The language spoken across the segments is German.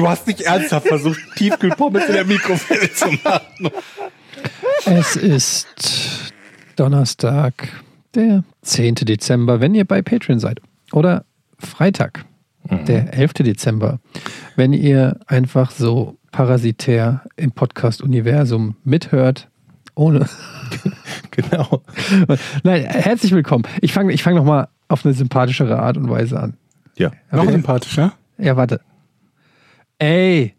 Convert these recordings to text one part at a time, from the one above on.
Du hast nicht ernsthaft versucht, Tiefkühlpommes in der Mikrowelle zu machen. Es ist Donnerstag, der 10. Dezember, wenn ihr bei Patreon seid. Oder Freitag, der 11. Dezember, wenn ihr einfach so parasitär im Podcast-Universum mithört. Ohne. Genau. Nein, herzlich willkommen. Ich fange ich fang nochmal auf eine sympathischere Art und Weise an. Ja. Noch Okay. sympathischer. Ja, warte. Ey,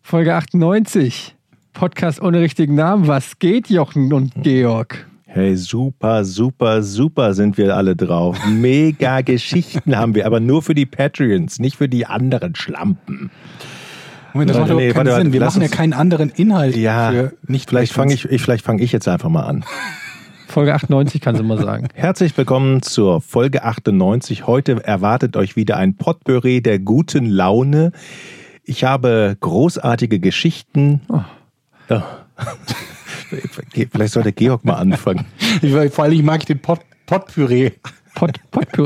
Folge 98. Podcast ohne richtigen Namen. Was geht, Jochen und Georg? Hey, super, super, super sind wir alle drauf. Mega Geschichten haben wir, aber nur für die Patreons, nicht für die anderen Schlampen. Moment, das macht nee, doch keinen warte, warte, Sinn. Wir machen ja keinen anderen Inhalt Ja, für nicht vielleicht fange ich, ich, vielleicht fange ich jetzt einfach mal an. Folge 98 kannst du mal sagen. Herzlich willkommen zur Folge 98. Heute erwartet euch wieder ein Potpourri der guten Laune. Ich habe großartige Geschichten. Oh. Ja. Vielleicht sollte Georg mal anfangen. Ich, vor allem mag ich den Pot, Potpüree. Pot.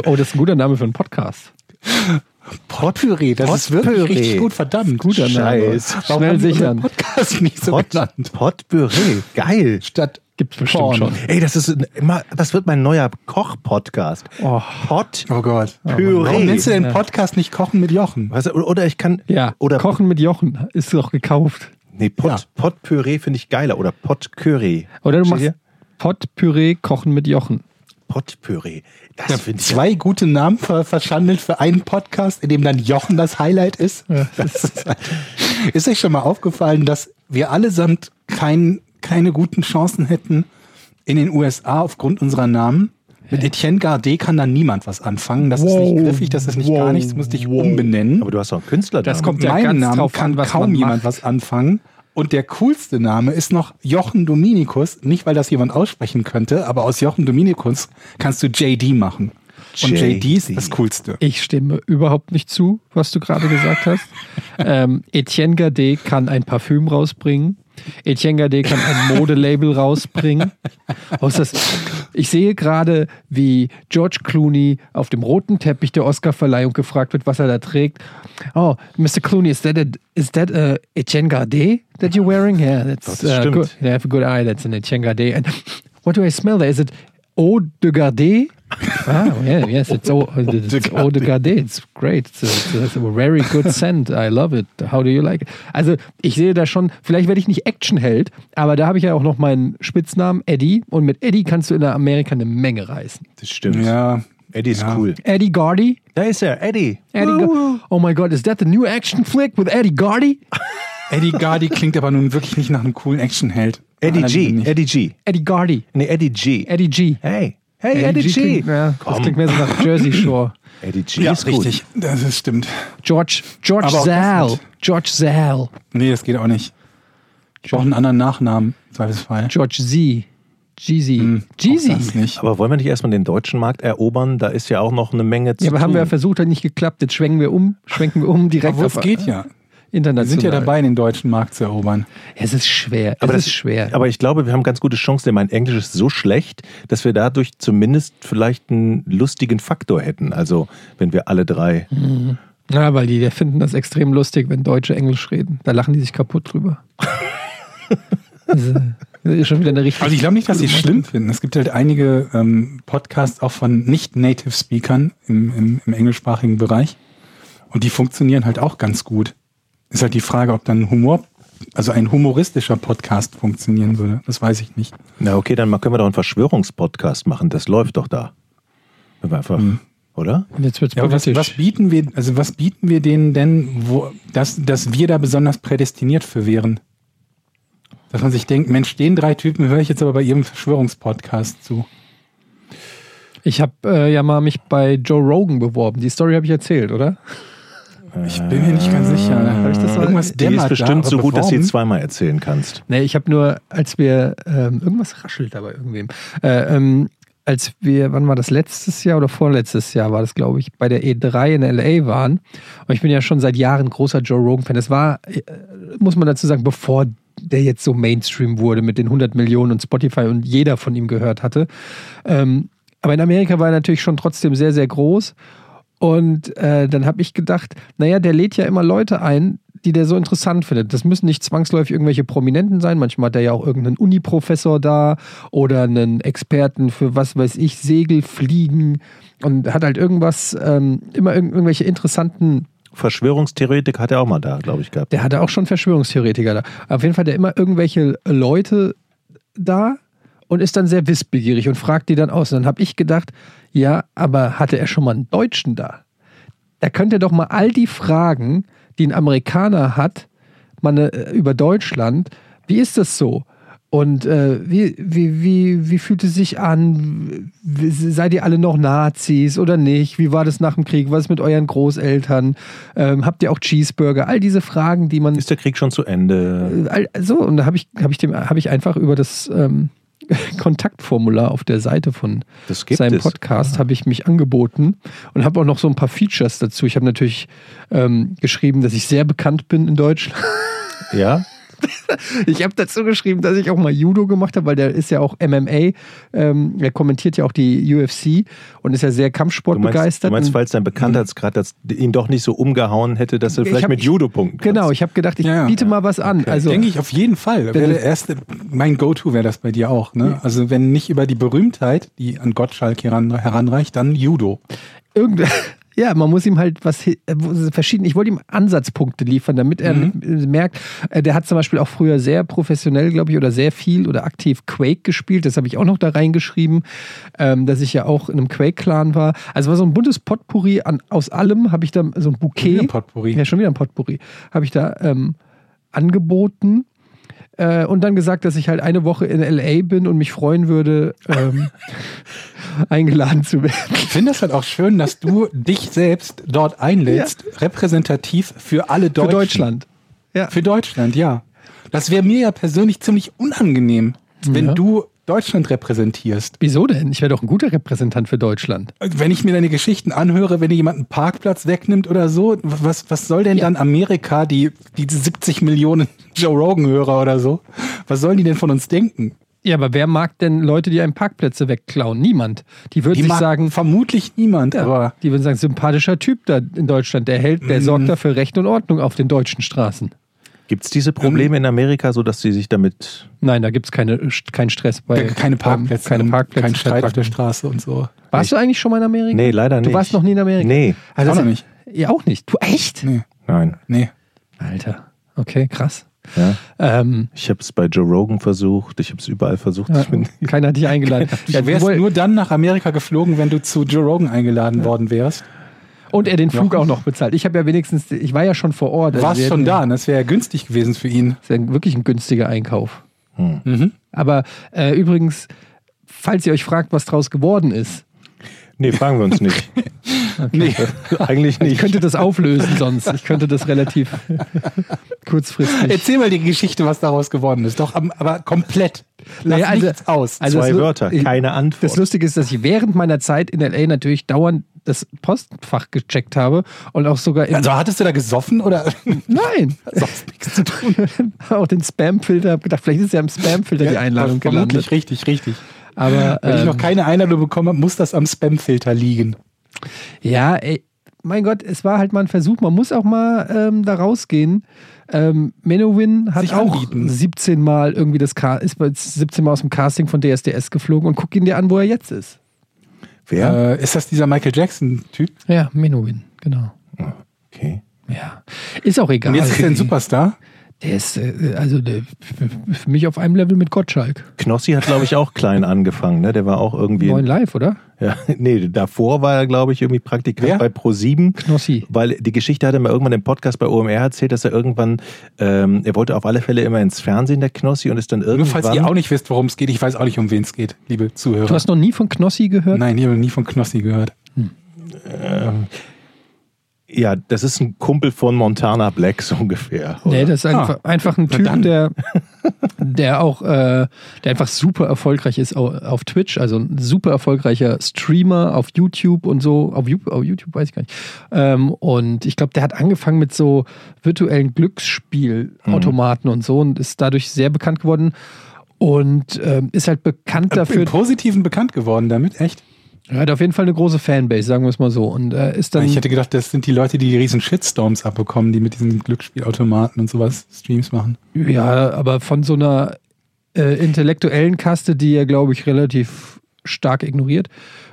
Oh, das ist ein guter Name für einen Podcast. Potpüree, das ist wirklich Potpüree. richtig gut, verdammt. Guter Name. Scheiß. Warum Schnell sichern. Podcast nicht so Pot, genannt? Potpourri, geil. Statt Gibt's bestimmt Porn. schon. Ey, das ist immer, das wird mein neuer Koch-Podcast. Oh. Pot Oh Gott. Püree. Warum nennst du den Ja. Podcast nicht Kochen mit Jochen? Weißt du, oder ich kann Ja, oder Kochen mit Jochen ist doch gekauft. nee, Pot, Ja. Potpüree finde ich geiler oder Potcurry. Oder du machst hier? Potpüree Kochen mit Jochen. Potpüree. Das finde ich Zwei gute Namen ver verschandelt für einen Podcast, in dem dann Jochen das Highlight ist. Das ist, halt, ist euch schon mal aufgefallen, dass wir allesamt kein, keine guten Chancen hätten in den USA aufgrund unserer Namen? Mit Etienne Gardet kann da niemand was anfangen. Das ist nicht Wow. griffig, das ist nicht gar Wow. nichts, du musst dich umbenennen. Aber du hast doch einen Künstler Das da. kommt Mit ja Namen drauf kann an, was kaum man jemand macht. was anfangen. Und der coolste Name ist noch Jochen Dominikus. Nicht, weil das jemand aussprechen könnte, aber aus Jochen Dominikus kannst du JD machen. Und JD ist JD. das Coolste. Ich stimme überhaupt nicht zu, was du gerade gesagt hast. ähm, Etienne Gardet kann ein Parfüm rausbringen. Etienne Gardet kann ein Modelabel rausbringen. Ich sehe gerade, wie George Clooney auf dem roten Teppich der Oscarverleihung gefragt wird, was er da trägt. Oh, Mr. Clooney, is that a, is that a Etienne Gardet that you're wearing? Yeah, that's Das uh, stimmt. good. You have a good eye. That's an Etienne Gardet. And what do I smell there? Is it Eau de Gardet? Ah, yeah, yes, it's Eau, it's Eau de Gardet. It's great. It's a, it's a very good scent. I love it. How do you like it? Also, ich sehe da schon, vielleicht werde ich nicht Actionheld, aber da habe ich ja auch noch meinen Spitznamen Eddie und mit Eddie kannst du in Amerika eine Menge reißen. Das stimmt. Ja. Eddie ist Ja. cool. Eddie Gardy? Da ist er, Eddie. Eddie oh my God, is that the new action flick with Eddie Gardy? Eddie Gardy klingt aber nun wirklich nicht nach einem coolen Actionheld. Eddie G. Eddie G. Eddie Gardy. Nee, Eddie G. Eddie G. Hey. Hey, Eddie, G. klingt, ja, das klingt mehr so nach Jersey Shore. Eddie G Ja, ist gut. richtig. Das ist, stimmt. George, George Aber Zal. nicht. George Zal. Nee, das geht auch nicht. Ich brauche einen anderen Nachnamen, im Zweifelsfall. George Z. Jeezy. Hm, Jeezy. Aber wollen wir nicht erstmal den deutschen Markt erobern? Da ist ja auch noch eine Menge zu Ja, aber haben wir ja versucht, hat nicht geklappt. Jetzt schwenken wir um, schwenken wir um direkt Obwohl auf es geht ja. Wir international. sind ja dabei, den deutschen Markt zu erobern. Es ist schwer. aber es das ist schwer. Aber ich glaube, wir haben ganz gute Chancen, denn mein Englisch ist so schlecht, dass wir dadurch zumindest vielleicht einen lustigen Faktor hätten. Also, wenn wir alle drei. ja, weil die, die finden das extrem lustig, wenn Deutsche Englisch reden. Da lachen die sich kaputt drüber. das ist, das ist schon wieder eine richtige. Also ich glaube nicht, dass sie es schlimm finden. Es gibt halt einige ähm, Podcasts auch von Nicht-Native-Speakern im, im, im englischsprachigen Bereich. Und die funktionieren halt auch ganz gut. Ist halt die Frage, ob dann Humor, also ein humoristischer Podcast funktionieren würde. Das weiß ich nicht. Na, okay, dann können wir doch einen Verschwörungspodcast machen. Das läuft doch da. Wenn wir einfach, oder? Jetzt wird's Ja, aber was, was bieten wir, also was bieten wir denen denn, wo, dass, dass wir da besonders prädestiniert für wären? Dass man sich denkt, Mensch, den drei Typen höre ich jetzt aber bei ihrem Verschwörungspodcast zu. Ich habe äh, ja mal mich bei Joe Rogan beworben. Die Story habe ich erzählt, oder? Ich bin mir nicht ganz sicher. Hab ich das mal- Irgendwas Die ist bestimmt so aber gut, dass du sie zweimal erzählen kannst. Nee, ich habe nur, als wir, ähm, irgendwas raschelt da bei irgendwem. Äh, ähm, als wir, wann war das, letztes Jahr oder vorletztes Jahr war das, glaube ich, bei der E3 in LA waren. Und ich bin ja schon seit Jahren großer Joe Rogan-Fan. Das war, äh, muss man dazu sagen, bevor der jetzt so Mainstream wurde mit den 100 Millionen und Spotify und jeder von ihm gehört hatte. Ähm, aber in Amerika war er natürlich schon trotzdem sehr, sehr groß. Und äh, dann habe ich gedacht, naja, der lädt ja immer Leute ein, die der so interessant findet. Das müssen nicht zwangsläufig irgendwelche Prominenten sein. Manchmal hat er ja auch irgendeinen Uni-Professor da oder einen Experten für was weiß ich, Segel, Fliegen und hat halt irgendwas, ähm, immer irg irgendwelche interessanten Verschwörungstheoretik hat er auch mal da, glaube ich, gehabt. der hatte auch schon Verschwörungstheoretiker da. Auf jeden Fall hat er immer irgendwelche Leute da und ist dann sehr wissbegierig und fragt die dann aus. Und dann habe ich gedacht, ja, aber hatte er schon mal einen Deutschen da? Da könnte er doch mal all die Fragen, die ein Amerikaner hat, mal äh, über Deutschland, wie ist das so? Und äh, wie, wie, wie, wie fühlt es sich an? Seid ihr alle noch Nazis oder nicht? Wie war das nach dem Krieg? Was ist mit euren Großeltern? Ähm, habt ihr auch Cheeseburger? All diese Fragen, die man Ist der Krieg schon zu Ende? All- so, und da habe ich, hab ich, dem- hab ich einfach über das ähm, Kontaktformular auf der Seite von seinem es. Podcast habe ich mich angeboten und habe auch noch so ein paar Features dazu. Ich habe natürlich ähm, geschrieben, dass ich sehr bekannt bin in Deutschland. Ja? Ich habe dazu geschrieben, dass ich auch mal Judo gemacht habe, weil der ist ja auch MMA. Ähm, er kommentiert ja auch die UFC und ist ja sehr Kampfsport Du meinst, begeistert. du meinst, falls dein Bekanntheitsgrad das ihn doch nicht so umgehauen hätte, dass er Ich vielleicht hab- mit Judo punkten kannst. genau, ich habe gedacht, ich Ja, ja. biete mal was an. Also, Denke ich auf jeden Fall. Wäre Denn- der erste, mein Go-To wäre das bei dir auch. Ne? Also wenn nicht über die Berühmtheit, die an Gottschalk heran, heranreicht, dann Judo. irgend ja, man muss ihm halt was äh, verschieden. Ich wollte ihm Ansatzpunkte liefern, damit er Mhm. merkt, äh, der hat zum Beispiel auch früher sehr professionell, glaube ich, oder sehr viel oder aktiv Quake gespielt. Das habe ich auch noch da reingeschrieben, ähm, dass ich ja auch in einem Quake-Clan war. Also war so ein buntes Potpourri an, aus allem, habe ich da so ein Bouquet. Wieder ein Potpourri. Ja, schon wieder ein Potpourri. Habe ich da ähm, angeboten. Äh, und dann gesagt, dass ich halt eine Woche in LA bin und mich freuen würde, ähm, eingeladen zu werden. Ich finde es halt auch schön, dass du dich selbst dort einlädst, repräsentativ für alle Für Deutschen. Deutschland. Ja. Für Deutschland, ja. Das wäre mir ja persönlich ziemlich unangenehm, wenn Ja. du Deutschland repräsentierst. Wieso denn? Ich wäre doch ein guter Repräsentant für Deutschland. Wenn ich mir deine Geschichten anhöre, wenn dir jemand einen Parkplatz wegnimmt oder so, was, was soll denn Ja. dann Amerika, die, die 70 Millionen Joe Rogan-Hörer oder so, was sollen die denn von uns denken? Ja, aber wer mag denn Leute, die einem Parkplätze wegklauen? Niemand. Die würden Die sich sagen, vermutlich niemand, ja, aber die würden sagen, sympathischer Typ da in Deutschland, der hält, der sorgt dafür Recht und Ordnung auf den deutschen Straßen. Gibt es diese Probleme in Amerika, so dass sie sich damit. Nein, da gibt es keine, keinen Stress bei. keine Parkplätze, ähm, keine Parkplätze. kein Streit auf der Straße und so. Warst du eigentlich schon mal in Amerika? Nee, leider nicht. Du warst noch nie in Amerika? Nee, Also Auch noch nicht. Ja, auch nicht. Du echt? Nee, nein. nee. Alter. Okay, krass. Ja. Ähm, Ich habe es bei Joe Rogan versucht, ich habe es überall versucht. ja, Ich bin, keiner hat dich eingeladen. Du wärst nur dann nach Amerika geflogen, wenn du zu Joe Rogan eingeladen worden wärst. Und er den Flug auch noch bezahlt. Ich habe ja wenigstens, ich war ja schon vor Ort. Du Also warst schon da, und das wäre ja günstig gewesen für ihn. Das ja wirklich ein günstiger Einkauf. Mhm. Aber äh, übrigens, falls ihr euch fragt, was draus geworden ist, nee, fragen wir uns nicht. Nee. Eigentlich ich nicht. könnte das auflösen sonst. Ich könnte das relativ kurzfristig. Erzähl mal die Geschichte, was daraus geworden ist. Doch, aber komplett. Lass Naja, also- nichts aus. also Zwei Wörter, ich- keine Antwort. Das Lustige ist, dass ich während meiner Zeit in LA natürlich dauernd das Postfach gecheckt habe und auch sogar also hattest du da gesoffen oder? nein, Sonst nichts zu tun. auch den Spam-Filter, habe gedacht, vielleicht ist ja im Spam-Filter die Einladung gelandet. richtig, richtig. Aber Wenn ich ähm, noch keine Einladung bekommen habe, muss das am Spamfilter liegen. Ja, ey, mein Gott, es war halt mal ein Versuch. Man muss auch mal ähm, da rausgehen. Ähm, Menowin hat Sich auch anbieten. 17 Mal irgendwie das ist bei 17 Mal aus dem Casting von DSDS geflogen und guck ihn dir an, wo er jetzt ist. Wer? Äh, ist das dieser Michael Jackson-Typ? Ja, Menowin, genau. Okay. Ja. Ist auch egal. Und jetzt ist er ein Superstar? Der ist äh, also der, für mich auf einem Level mit Gottschalk. Knossi hat, glaube ich, auch klein angefangen. Ne? Der war auch irgendwie. Neun Live, oder? Ja, nee, davor war er, glaube ich, irgendwie Praktikant Wer? bei Pro7. Knossi. Weil die Geschichte hat er mir irgendwann im Podcast bei OMR erzählt, dass er irgendwann, ähm, er wollte auf alle Fälle immer ins Fernsehen, der Knossi, und ist dann Nur irgendwann. falls ihr auch nicht wisst, worum es geht, ich weiß auch nicht, um wen es geht, liebe Zuhörer. Du hast noch nie von Knossi gehört? Nein, ich habe nie von Knossi gehört. Ja, das ist ein Kumpel von Montana Black so ungefähr. Nee, oder? das ist einfach, einfach ein Typ, der, der auch, äh, der einfach super erfolgreich ist au- auf Twitch, also ein super erfolgreicher Streamer auf YouTube und so, auf, auf YouTube weiß ich gar nicht. Ähm, und ich glaube, der hat angefangen mit so virtuellen Glücksspielautomaten und so und ist dadurch sehr bekannt geworden und ähm, ist halt bekannt dafür. Im Positiven bekannt geworden damit, echt? Er hat auf jeden Fall eine große Fanbase, sagen wir es mal so. Und äh, ist dann. ich hätte gedacht, das sind die Leute, die die riesen Shitstorms abbekommen, die mit diesen Glücksspielautomaten und sowas Streams machen. Ja, aber von so einer äh, intellektuellen Kaste, die er, glaube ich, relativ stark ignoriert.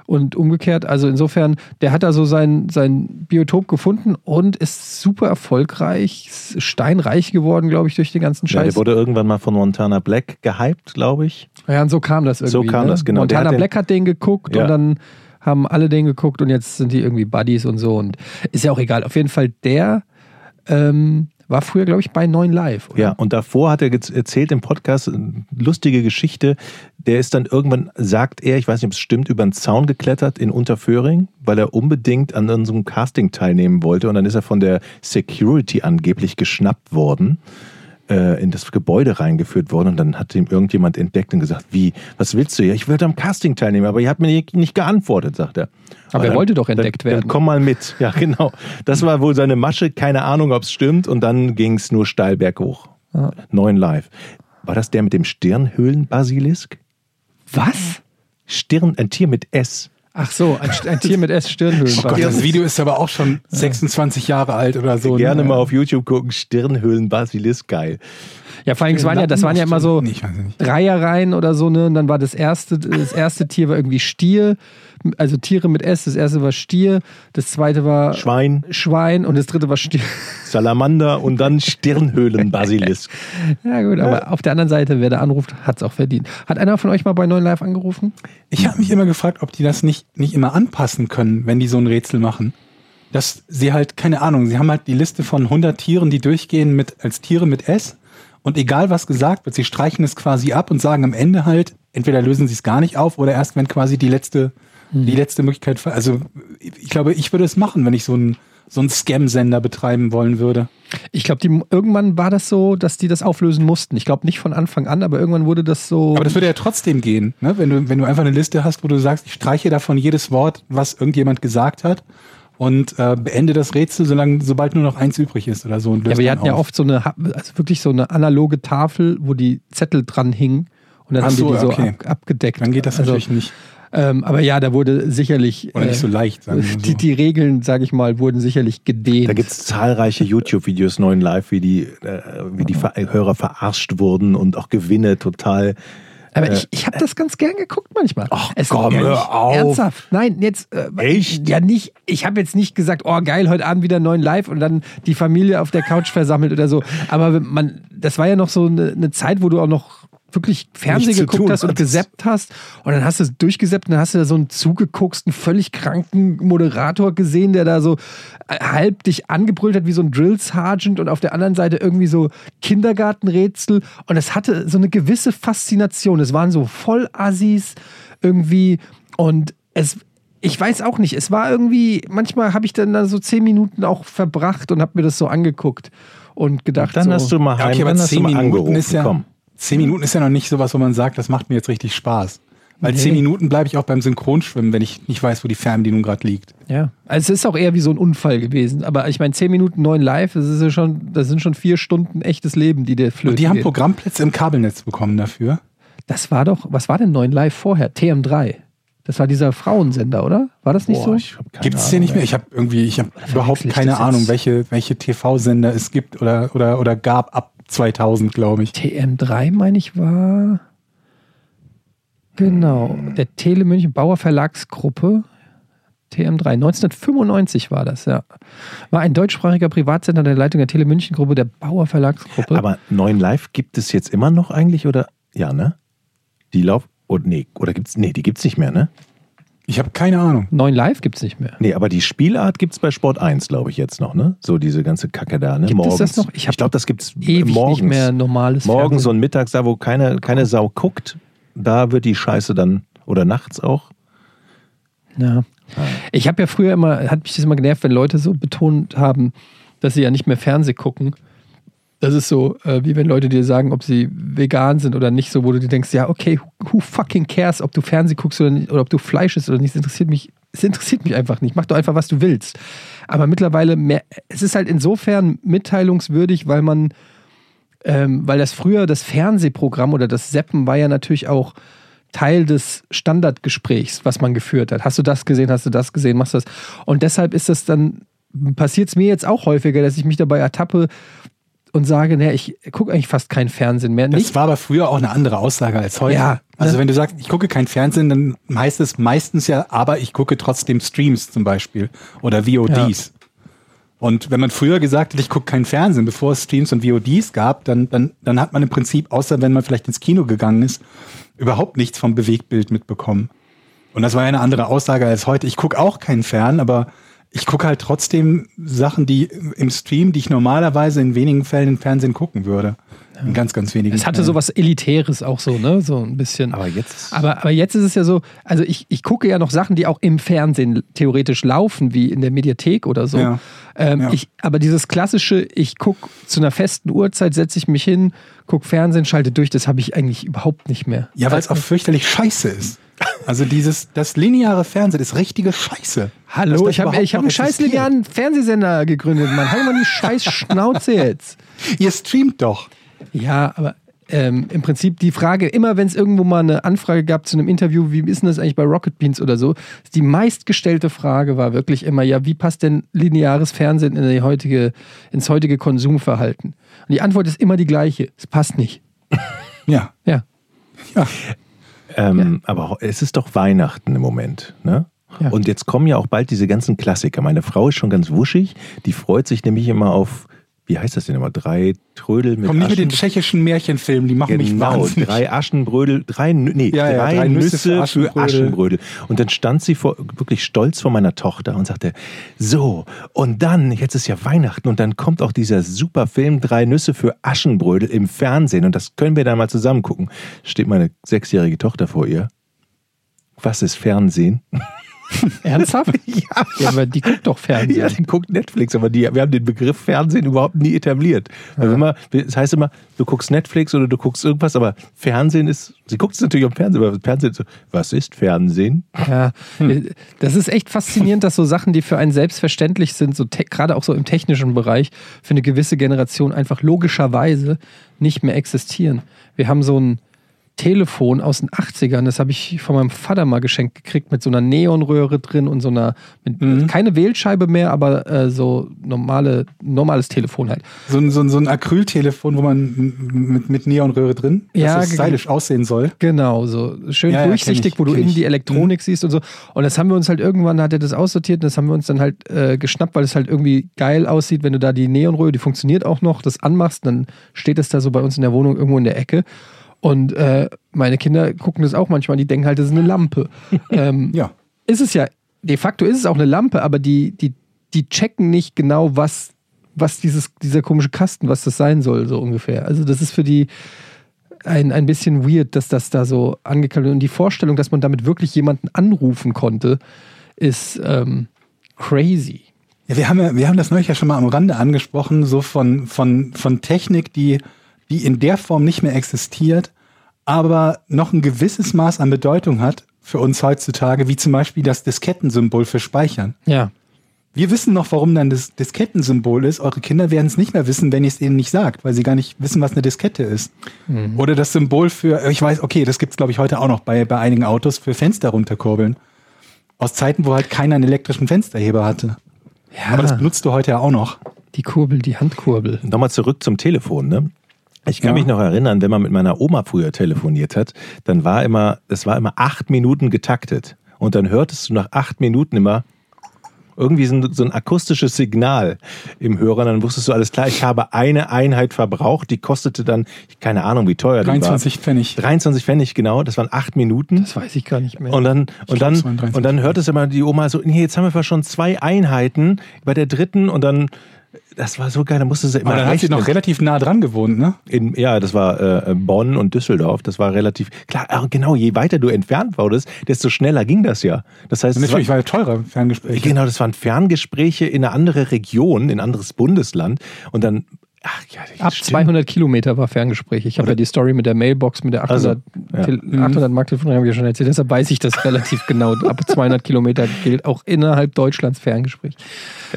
Und umgekehrt, also insofern, der hat da so sein, sein Biotop gefunden und ist super erfolgreich, steinreich geworden, glaube ich, durch den ganzen Ja, Scheiß. der wurde irgendwann mal von Montana Black gehypt, glaube ich. Ja, und so kam das irgendwie. So kam ne? das, genau. Montana Black hat den geguckt Ja. und dann haben alle den geguckt und jetzt sind die irgendwie Buddies und so. Und ist ja auch egal. Auf jeden Fall, der ähm, war früher, glaube ich, bei 9 Live. Oder? Ja, und davor hat er erzählt im Podcast eine lustige Geschichte. Der ist dann irgendwann, sagt er, ich weiß nicht, ob es stimmt, über einen Zaun geklettert in Unterföhring, weil er unbedingt an unserem Casting teilnehmen wollte. Und dann ist er von der Security angeblich geschnappt worden, äh, in das Gebäude reingeführt worden. Und dann hat ihm irgendjemand entdeckt und gesagt, wie, was willst du? Ja, ich will am Casting teilnehmen, aber ihr habt mir nicht, geantwortet, sagt er. Aber er dann- wollte doch entdeckt dann, werden. Dann komm mal mit. Ja, genau. Das war wohl seine Masche. Keine Ahnung, ob es stimmt. Und dann ging es nur steil berghoch. Ja. Neun live. War das der mit dem Stirnhöhlenbasilisk? Was? Stirn, ein Tier mit S. Ach so, ein, ein Tier mit S-Stirnhöhlen. Oh das Video ist aber auch schon 26 Jahre alt oder so. Gerne ne? mal auf YouTube gucken. Stirnhöhlenbasilisk, geil. Ja, vor allem, es waren ja, das waren ja immer so. Dreierreihen oder so, ne? Und dann war das erste, das erste Tier war irgendwie Stier, also Tiere mit S. Das erste war Stier, das zweite war Schwein, Schwein und das dritte war Stier. Salamander und dann Stirnhöhlenbasilisk. Ja, gut, aber auf der anderen Seite, wer da anruft, hat es auch verdient. Hat einer von euch mal bei 9 Live angerufen? Ich habe mich immer gefragt, ob die das nicht, nicht immer anpassen können, wenn die so ein Rätsel machen. Dass sie halt, keine Ahnung, sie haben halt die Liste von 100 Tieren, die durchgehen mit, als Tiere mit S. Und egal was gesagt wird, sie streichen es quasi ab und sagen am Ende halt, entweder lösen sie es gar nicht auf oder erst wenn quasi die letzte, die letzte Möglichkeit, also ich glaube, ich würde es machen, wenn ich so einen so einen Scam-Sender betreiben wollen würde. Ich glaube, irgendwann war das so, dass die das auflösen mussten. Ich glaube nicht von Anfang an, aber irgendwann wurde das so. Aber das würde ja trotzdem gehen, ne? wenn, du, wenn du einfach eine Liste hast, wo du sagst, ich streiche davon jedes Wort, was irgendjemand gesagt hat und äh, beende das Rätsel, solange, sobald nur noch eins übrig ist oder so. Ja, aber dann hatten ja auf. oft so eine, also wirklich so eine analoge Tafel, wo die Zettel dran hingen. Und dann Ach haben so, die die so okay. ab, abgedeckt. Dann geht das also, natürlich nicht. Ähm, aber ja, da wurde sicherlich. Oder nicht so leicht, sagen wir die, so. die Regeln, sage ich mal, wurden sicherlich gedehnt. Da gibt es zahlreiche YouTube-Videos, neuen Live, wie die, äh, wie die Ver Hörer verarscht wurden und auch Gewinne total. Aber ich, ich habe das ganz gern geguckt manchmal. Ach, Es- komm, hör auf. Ernsthaft. Nein, jetzt. Äh, Echt? Ja, nicht. Ich habe jetzt nicht gesagt, oh geil, heute Abend wieder neuen Live und dann die Familie auf der Couch versammelt oder so. Aber man, das war ja noch so eine, eine Zeit, wo du auch noch wirklich Fernsehen geguckt tun hast und gesappt hast und dann hast du es durchgesappt und dann hast du da so einen zugegucksten, völlig kranken Moderator gesehen, der da so äh, halb dich angebrüllt hat wie so ein Drill Sergeant und auf der anderen Seite irgendwie so Kindergartenrätsel und es hatte so eine gewisse Faszination. Es waren so Vollassis irgendwie und es ich weiß auch nicht, es war irgendwie, manchmal habe ich dann da so zehn Minuten auch verbracht und habe mir das so angeguckt und gedacht, Dann so, hast du mal Ja, heim, okay, dann hast du mal Minuten angerufen. ist ja, Komm. Zehn Minuten ist ja noch nicht sowas, wo man sagt, das macht mir jetzt richtig Spaß. Weil Nee. zehn Minuten bleibe ich auch beim Synchronschwimmen, wenn ich nicht weiß, wo die Fernbedienung gerade liegt. Ja, also es ist auch eher wie so ein Unfall gewesen. Aber ich meine, 10 Minuten neun live, das, ist ja schon, das sind schon vier Stunden echtes Leben, die der flöten Und die haben geht. Programmplätze im Kabelnetz bekommen dafür. Das war doch, was war denn neun live vorher? TM3. Das war dieser Frauensender, oder? War das nicht Boah, so? Gibt es den nicht mehr? Ich habe irgendwie, ich habe überhaupt keine Ahnung, welche, welche TV-Sender es gibt oder, oder, oder gab ab 2000, glaube ich. TM3, meine ich, war. Genau, der Tele München Bauer Verlagsgruppe. TM3, 1995 war das, ja. War ein deutschsprachiger Privatsender der Leitung der Tele München Gruppe, der Bauer Verlagsgruppe. Aber neuen Live gibt es jetzt immer noch eigentlich oder? Ja, ne? Die Lauf. Oh, nee, oder gibt's. Nee, die gibt's nicht mehr, ne? Ich habe keine Ahnung. 9 Live gibt es nicht mehr. Nee, aber die Spielart gibt's bei Sport 1, glaube ich, jetzt noch, ne? So diese ganze Kacke da, ne? Gibt es morgens. das noch? Ich Ich, glaube, das gibt's Ewig morgens. nicht mehr normales morgens Fernsehen. und mittags, da wo keine, keine Sau guckt, da wird die Scheiße dann, oder nachts auch. Ja. Ich habe ja früher immer, hat mich das immer genervt, wenn Leute so betont haben, dass sie ja nicht mehr Fernseh gucken. Das ist so, äh, wie wenn Leute dir sagen, ob sie vegan sind oder nicht, so, wo du dir denkst, ja, okay, who, fucking cares, ob du Fernseh guckst oder, nicht, oder ob du Fleisch isst oder nicht, es interessiert mich, es interessiert mich einfach nicht. Mach doch einfach, was du willst. Aber mittlerweile, mehr, es ist halt insofern mitteilungswürdig, weil man, ähm, weil das früher das Fernsehprogramm oder das Seppen war ja natürlich auch Teil des Standardgesprächs, was man geführt hat. Hast du das gesehen, hast du das gesehen, machst du das. Und deshalb ist das dann, passiert es mir jetzt auch häufiger, dass ich mich dabei ertappe und sage, naja, ich gucke eigentlich fast kein Fernsehen mehr. Das Nicht, war aber früher auch eine andere Aussage als heute. Ja, Also ne? wenn du sagst, ich gucke kein Fernsehen, dann heißt es meistens ja, aber ich gucke trotzdem Streams zum Beispiel oder VODs. Und wenn man früher gesagt hat, ich gucke kein Fernsehen, bevor es Streams und VODs gab, dann, dann, dann hat man im Prinzip, außer wenn man vielleicht ins Kino gegangen ist, überhaupt nichts vom Bewegtbild mitbekommen. Und das war ja eine andere Aussage als heute. Ich gucke auch kein Fern, aber ich gucke halt trotzdem Sachen, die im Stream, die ich normalerweise in wenigen Fällen im Fernsehen gucken würde. In ganz, ganz wenigen es hatte so was Elitäres auch so, ne? So ein bisschen. Aber jetzt. Aber, aber jetzt ist es ja so, also ich, ich gucke ja noch Sachen, die auch im Fernsehen theoretisch laufen, wie in der Mediathek oder so. Ja. Ähm, Ja. ich, aber dieses klassische, ich gucke zu einer festen Uhrzeit, setze ich mich hin, gucke Fernsehen, schalte durch, das habe ich eigentlich überhaupt nicht mehr. Ja, weil es auch fürchterlich scheiße ist. Also dieses, das lineare Fernsehen ist richtige Scheiße. Hallo, ich habe ich hab einen scheiß linearen Fernsehsender gegründet, Mann. Halt mal die scheiß Schnauze jetzt. Ihr streamt doch. Ja, aber ähm, im Prinzip die Frage, immer wenn es irgendwo mal eine Anfrage gab zu einem Interview, wie ist denn das eigentlich bei Rocket Beans oder so, die meistgestellte Frage war wirklich immer, ja, wie passt denn lineares Fernsehen in die heutige, ins heutige Konsumverhalten? Und die Antwort ist immer die gleiche, es passt nicht. Ja. Ja. Ähm, Aber es ist doch Weihnachten im Moment. Ne? Ja. Und jetzt kommen ja auch bald diese ganzen Klassiker. Meine Frau ist schon ganz wuschig. Die freut sich nämlich immer auf, wie heißt das denn immer? Drei Trödel mit Komm nicht mit den Aschen- tschechischen Märchenfilmen, die machen mich Genau, wahnsinnig. drei Aschenbrödel, drei, nee, Ja, ja, drei, drei Nüsse Nüsse, für für Aschenbrödel. Aschenbrödel. Und dann stand sie vor, wirklich stolz vor meiner Tochter und sagte, so, und dann, jetzt ist ja Weihnachten und dann kommt auch dieser super Film Drei Nüsse für Aschenbrödel im Fernsehen und das können wir dann mal zusammen gucken. Steht meine sechsjährige Tochter vor ihr. Was ist Fernsehen? Ernsthaft? ja. ja, aber die guckt doch Fernsehen. Ja, die guckt Netflix, aber die, wir haben den Begriff Fernsehen überhaupt nie etabliert. Also immer, das heißt immer, du guckst Netflix oder du guckst irgendwas, aber Fernsehen ist, sie guckt es natürlich am Fernsehen, aber Fernsehen ist so, was ist Fernsehen? Ja, das ist echt faszinierend, dass so Sachen, die für einen selbstverständlich sind, so gerade auch so im technischen Bereich, für eine gewisse Generation einfach logischerweise nicht mehr existieren. Wir haben so ein Telefon aus den 80ern, das habe ich von meinem Vater mal geschenkt gekriegt, mit so einer Neonröhre drin und so einer, mit, keine Wählscheibe mehr, aber äh, so normale, normales Telefon halt. So ein, so ein, so ein Acryltelefon, wo man mit, mit Neonröhre drin, Ja, dass es stylisch aussehen soll. Genau, so schön Ja, ja, durchsichtig, kenn ich, wo du innen die Elektronik siehst und so. Und das haben wir uns halt irgendwann, hat er das aussortiert und das haben wir uns dann halt äh, geschnappt, weil es halt irgendwie geil aussieht, wenn du da die Neonröhre, die funktioniert auch noch, das anmachst, dann steht es da so bei uns in der Wohnung irgendwo in der Ecke. Und äh, meine Kinder gucken das auch manchmal, die denken halt, das ist eine Lampe. ähm, Ja. ist es ja, de facto ist es auch eine Lampe, aber die, die, die checken nicht genau, was, was dieses, dieser komische Kasten, was das sein soll, so ungefähr. Also das ist für die ein, ein bisschen weird, dass das da so angekündigt wird. Und die Vorstellung, dass man damit wirklich jemanden anrufen konnte, ist ähm, crazy. Ja, wir haben ja, wir haben das neulich ja schon mal am Rande angesprochen, so von, von, von Technik, die, die in der Form nicht mehr existiert, aber noch ein gewisses Maß an Bedeutung hat für uns heutzutage, wie zum Beispiel das Diskettensymbol für Speichern. Ja. Wir wissen noch, warum dann das Diskettensymbol ist. Eure Kinder werden es nicht mehr wissen, wenn ihr es ihnen nicht sagt, weil sie gar nicht wissen, was eine Diskette ist. Oder das Symbol für, ich weiß, okay, das gibt's glaube ich heute auch noch bei, bei einigen Autos, für Fenster runterkurbeln. Aus Zeiten, wo halt keiner einen elektrischen Fensterheber hatte. Ja, Aber das benutzt du heute ja auch noch. die Kurbel, die Handkurbel. Nochmal zurück zum Telefon, ne? Ich kann Ja. mich noch erinnern, wenn man mit meiner Oma früher telefoniert hat, dann war immer, es war immer acht Minuten getaktet. Und dann hörtest du nach acht Minuten immer irgendwie so ein, so ein akustisches Signal im Hörer. Dann wusstest du alles klar, ich habe eine Einheit verbraucht, die kostete dann, keine Ahnung, wie teuer die 23 war. Pfennig. 23 Pfennig, genau. Das waren acht Minuten. Das weiß ich gar nicht mehr. Und dann, und dann, 23. und dann hört es immer die Oma so, nee, jetzt haben wir schon zwei Einheiten bei der dritten und dann das war so geil, da musste sie immer Aber dann hat sie rechnen. noch relativ nah dran gewohnt, ne? In, ja, das war äh, Bonn und Düsseldorf. Das war relativ klar. ah, Genau, je weiter du entfernt wurdest, desto schneller ging das ja. Das heißt, es war, Natürlich, war ja teurer Ferngespräch. genau, das waren Ferngespräche in eine andere Region, in ein anderes Bundesland. Und dann, ach ja, Ab stimmt. 200 Kilometer war Ferngespräch. Ich habe ja die Story mit der Mailbox, mit der 800, Also, ja. Tel- 800 Mark Telefon, habe ich ja schon erzählt. Deshalb weiß ich das relativ genau. Ab 200 Kilometer gilt auch innerhalb Deutschlands Ferngespräch.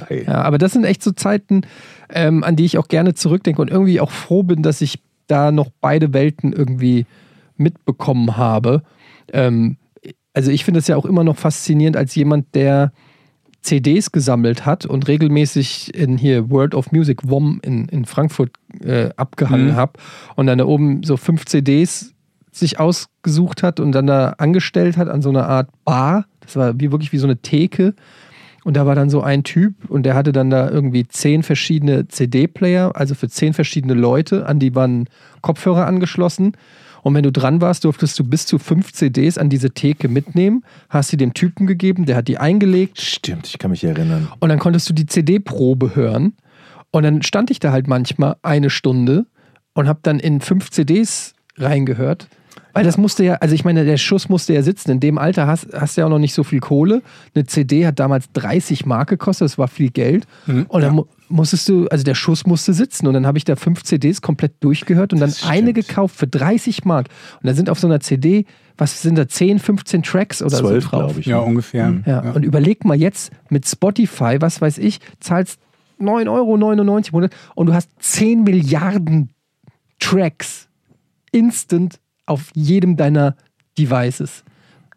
Geil. Ja, aber das sind echt so Zeiten, ähm, an die ich auch gerne zurückdenke und irgendwie auch froh bin, dass ich da noch beide Welten irgendwie mitbekommen habe. Ähm, also ich finde es ja auch immer noch faszinierend als jemand, der CDs gesammelt hat und regelmäßig in hier World of Music WOM in, in Frankfurt äh, abgehangen Mhm. habe und dann da oben so fünf CDs sich ausgesucht hat und dann da angestellt hat an so einer Art Bar. Das war wie wirklich wie so eine Theke. Und da war dann so ein Typ und der hatte dann da irgendwie zehn verschiedene CD-Player, also für zehn verschiedene Leute, an die waren Kopfhörer angeschlossen. Und wenn du dran warst, durftest du bis zu fünf CDs an diese Theke mitnehmen, hast sie dem Typen gegeben, der hat die eingelegt Stimmt, ich kann mich erinnern. und dann konntest du die CD-Probe hören. Und dann stand ich da halt manchmal eine Stunde und habe dann in fünf CDs reingehört. Weil das musste ja, also ich meine, der Schuss musste ja sitzen. In dem Alter hast, hast du ja auch noch nicht so viel Kohle. Eine CD hat damals 30 Mark gekostet, das war viel Geld. Mhm, und dann mu- musstest du, also der Schuss musste sitzen. Und dann habe ich da fünf CDs komplett durchgehört und dann Das eine stimmt. gekauft für 30 Mark. Und da sind auf so einer CD, was sind da, 10, 15 Tracks oder Zwölf, so drauf. glaube ich. Ja, ungefähr. Ja, und überleg mal jetzt mit Spotify, was weiß ich, zahlst 9,99 Euro im Monat und du hast 10 Milliarden Tracks instant auf jedem deiner Devices.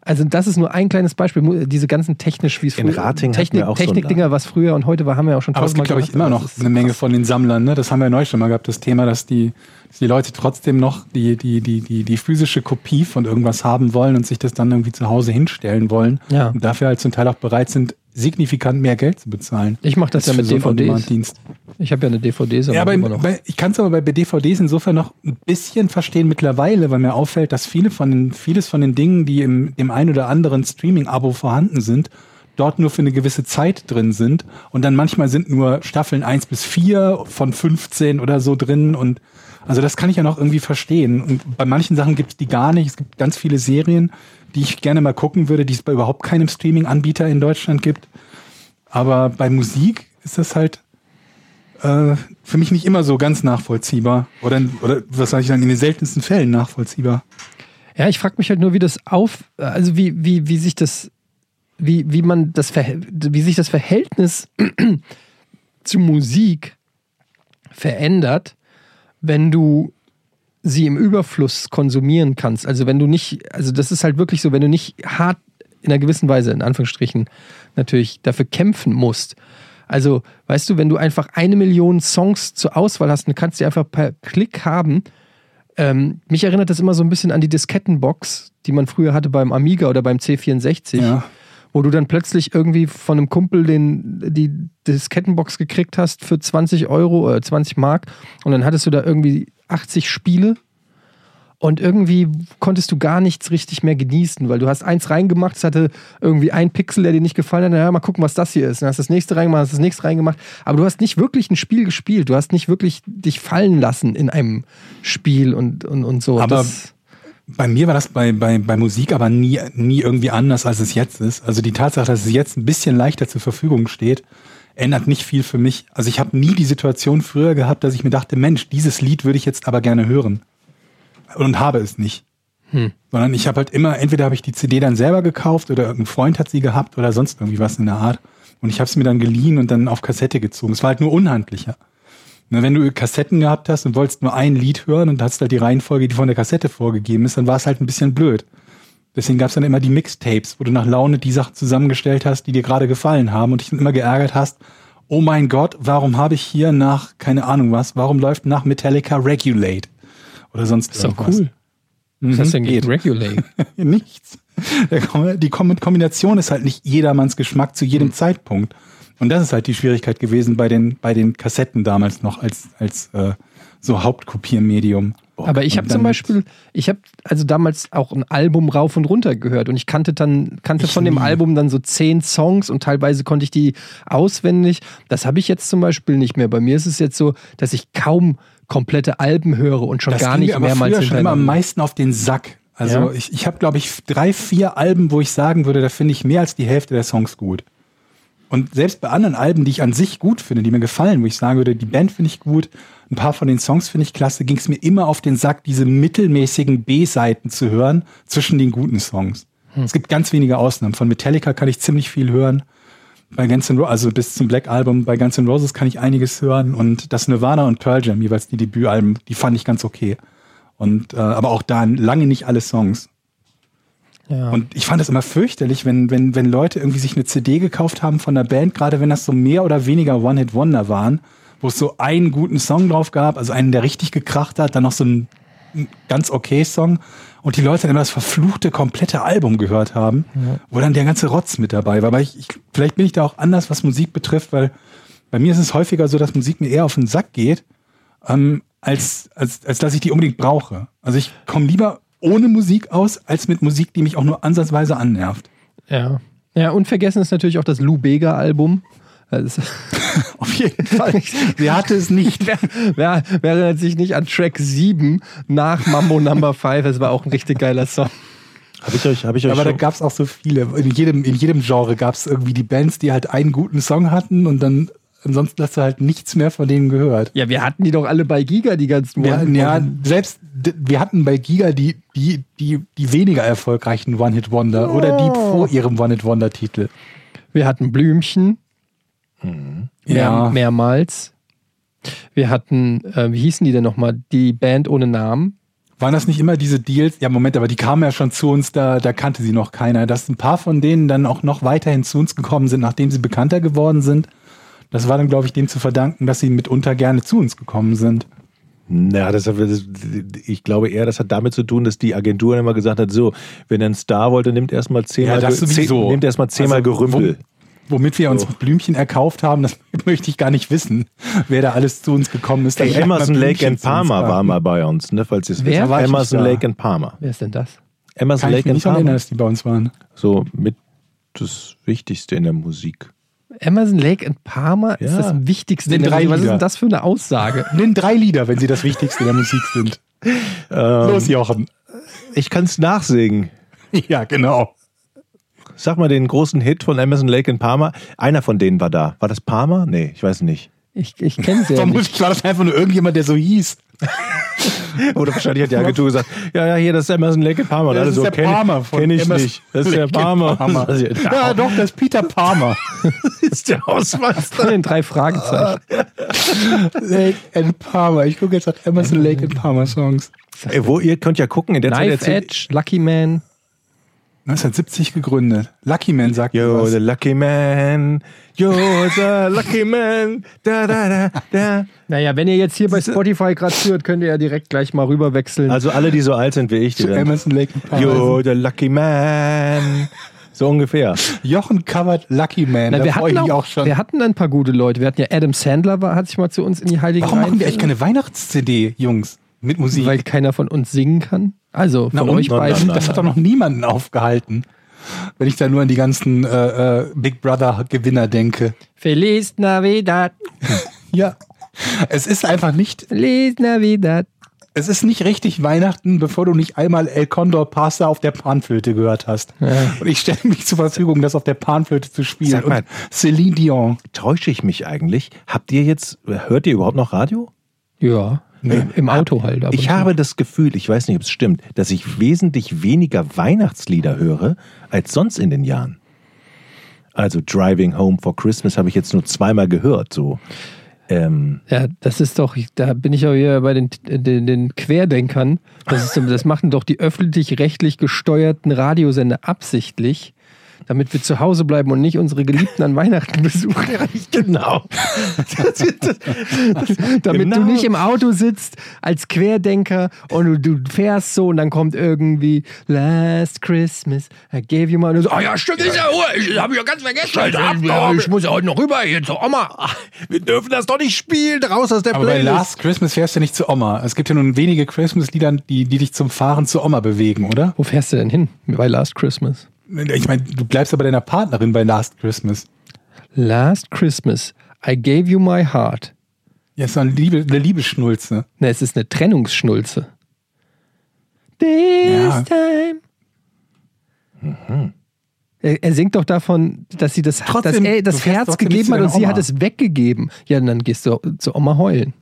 Also das ist nur ein kleines Beispiel. Diese ganzen technisch, wie es In früher, Rating Technik, auch so Technikdinger, was früher und heute war, haben wir auch schon Aber es gibt, glaube ich, immer noch eine Menge von den Sammlern. Ne? Das haben wir neulich schon mal gehabt, das Thema, dass die, dass die Leute trotzdem noch die, die, die, die, die physische Kopie von irgendwas haben wollen und sich das dann irgendwie zu Hause hinstellen wollen. Ja. Und dafür halt zum Teil auch bereit sind, signifikant mehr Geld zu bezahlen. Ich mache das ja mit DVDs. Ich habe ja eine DVD, Ja, aber immer im, noch. bei, ich kann es aber bei DVDs insofern noch ein bisschen verstehen mittlerweile, weil mir auffällt, dass viele von den, vieles von den Dingen, die im dem ein oder anderen Streaming-Abo vorhanden sind, dort nur für eine gewisse Zeit drin sind. Und dann manchmal sind nur Staffeln 1 bis 4 von 15 oder so drin. Und also das kann ich ja noch irgendwie verstehen. Und bei manchen Sachen gibt es die gar nicht. Es gibt ganz viele Serien, die ich gerne mal gucken würde, die es bei überhaupt keinem Streaming-Anbieter in Deutschland gibt. Aber bei Musik ist das halt äh, für mich nicht immer so ganz nachvollziehbar. Oder, oder was soll ich sagen, in den seltensten Fällen nachvollziehbar. Ja, ich frage mich halt nur, wie das auf, also wie, wie, wie sich das, wie, wie man das, wie sich das Verhältnis zu Musik verändert, wenn du sie im Überfluss konsumieren kannst. Also wenn du nicht, also das ist halt wirklich so, wenn du nicht hart in einer gewissen Weise, in Anführungsstrichen, natürlich dafür kämpfen musst. Also, weißt du, wenn du einfach eine Million Songs zur Auswahl hast, dann kannst du die einfach per Klick haben. Ähm, mich erinnert das immer so ein bisschen an die Diskettenbox, die man früher hatte beim Amiga oder beim C64 Ja. wo du dann plötzlich irgendwie von einem Kumpel den, die Diskettenbox gekriegt hast für 20 Euro oder 20 Mark und dann hattest du da irgendwie 80 Spiele und irgendwie konntest du gar nichts richtig mehr genießen, weil du hast eins reingemacht, es hatte irgendwie ein Pixel, der dir nicht gefallen hat, naja, mal gucken, was das hier ist. Dann hast du das nächste reingemacht, hast das nächste reingemacht, aber du hast nicht wirklich ein Spiel gespielt, du hast nicht wirklich dich fallen lassen in einem Spiel und, und, und so. Aber- das, Bei mir war das bei, bei, bei Musik aber nie, nie irgendwie anders, als es jetzt ist. Also die Tatsache, dass es jetzt ein bisschen leichter zur Verfügung steht, ändert nicht viel für mich. Also ich habe nie die Situation früher gehabt, dass ich mir dachte, Mensch, dieses Lied würde ich jetzt aber gerne hören. Und habe es nicht. Hm. Sondern ich habe halt immer, entweder habe ich die CD dann selber gekauft oder irgendein Freund hat sie gehabt oder sonst irgendwie was in der Art. Und ich habe es mir dann geliehen und dann auf Kassette gezogen. Es war halt nur unhandlicher. Na, wenn du Kassetten gehabt hast und wolltest nur ein Lied hören und hast halt die Reihenfolge, die von der Kassette vorgegeben ist, dann war es halt ein bisschen blöd. Deswegen gab es dann immer die Mixtapes, wo du nach Laune die Sachen zusammengestellt hast, die dir gerade gefallen haben und dich dann immer geärgert hast, oh mein Gott, warum habe ich hier nach, keine Ahnung was, warum läuft nach Metallica Regulate? Oder sonst ist doch irgendwas. cool. Mhm, Was du denn geht. Regulate? Nichts. Die Kom- Kombination ist halt nicht jedermanns Geschmack zu jedem Zeitpunkt. Und das ist halt die Schwierigkeit gewesen bei den, bei den Kassetten damals noch als, als äh, so Hauptkopiermedium. Bock. Aber ich habe zum Beispiel, ich habe also damals auch ein Album rauf und runter gehört und ich kannte dann, kannte Ich von dem nie. Album dann so zehn Songs und teilweise konnte ich die auswendig. Das habe ich jetzt zum Beispiel nicht mehr. Bei mir ist es jetzt so, dass ich kaum komplette Alben höre und schon Das gar nicht mehrmals früher schon immer am meisten auf den Sack. Also Ja? ich, ich habe, glaube ich, drei, vier Alben, wo ich sagen würde, da finde ich mehr als die Hälfte der Songs gut. Und selbst bei anderen Alben, die ich an sich gut finde, die mir gefallen, wo ich sagen würde, die Band finde ich gut, ein paar von den Songs finde ich klasse, ging es mir immer auf den Sack, diese mittelmäßigen B-Seiten zu hören zwischen den guten Songs. Es gibt ganz wenige Ausnahmen. Von Metallica kann ich ziemlich viel hören. Bei Guns N' Roses, also bis zum Black Album, bei Guns N' Roses kann ich einiges hören und das Nirvana und Pearl Jam, jeweils die Debütalben, die fand ich ganz okay. Und äh, aber auch da lange nicht alle Songs. Ja. Und ich fand das immer fürchterlich, wenn, wenn, wenn Leute irgendwie sich eine CD gekauft haben von der Band, gerade wenn das so mehr oder weniger One-Hit-Wonder waren, wo es so einen guten Song drauf gab, also einen, der richtig gekracht hat, dann noch so ein, ganz okay Song und die Leute dann immer das verfluchte komplette Album gehört haben, wo dann der ganze Rotz mit dabei war. Aber ich, ich, vielleicht bin ich da auch anders, was Musik betrifft, weil bei mir ist es häufiger so, dass Musik mir eher auf den Sack geht, ähm, als, als, als dass ich die unbedingt brauche. Also ich komme lieber ohne Musik aus, als mit Musik, die mich auch nur ansatzweise annervt. ja. Ja, unvergessen ist natürlich auch das Lou Bega-Album. Ist- Auf jeden Fall. Wer hatte es nicht? Wer, wer, wer erinnert sich nicht an Track 7 nach Mambo Number 5? Das war auch ein richtig geiler Song. Habe ich euch, habe ich euch Aber da gab es auch so viele. In jedem, in jedem Genre gab es irgendwie die Bands, die halt einen guten Song hatten und dann ansonsten hast du halt nichts mehr von denen gehört. Ja, wir hatten die doch alle bei Giga, die ganzen Wir, One- ja, selbst wir hatten bei Giga die, die, die, die weniger erfolgreichen One-Hit-Wonder oder die vor ihrem One-Hit-Wonder-Titel. wir hatten Blümchen. Mehr, Ja. Mehrmals. Wir hatten, äh, wie hießen die denn nochmal? Die Band ohne Namen. Waren das nicht immer diese Deals? Ja, Moment, aber die kamen ja schon zu uns, da, da kannte sie noch keiner. Dass ein paar von denen dann auch noch weiterhin zu uns gekommen sind, nachdem sie bekannter geworden sind. Das war dann, glaube ich, dem zu verdanken, dass sie mitunter gerne zu uns gekommen sind. na, das, hat- das, ich glaube eher, das hat damit zu tun, dass die Agentur immer gesagt hat, so, wenn er einen Star wollte, nimmt erstmal zehnmal, Ja, das sowieso. zehn, nimmt erstmal zehnmal Also, Gerümpel. Wo, womit wir uns So. Blümchen erkauft haben, das möchte ich gar nicht wissen, wer da alles zu uns gekommen ist. Ey, Emerson Lake and Palmer war mal bei uns, ne, falls ihr es Wer? wisst. war ich Emerson nicht da. Lake and Palmer. Wer ist denn das? Emerson Kann ich Lake mich and nicht erinnern, Palmer. dass die bei uns waren. So mit das Wichtigste in der Musik. Emerson Lake and Palmer ist Ja. das Wichtigste. Den in der drei Musik. Was ist Lieder. denn das für eine Aussage? Nenn drei Lieder, wenn sie das Wichtigste in der Musik sind. Ähm, Los, Jochen. Ich kann es nachsingen. Ja, genau. Sag mal den großen Hit von Emerson Lake and Palmer. Einer von denen war da. War das Palmer? Nee, ich weiß nicht. Ich, ich kenne sie ja nicht. Vermutlich war das einfach nur irgendjemand, der so hieß. Oder wahrscheinlich hat die Agentur gesagt, ja, ja, hier, das ist Emerson Lake and Palmer. Und Das alle ist so, der kenn Palmer ich, von kenn ich Emerson nicht. Das ist der Lake and Palmer. Palmer. Das Ja, doch, das ist Peter Palmer. ist der Hausmeister. Von den drei Fragezeichen. Lake and Palmer. Ich gucke jetzt nach Emerson Lake and Palmer Songs. Ey, wo ihr könnt ja gucken, in der Zeit Knife erzählt- Edge, Lucky Man. 1970 gegründet. Lucky Man sagt You're was. the lucky man. You're the lucky man. Da, da, da, da. Naja, wenn ihr jetzt hier bei Spotify gerade hört, könnt ihr ja direkt gleich mal rüberwechseln. Also alle, die so alt sind wie ich, die Zu dann, Emerson Lake. You're the lucky man. So ungefähr. Jochen covert Lucky Man. Na, da wir, freue hatten ich mich auch, auch schon. wir hatten ein paar gute Leute. Wir hatten ja Adam Sandler, war, hat sich mal zu uns in die Heilige Warum machen wir eigentlich Reihen- keine Weihnachts-CD, Jungs? Mit Musik? Weil keiner von uns singen kann. Also Na von und? euch Na, beiden. na, na. das hat doch noch niemanden aufgehalten. Wenn ich da nur an die ganzen äh, äh, Big Brother-Gewinner denke. Feliz Navidad. Ja. Es ist einfach nicht, Feliz Navidad. es ist nicht richtig Weihnachten, bevor du nicht einmal El Condor Pasa auf der Panflöte gehört hast. Und ich stelle mich zur Verfügung, das auf der Panflöte zu spielen. Sag mal. Und Celine Dion. Täusche ich mich eigentlich? Habt ihr jetzt, hört ihr überhaupt noch Radio? Ja. Im Auto halt. Ich habe das Gefühl, ich weiß nicht, ob es stimmt, dass ich wesentlich weniger Weihnachtslieder höre als sonst in den Jahren. Also Driving Home for Christmas habe ich jetzt nur zweimal gehört. So. Ähm, Ja, das ist doch, da bin ich auch wieder bei den, den, den Querdenkern. Das, ist, das machen doch die öffentlich-rechtlich gesteuerten Radiosender absichtlich, damit wir zu Hause bleiben und nicht unsere Geliebten an Weihnachten besuchen. Genau. damit Genau. du nicht im Auto sitzt als Querdenker und du, du fährst so und dann kommt irgendwie Last Christmas, I gave you my... Und du so, oh ja, stimmt, ist ja Uhr, ich habe ja ganz vergessen. Ich muss ja heute noch rüber hier zur Oma. Wir dürfen das doch nicht spielen. Raus aus der Aber bei Playlist. Last Christmas fährst du nicht zu Oma. Es gibt ja nun wenige Christmas-Lieder, die, die dich zum Fahren zu Oma bewegen, oder? Wo fährst du denn hin bei Last Christmas? Ich meine, du bleibst aber deiner Partnerin bei Last Christmas. Last Christmas, I gave you my heart. Ja, ist doch eine, Liebe, eine Liebesschnulze. Ne, es ist eine Trennungsschnulze. This Ja. time. Er, er singt doch davon, dass sie das, Trotzdem, dass er das Herz gegeben hat und sie hat es weggegeben. Ja, und dann gehst du zu Oma heulen.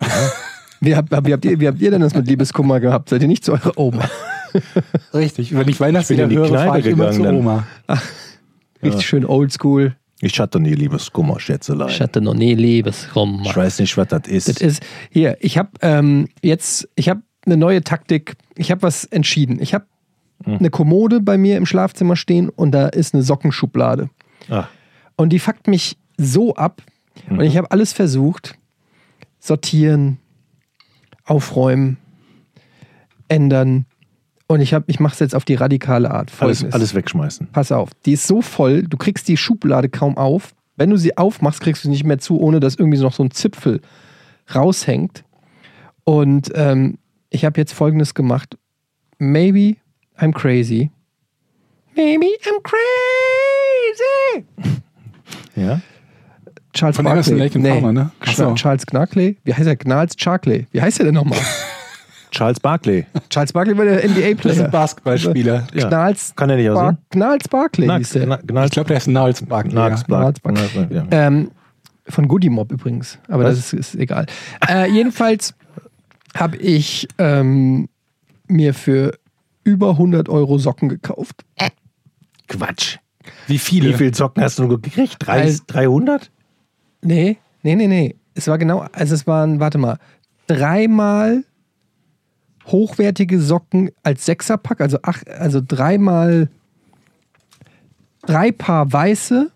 wie, habt, wie, habt ihr, wie habt ihr denn das mit Liebeskummer gehabt? Seid ihr nicht zu eurer Oma? Richtig. Wenn ich Weihnachtslieder in die höre, fahre ich immer gegangen zu. Oma. Richtig schön oldschool. Ich hatte nie Liebeskummer, Schätzelein. Ich hatte noch nie Liebeskummer. Ich weiß nicht, was das ist. Das ist hier. Ich habe ähm, jetzt, ich habe eine neue Taktik. Ich habe was entschieden. Ich habe eine Kommode bei mir im Schlafzimmer stehen und da ist eine Sockenschublade. Ah, Und die fuckt mich so ab. Und ich habe alles versucht. Sortieren, aufräumen, ändern. Und ich, hab- ich mache es jetzt auf die radikale Art. alles, Folgendes. alles wegschmeißen. Pass auf, die ist so voll, du kriegst die Schublade kaum auf. Wenn du sie aufmachst, kriegst du sie nicht mehr zu, ohne dass irgendwie noch so ein Zipfel raushängt. Und ähm, ich habe jetzt folgendes gemacht. Maybe I'm crazy. Maybe I'm crazy. Ja? Charles Von Barkley. Emerson, Lake and Palmer, ne? Charles Knackley. Wie heißt er? Gnals Charkley. Wie heißt er denn nochmal? Charles Barkley. Charles Barkley war der Das ist NBA-Player. ein Basketballspieler. Ja. Gnals, Kann er nicht aussehen? Gnals Barkley hieß der. Ich glaube, der ist Niles Barkley. Knarks Ja. Bark. Knarks Bark. Ja. Ähm, von Goody Mob übrigens. Aber Was? das ist, ist egal. Äh, jedenfalls habe ich ähm, mir für über 100 Euro Socken gekauft. Quatsch. Wie viele? Wie viel Socken hast du gekriegt? Drei, Also- 300? Nee, nee, nee, nee. Es war genau, also es waren, warte mal, dreimal hochwertige Socken als Sechserpack, also acht, also dreimal drei Paar weiße,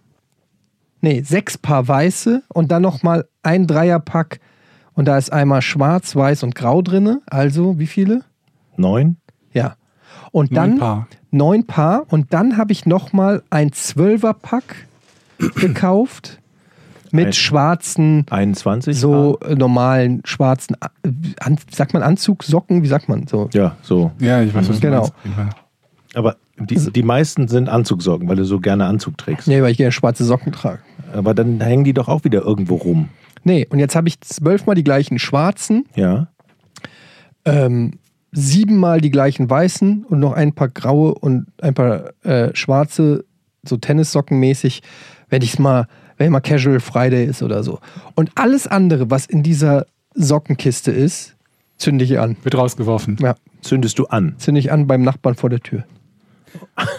nee, sechs Paar weiße und dann nochmal ein Dreierpack und da ist einmal schwarz, weiß und grau drinne. Also wie viele? Neun? Ja. Und Neun dann Paar. neun Paar und dann habe ich nochmal ein Zwölferpack gekauft mit Ein- schwarzen 21? so äh, normalen schwarzen, an, sagt man Anzug, Socken, wie sagt man so? Ja, so. Ja, ich weiß, was du Genau. meinst. Aber die, die meisten sind Anzugsocken, weil du so gerne Anzug trägst. Nee, weil ich gerne schwarze Socken trage. Aber dann hängen die doch auch wieder irgendwo rum. Nee, und jetzt habe ich zwölfmal die gleichen schwarzen, Ja. ähm, siebenmal die gleichen weißen und noch ein paar graue und ein paar äh, schwarze, so Tennissockenmäßig, wenn ich es mal, wenn mal Casual Friday ist oder so. Und alles andere, was in dieser Sockenkiste ist, zünde ich an. Wird rausgeworfen. Ja, Zündest du an. zünde ich an beim Nachbarn vor der Tür.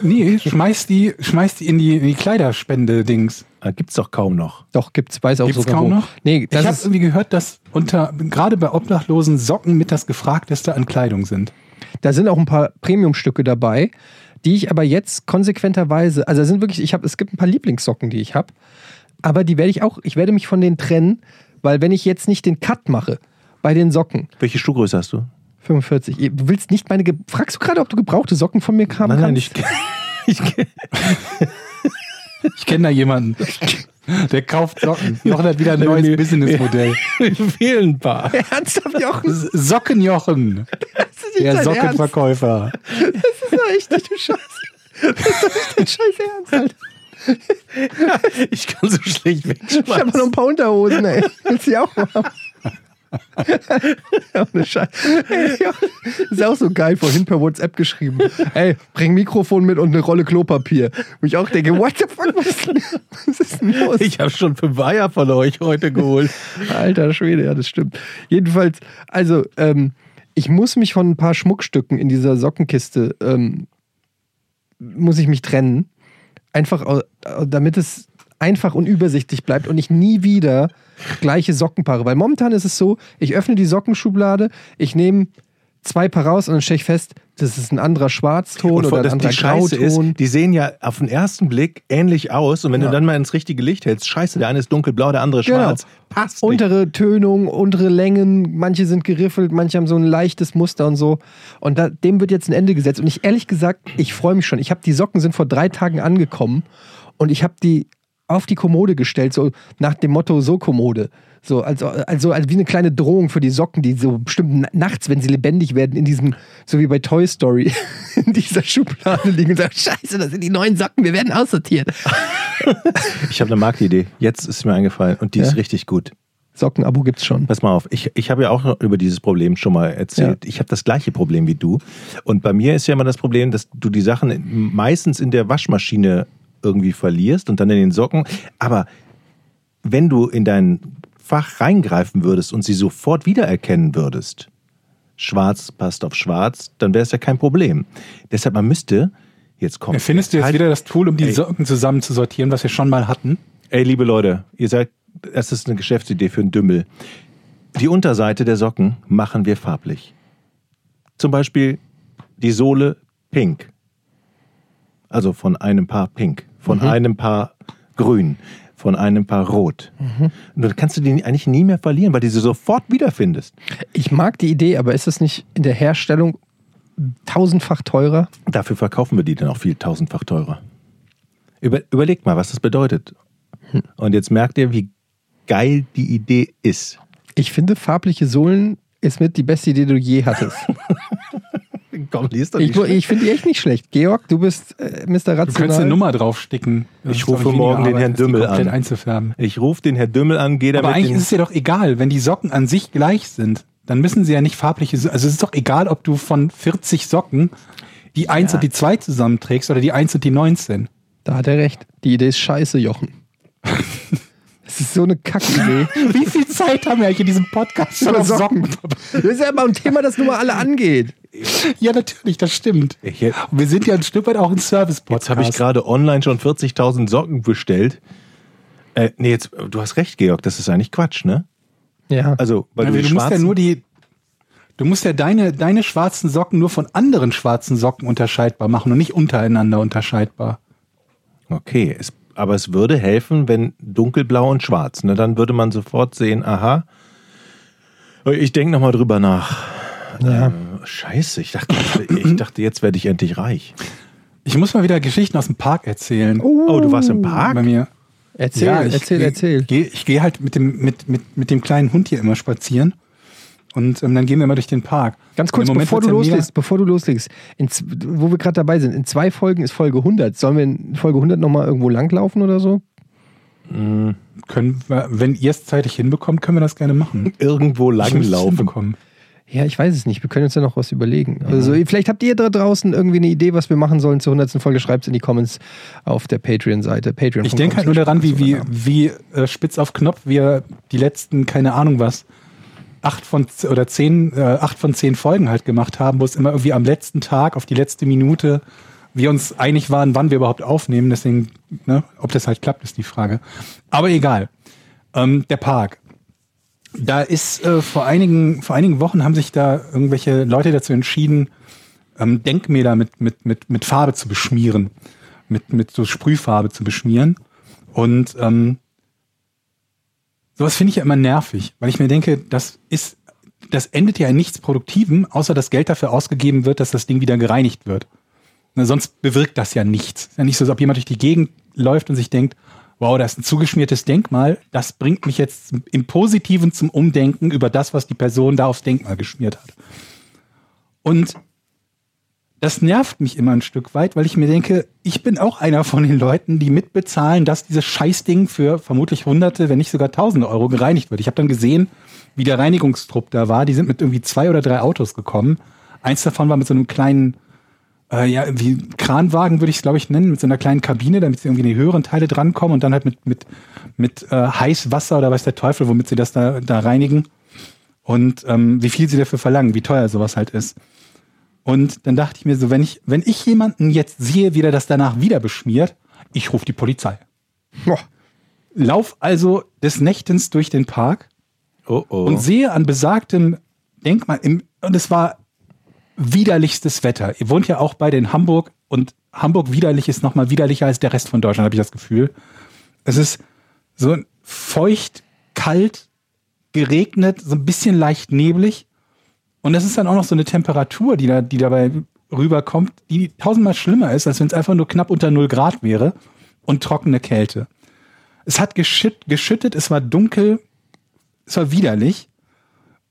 Nee, schmeiß die, schmeiß die in die, in die Kleiderspende-Dings. Ah, Gibt's doch kaum noch. Doch, gibt's, weiß auch Gibt's sogar kaum wo. noch? Nee, Ich das habe irgendwie gehört, dass unter gerade bei Obdachlosen Socken mit das gefragteste an Kleidung sind. Da sind auch ein paar Premium-Stücke dabei, die ich aber jetzt konsequenterweise, also da sind wirklich, ich habe, es gibt ein paar Lieblingssocken, die ich habe, aber die werde ich auch, ich werde mich von denen trennen, weil wenn ich jetzt nicht den Cut mache bei den Socken, Welche Schuhgröße hast du? 45, du willst nicht meine, Ge fragst du gerade, ob du gebrauchte Socken von mir haben Nein, nein, kannst? ich, ich, Ich kenne da jemanden, der kauft Socken. Jochen hat wieder ein neues mir- Businessmodell. mir fehlen ein paar. Ernsthaft, Jochen? Sockenjochen, der dein Ernst. Sockenverkäufer. Das ist doch echt nicht, du Scheiße. Das ist doch nicht dein Scheiß Ernst, Alter. Ich kann so schlecht Ich habe wegschmeißen. noch ein paar Unterhosen, ey. Willst du die auch haben? ja, ohne Scheiß. Ey, ja, ist auch so geil, vorhin per WhatsApp geschrieben. Ey, bring Mikrofon mit und eine Rolle Klopapier. Wo ich auch denke, what the fuck, was ist denn, was ist denn los? Ich habe schon fünf Eier von euch heute geholt. Alter Schwede, ja, das stimmt. Jedenfalls, also, ähm, ich muss mich von ein paar Schmuckstücken in dieser Sockenkiste, ähm, muss ich mich trennen. Einfach, damit es einfach und übersichtlich bleibt und ich nie wieder gleiche Sockenpaare. Weil momentan ist es so, ich öffne die Sockenschublade, ich nehme zwei Paar raus und dann stelle ich fest, das ist ein anderer Schwarzton Und oder ein anderer die Scheiße ist, Grauton. die sehen ja auf den ersten Blick ähnlich aus und wenn du dann mal ins richtige Licht hältst, scheiße, der eine ist dunkelblau, der andere Genau. schwarz. Passt nicht. untere Tönung, untere Längen, manche sind geriffelt, manche haben so ein leichtes Muster und so. Und da, dem wird jetzt ein Ende gesetzt. Und ich ehrlich gesagt, ich freue mich schon. Ich habe die Socken sind vor drei Tagen angekommen und ich habe die auf die Kommode gestellt, so nach dem Motto so Kommode. So, also, also, also wie eine kleine Drohung für die Socken, die so bestimmt na- nachts, wenn sie lebendig werden, in diesem, so wie bei Toy Story, in dieser Schublade liegen und sagen, scheiße, das sind die neuen Socken, wir werden aussortiert. Ich habe eine Marktidee. Jetzt ist mir eingefallen und die Ja? ist richtig gut. Sockenabo gibt's schon. Pass mal auf, ich, ich habe ja auch über dieses Problem schon mal erzählt. Ich habe das gleiche Problem wie du. Und bei mir ist ja immer das Problem, dass du die Sachen meistens in der Waschmaschine irgendwie verlierst und dann in den Socken. Aber wenn du in dein Fach reingreifen würdest und sie sofort wiedererkennen würdest, schwarz passt auf schwarz, dann wäre es ja kein Problem. Deshalb, man müsste, jetzt kommt. Findest du jetzt Halt- wieder das Tool, um die Ey. Socken zusammen zu sortieren, was wir schon mal hatten? Ey, liebe Leute, ihr seid, das ist eine Geschäftsidee für einen Dümmel. Die Unterseite der Socken machen wir farblich. Zum Beispiel die Sohle pink. Also von einem Paar pink, von einem Paar grün, von einem Paar rot. Und dann kannst du die eigentlich nie mehr verlieren, weil du sie sofort wiederfindest. Ich mag die Idee, aber ist es nicht in der Herstellung tausendfach teurer? Dafür verkaufen wir die dann auch viel tausendfach teurer. Über, überlegt mal, was das bedeutet. Und jetzt merkt ihr, wie geil die Idee ist. Ich finde, farbliche Sohlen ist mit die beste Idee, die du je hattest. Komm, liest doch ich ich finde die echt nicht schlecht. Georg, du bist äh, Mr. Rational. Du könntest eine Nummer draufsticken. Das Ich rufe morgen den Herrn Dümmel an. einzufärben. Ich rufe den Herr Dümmel an, gehe Aber damit eigentlich in, ist es ja doch egal, wenn die Socken an sich gleich sind, dann müssen sie ja nicht farbliche, also es ist doch egal, ob du von 40 Socken die 1 und die 2 zusammenträgst oder die 1 und die 19. Da hat er recht. Die Idee ist scheiße, Jochen. Es ist so eine Kackidee. Wie viel Zeit haben wir eigentlich in diesem Podcast schon auf Socken? Das ist ja immer ein Thema, das nur mal alle angeht. Ja, natürlich, das stimmt. Und wir sind ja ein Stück weit auch ein Service-Podcast. Jetzt habe ich gerade online schon 40.000 Socken bestellt. Äh, nee, jetzt, du hast recht, Georg, das ist eigentlich Quatsch, ne? Ja. Also, weil Ja, du, du, musst ja nur die, du musst ja deine, deine schwarzen Socken nur von anderen schwarzen Socken unterscheidbar machen und nicht untereinander unterscheidbar. Okay, es, aber es würde helfen, wenn dunkelblau und schwarz, ne? Dann würde man sofort sehen, aha. Ich denke nochmal drüber nach. ja. Äh, scheiße, ich dachte, ich dachte, jetzt werde ich endlich reich. Ich muss mal wieder Geschichten aus dem Park erzählen. Oh, du warst im Park? Bei mir. Erzähl, Ja, ich erzähl, erzähl. Geh, ich gehe halt mit dem, mit, mit, mit dem kleinen Hund hier immer spazieren. Und ähm, dann gehen wir immer durch den Park. Ganz kurz, bevor du loslegst, bevor du loslegst, in, wo wir gerade dabei sind, in zwei Folgen ist Folge 100. Sollen wir in Folge 100 nochmal irgendwo langlaufen oder so? mega- Können wir, wenn ihr es zeitlich hinbekommt, können wir das gerne machen. Irgendwo langlaufen. Ja, ich weiß es nicht. Wir können uns ja noch was überlegen. Also, vielleicht habt ihr da draußen irgendwie eine Idee, was wir machen sollen zur 100. Folge. Schreibt es in die Comments auf der Patreon-Seite. Patreon Ich denke halt nur daran, wie, wie, wie äh, spitz auf Knopf wir die letzten, keine Ahnung was, acht von oder zehn, äh, acht von zehn Folgen halt gemacht haben, wo es immer irgendwie am letzten Tag, auf die letzte Minute, wir uns einig waren, wann wir überhaupt aufnehmen. Deswegen, ne, ob das halt klappt, ist die Frage. Aber egal. Ähm, der Park. Da ist äh, vor einigen, vor einigen Wochen haben sich da irgendwelche Leute dazu entschieden, ähm, Denkmäler mit, mit, mit, mit Farbe zu beschmieren. Mit, mit so Sprühfarbe zu beschmieren. Und ähm, sowas finde ich ja immer nervig, weil ich mir denke, das ist, das endet ja in nichts Produktivem, außer dass Geld dafür ausgegeben wird, dass das Ding wieder gereinigt wird. Na, sonst bewirkt das ja nichts. Ist ja nicht so, als ob jemand durch die Gegend läuft und sich denkt, wow, da ist ein zugeschmiertes Denkmal, das bringt mich jetzt im Positiven zum Umdenken über das, was die Person da aufs Denkmal geschmiert hat. Und das nervt mich immer ein Stück weit, weil ich mir denke, ich bin auch einer von den Leuten, die mitbezahlen, dass dieses Scheißding für vermutlich Hunderte, wenn nicht sogar Tausende Euro gereinigt wird. Ich habe dann gesehen, wie der Reinigungstrupp da war. Die sind mit irgendwie zwei oder drei Autos gekommen. Eins davon war mit so einem kleinen, äh, ja, wie Kranwagen würde ich es, glaube ich, nennen, mit so einer kleinen Kabine, damit sie irgendwie in die höheren Teile drankommen und dann halt mit, mit, mit äh, Heißwasser oder weiß der Teufel, womit sie das da, da reinigen. Und ähm, wie viel sie dafür verlangen, wie teuer sowas halt ist. Und dann dachte ich mir so, wenn ich, wenn ich jemanden jetzt sehe, wie der das danach wieder beschmiert, ich rufe die Polizei. Boah. Lauf also des Nächtens durch den Park Oh oh. und sehe an besagtem Denkmal, im, und es war widerlichstes Wetter. Ihr wohnt ja auch beide in Hamburg und Hamburg widerlich ist nochmal widerlicher als der Rest von Deutschland, habe ich das Gefühl. Es ist so feucht, kalt, geregnet, so ein bisschen leicht neblig. Und das ist dann auch noch so eine Temperatur, die, da, die dabei rüberkommt, die tausendmal schlimmer ist, als wenn es einfach nur knapp unter 0 Grad wäre und trockene Kälte. Es hat geschütt, geschüttet, es war dunkel, es war widerlich.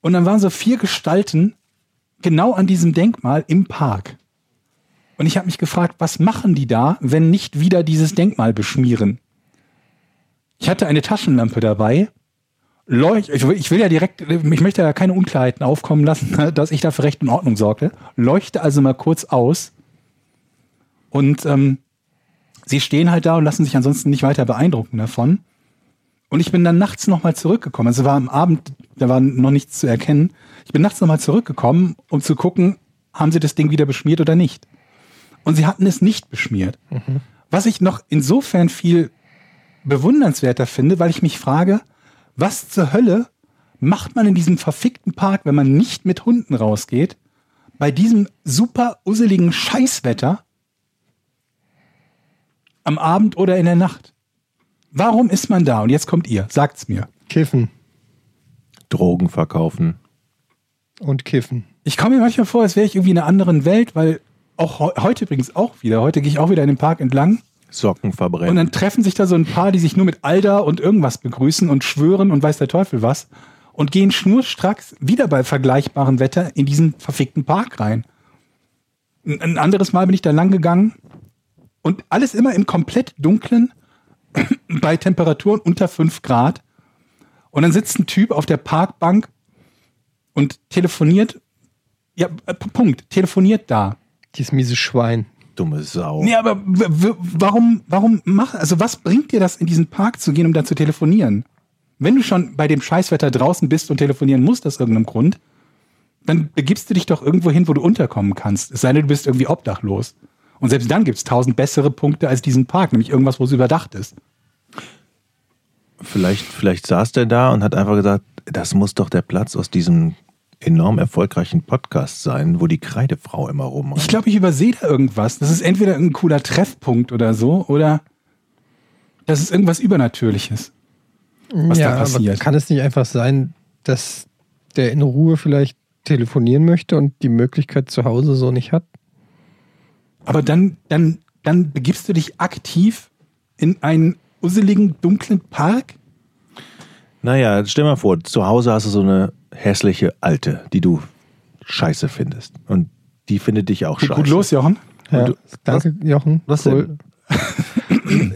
Und dann waren so vier Gestalten genau an diesem Denkmal im Park. Und ich habe mich gefragt, was machen die da, wenn nicht wieder dieses Denkmal beschmieren? Ich hatte eine Taschenlampe dabei. Leucht, ich will- ja direkt, ich möchte ja keine Unklarheiten aufkommen lassen, dass ich da für Recht und Ordnung sorgte. Leuchte also mal kurz aus. Und ähm, sie stehen halt da und lassen sich ansonsten nicht weiter beeindrucken davon. Und ich bin dann nachts nochmal zurückgekommen. Also war am Abend, da war noch nichts zu erkennen. Ich bin nachts nochmal zurückgekommen, um zu gucken, haben sie das Ding wieder beschmiert oder nicht. Und sie hatten es nicht beschmiert. Was ich noch insofern viel bewundernswerter finde, weil ich mich frage, was zur Hölle macht man in diesem verfickten Park, wenn man nicht mit Hunden rausgeht, bei diesem super usseligen Scheißwetter am Abend oder in der Nacht? Warum ist man da? Und jetzt kommt ihr, sagt's mir. Kiffen Drogen verkaufen. und kiffen. Ich komme mir manchmal vor, als wäre ich irgendwie in einer anderen Welt, weil auch heu- heute übrigens auch wieder, heute gehe ich auch wieder in den Park entlang Socken verbrennen. und dann treffen sich da so ein paar, die sich nur mit Alda und irgendwas begrüßen und schwören und weiß der Teufel was und gehen schnurstracks wieder bei vergleichbarem Wetter in diesen verfickten Park rein. Ein, ein anderes Mal bin ich da lang gegangen und alles immer im komplett dunklen bei Temperaturen unter 5 Grad. Und dann sitzt ein Typ auf der Parkbank und telefoniert. Ja, äh, Punkt. Telefoniert da. Dieses miese Schwein. Dumme Sau. Nee, aber warum, warum mach, also was bringt dir das, in diesen Park zu gehen, um da zu telefonieren? Wenn du schon bei dem Scheißwetter draußen bist und telefonieren musst aus irgendeinem Grund, dann begibst du dich doch irgendwo hin, wo du unterkommen kannst. Es sei denn, du bist irgendwie obdachlos. Und selbst dann gibt's tausend bessere Punkte als diesen Park, nämlich irgendwas, wo es überdacht ist. Vielleicht, vielleicht saß der da und hat einfach gesagt, das muss doch der Platz aus diesem enorm erfolgreichen Podcast sein, wo die Kreidefrau immer rumrennt. Ich glaube, ich übersehe da irgendwas. Das ist entweder ein cooler Treffpunkt oder so, oder das ist irgendwas Übernatürliches. was da passiert. Aber kann es nicht einfach sein, dass der in Ruhe vielleicht telefonieren möchte und die Möglichkeit zu Hause so nicht hat? Aber dann, dann, dann begibst du dich aktiv in einen usseligen, dunklen Park? Naja, stell mal vor, zu Hause hast du so eine hässliche Alte, die du scheiße findest. Und die findet dich auch Geht scheiße. gut los, Jochen. Ja, du- danke, Jochen. was Cool.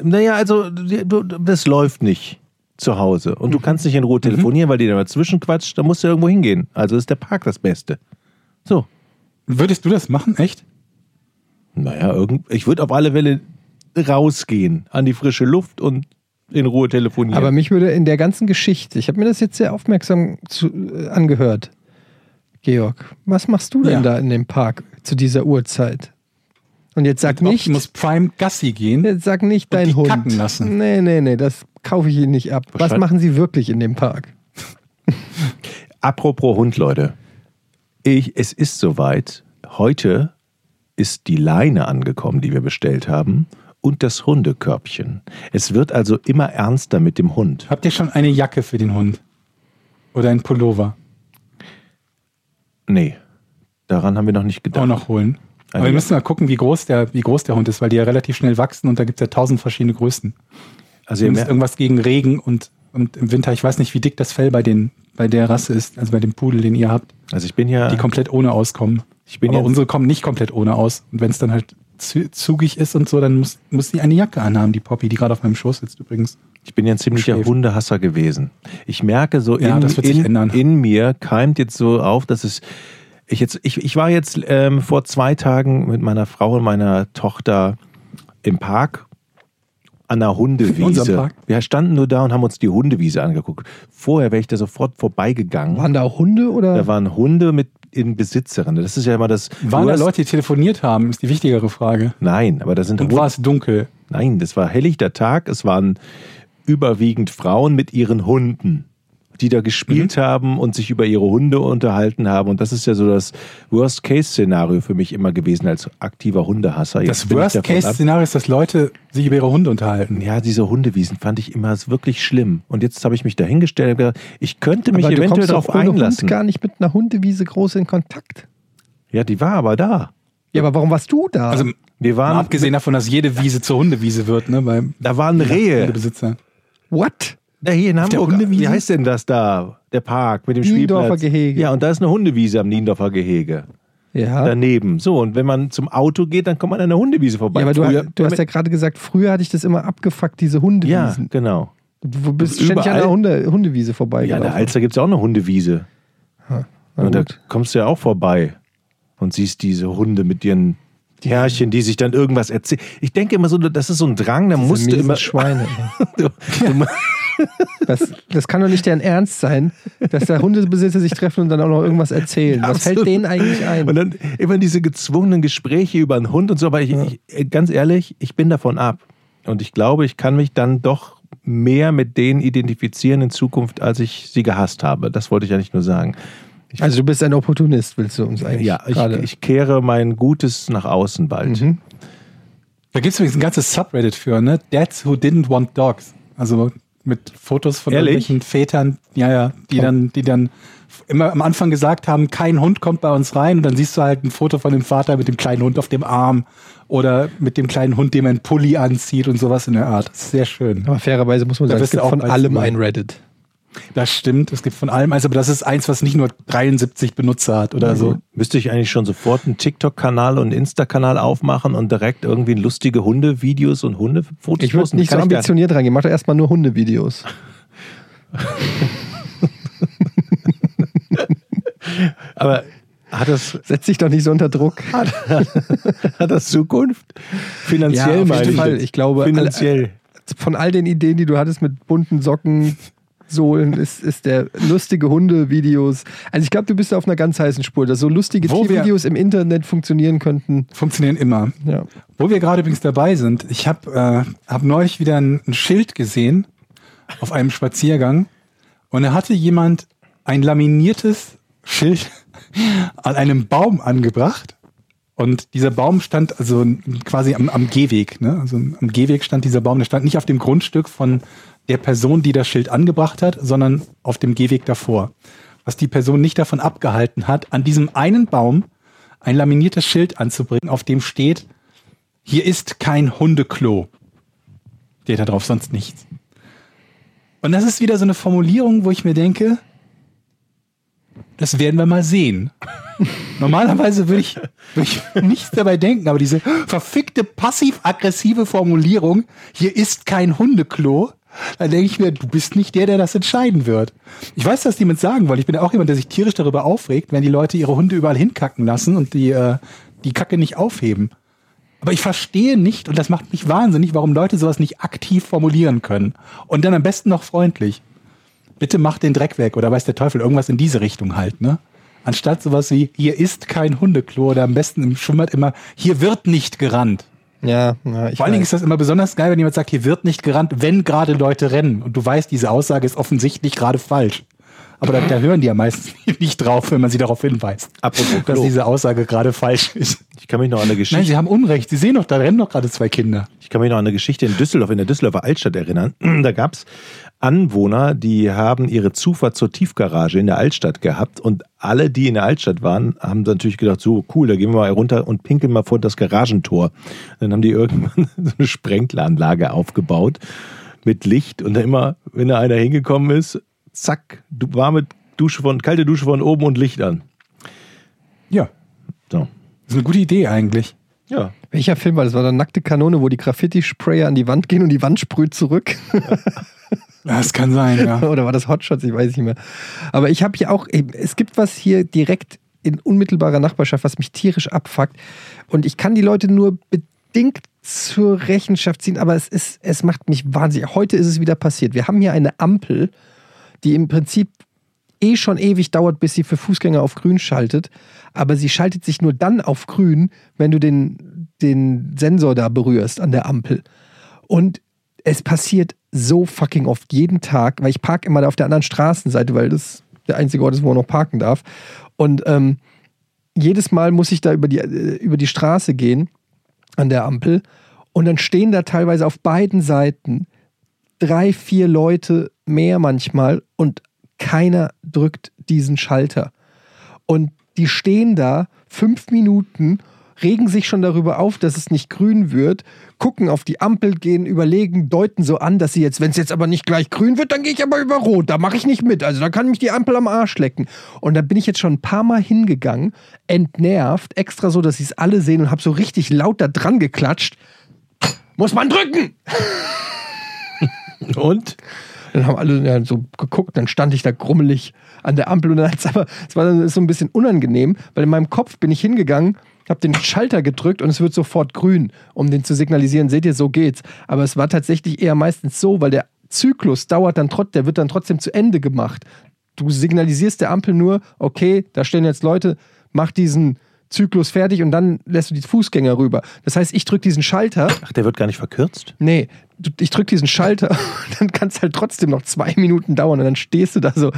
Naja, also du- das läuft nicht zu Hause. Und du kannst nicht in Ruhe telefonieren, weil die da dazwischen quatscht. Da musst du irgendwo hingehen. Also ist der Park das Beste. So. Würdest du das machen, echt? Naja, irgend, ich würde auf alle Fälle rausgehen an die frische Luft und in Ruhe telefonieren. Aber mich würde in der ganzen Geschichte, ich habe mir das jetzt sehr aufmerksam zu, äh, angehört, Georg, was machst du denn Ja. da in dem Park zu dieser Uhrzeit? Und jetzt sag Mit nicht, Optimus Prime Gassi gehen. jetzt sag nicht und dein Hund. kacken lassen. Nee, nee, nee, das kaufe ich Ihnen nicht ab. Was Wahrscheinlich- machen Sie wirklich in dem Park? Apropos Hund, Leute. Ich, es ist soweit. Heute ist die Leine angekommen, die wir bestellt haben, und das Hundekörbchen. Es wird also immer ernster mit dem Hund. Habt ihr schon eine Jacke für den Hund? Oder ein Pullover? Nee, daran haben wir noch nicht gedacht. Auch noch holen. Aber Eine wir müssen mal gucken, wie groß, der, wie groß der Hund ist, weil die ja relativ schnell wachsen und da gibt es ja tausend verschiedene Größen. Also Ihr müsst irgendwas gegen Regen und, und im Winter, ich weiß nicht, wie dick das Fell bei, den, bei der Rasse ist, also bei dem Pudel, den ihr habt, also ich bin ja, die komplett ohne auskommen. ich bin Aber ja, unsere kommen nicht komplett ohne aus. Und wenn es dann halt zugig ist und so, dann muss, muss die eine Jacke anhaben, die Poppy, die gerade auf meinem Schoß sitzt übrigens. ich bin ja ein ziemlicher Schläft. Hundehasser gewesen. Ich merke so Ja, in, in, in mir keimt jetzt so auf, dass es ich jetzt ich, ich war jetzt ähm, vor zwei Tagen mit meiner Frau und meiner Tochter im Park an der Hundewiese. Wir standen nur da und haben uns die Hundewiese angeguckt. Vorher wäre ich da sofort vorbeigegangen. Waren da auch Hunde oder? Da waren Hunde mit in Besitzerinnen. Das ist ja immer das. Waren da Leute, die telefoniert haben, ist die wichtigere Frage. Nein, aber da sind Und war es dunkel? Nein, das war helllichter Tag. Es waren überwiegend Frauen mit ihren Hunden. Die da gespielt haben und sich über ihre Hunde unterhalten haben. Und das ist ja so das Worst-Case-Szenario für mich immer gewesen als aktiver Hundehasser. Jetzt Das Worst-Case-Szenario ist, dass Leute sich über ihre Hunde unterhalten. Ja, diese Hundewiesen fand ich immer wirklich schlimm. Und jetzt habe ich mich dahingestellt und gesagt, ich könnte mich Aber eventuell darauf einlassen. Hund gar nicht mit einer Hundewiese groß in Kontakt. Ja, die war aber da. Ja, aber warum warst du da? Also Wir mal waren, abgesehen davon, dass jede Wiese zur Hundewiese wird, ne, beim da waren Rehe. Hundebesitzer. What? Da hier in Hamburg. Wie heißt denn das da? Der Park mit dem Niendorfer Spielplatz. Gehege. Ja, und da ist eine Hundewiese am Niendorfer Gehege. Ja. Daneben. So, und wenn man zum Auto geht, dann kommt man an der Hundewiese vorbei. ja, aber du, Früher- du hast ja gerade gesagt, früher hatte ich das immer abgefuckt, diese Ja, Hundewiesen. genau. Du bist ständig an Überall- der Hunde, Hundewiese Ja, vorbeigelaufen. in der Alster gibt es ja auch eine Hundewiese. Na Und da kommst du ja auch vorbei und siehst diese Hunde mit ihren Herrchen, die sich dann irgendwas erzählen. Ich denke immer so, das ist so ein Drang, da musst du immer. Schweine. Du, du, Das, das kann doch nicht deren Ernst sein, dass da Hundebesitzer sich treffen und dann auch noch irgendwas erzählen. Was Absolut. fällt denen eigentlich ein? Und dann immer diese gezwungenen Gespräche über einen Hund und so. Aber ich, ich, äh, ganz ehrlich, ich bin davon ab. Und ich glaube, ich kann mich dann doch mehr mit denen identifizieren in Zukunft, als ich sie gehasst habe. Das wollte ich ja nicht nur sagen. Also du bist ein Opportunist, willst du uns eigentlich Ja, ich, ich kehre mein Gutes nach außen bald. Mhm. Da gibt es übrigens ein ganzes Subreddit für, ne? Dads who didn't want dogs. Also mit Fotos von Ehrlich? irgendwelchen Vätern, ja, ja, die dann, die dann immer am Anfang gesagt haben, kein Hund kommt bei uns rein und dann siehst du halt ein Foto von dem Vater mit dem kleinen Hund auf dem Arm oder mit dem kleinen Hund, dem er einen Pulli anzieht und sowas in der Art. Das ist sehr schön. Aber fairerweise muss man Da sagen, es gibt von allem ein Reddit. Das stimmt, es gibt von allem eins, aber das ist eins, was nicht nur 73 Benutzer hat oder so. Müsste ich eigentlich schon sofort einen TikTok-Kanal und einen Insta-Kanal aufmachen und direkt irgendwie lustige Hundevideos und Hundefotos Ich würde nicht so gar- ambitioniert rangehen. Mach doch erstmal nur Hundevideos. Aber hat das, Setz dich doch nicht so unter Druck. hat das Zukunft? Finanziell Ja, auf meine jeden ich. Fall. Ich glaube, Finanziell. Von all den Ideen, die du hattest mit bunten Socken, Sohlen, ist, ist der lustige Hunde-Videos. Also ich glaube, du bist da auf einer ganz heißen Spur, dass so lustige Wo Tiervideos im Internet funktionieren könnten. Funktionieren immer. Ja. Wo wir gerade übrigens dabei sind, ich habe äh, hab neulich wieder ein, ein Schild gesehen auf einem Spaziergang und da hatte jemand ein laminiertes Schild an einem Baum angebracht und dieser Baum stand also quasi am, am Gehweg, ne? also am Gehweg stand dieser Baum, der stand nicht auf dem Grundstück von der Person, die das Schild angebracht hat, sondern auf dem Gehweg davor. Was die Person nicht davon abgehalten hat, an diesem einen Baum ein laminiertes Schild anzubringen, auf dem steht, hier ist kein Hundeklo. Steht da drauf, sonst nichts. Und das ist wieder so eine Formulierung, wo ich mir denke, das werden wir mal sehen. Normalerweise würde ich, würde ich nichts dabei denken, aber diese verfickte passiv-aggressive Formulierung, hier ist kein Hundeklo, da denke ich mir, du bist nicht der, der das entscheiden wird. Ich weiß, dass die mit sagen wollen. Ich bin ja auch jemand, der sich tierisch darüber aufregt, wenn die Leute ihre Hunde überall hinkacken lassen und die, äh, die Kacke nicht aufheben. Aber ich verstehe nicht, und das macht mich wahnsinnig, warum Leute sowas nicht aktiv formulieren können. Und dann am besten noch freundlich. Bitte mach den Dreck weg oder weiß der Teufel, irgendwas in diese Richtung halt, ne? Anstatt sowas wie, hier ist kein Hundeklo oder am besten im Schwimmbad immer, hier wird nicht gerannt. Ja, ja ich Vor allen Dingen ist das immer besonders geil, wenn jemand sagt, hier wird nicht gerannt, wenn gerade Leute rennen. Und du weißt, diese Aussage ist offensichtlich gerade falsch. Aber da, da hören die ja meistens nicht drauf, wenn man sie darauf hinweist, Apropos dass Klo. diese Aussage gerade falsch ist. Ich kann mich noch an eine Geschichte Nein, sie haben Unrecht. Sie sehen doch, da rennen doch gerade zwei Kinder. Ich kann mich noch an eine Geschichte in Düsseldorf, in der Düsseldorfer Altstadt erinnern. Da gab es Anwohner, die haben ihre Zufahrt zur Tiefgarage in der Altstadt gehabt und alle, die in der Altstadt waren, haben natürlich gedacht, so cool, da gehen wir mal runter und pinkeln mal vor das Garagentor. Dann haben die irgendwann so eine Sprenkleranlage aufgebaut mit Licht und dann immer, wenn da einer hingekommen ist, zack, du- warme Dusche von, kalte Dusche von oben und Licht an. Ja, So. das ist eine gute Idee eigentlich. Ja. Welcher Film war das? War da Nackte Kanone, wo die Graffiti-Sprayer an die Wand gehen und die Wand sprüht zurück? Das kann sein, ja. Oder war das Hotshots? Ich weiß nicht mehr. Aber ich habe hier auch, es gibt was hier direkt in unmittelbarer Nachbarschaft, was mich tierisch abfuckt. Und ich kann die Leute nur bedingt zur Rechenschaft ziehen, aber es, ist, es macht mich wahnsinnig. Heute ist es wieder passiert. Wir haben hier eine Ampel, die im Prinzip eh schon ewig dauert, bis sie für Fußgänger auf grün schaltet. Aber sie schaltet sich nur dann auf grün, wenn du den, den Sensor da berührst an der Ampel. Und es passiert so fucking oft, jeden Tag, weil ich parke immer da auf der anderen Straßenseite, weil das der einzige Ort ist, wo man noch parken darf. Und ähm, jedes Mal muss ich da über die, äh, über die Straße gehen an der Ampel und dann stehen da teilweise auf beiden Seiten drei, vier Leute mehr manchmal und keiner drückt diesen Schalter. Und die stehen da fünf Minuten, regen sich schon darüber auf, dass es nicht grün wird, gucken auf die Ampel, gehen, überlegen, deuten so an, dass sie jetzt, wenn es jetzt aber nicht gleich grün wird, dann gehe ich aber über Rot, da mache ich nicht mit. Also da kann mich die Ampel am Arsch lecken. Und da bin ich jetzt schon ein paar Mal hingegangen, entnervt, extra so, dass sie es alle sehen und habe so richtig laut da dran geklatscht. Muss man drücken! Und? Dann haben alle ja, so geguckt, dann stand ich da grummelig an der Ampel und dann hat's aber, es war dann so ein bisschen unangenehm, weil in meinem Kopf bin ich hingegangen, habe den Schalter gedrückt und es wird sofort grün, um den zu signalisieren, seht ihr, so geht's. Aber es war tatsächlich eher meistens so, weil der Zyklus dauert dann trotzdem, der wird dann trotzdem zu Ende gemacht. Du signalisierst der Ampel nur, okay, da stehen jetzt Leute, mach diesen Zyklus fertig und dann lässt du die Fußgänger rüber. Das heißt, ich drücke diesen Schalter Ach, der wird gar nicht verkürzt? Nee, ich drücke diesen Schalter und dann kann es halt trotzdem noch zwei Minuten dauern und dann stehst du da so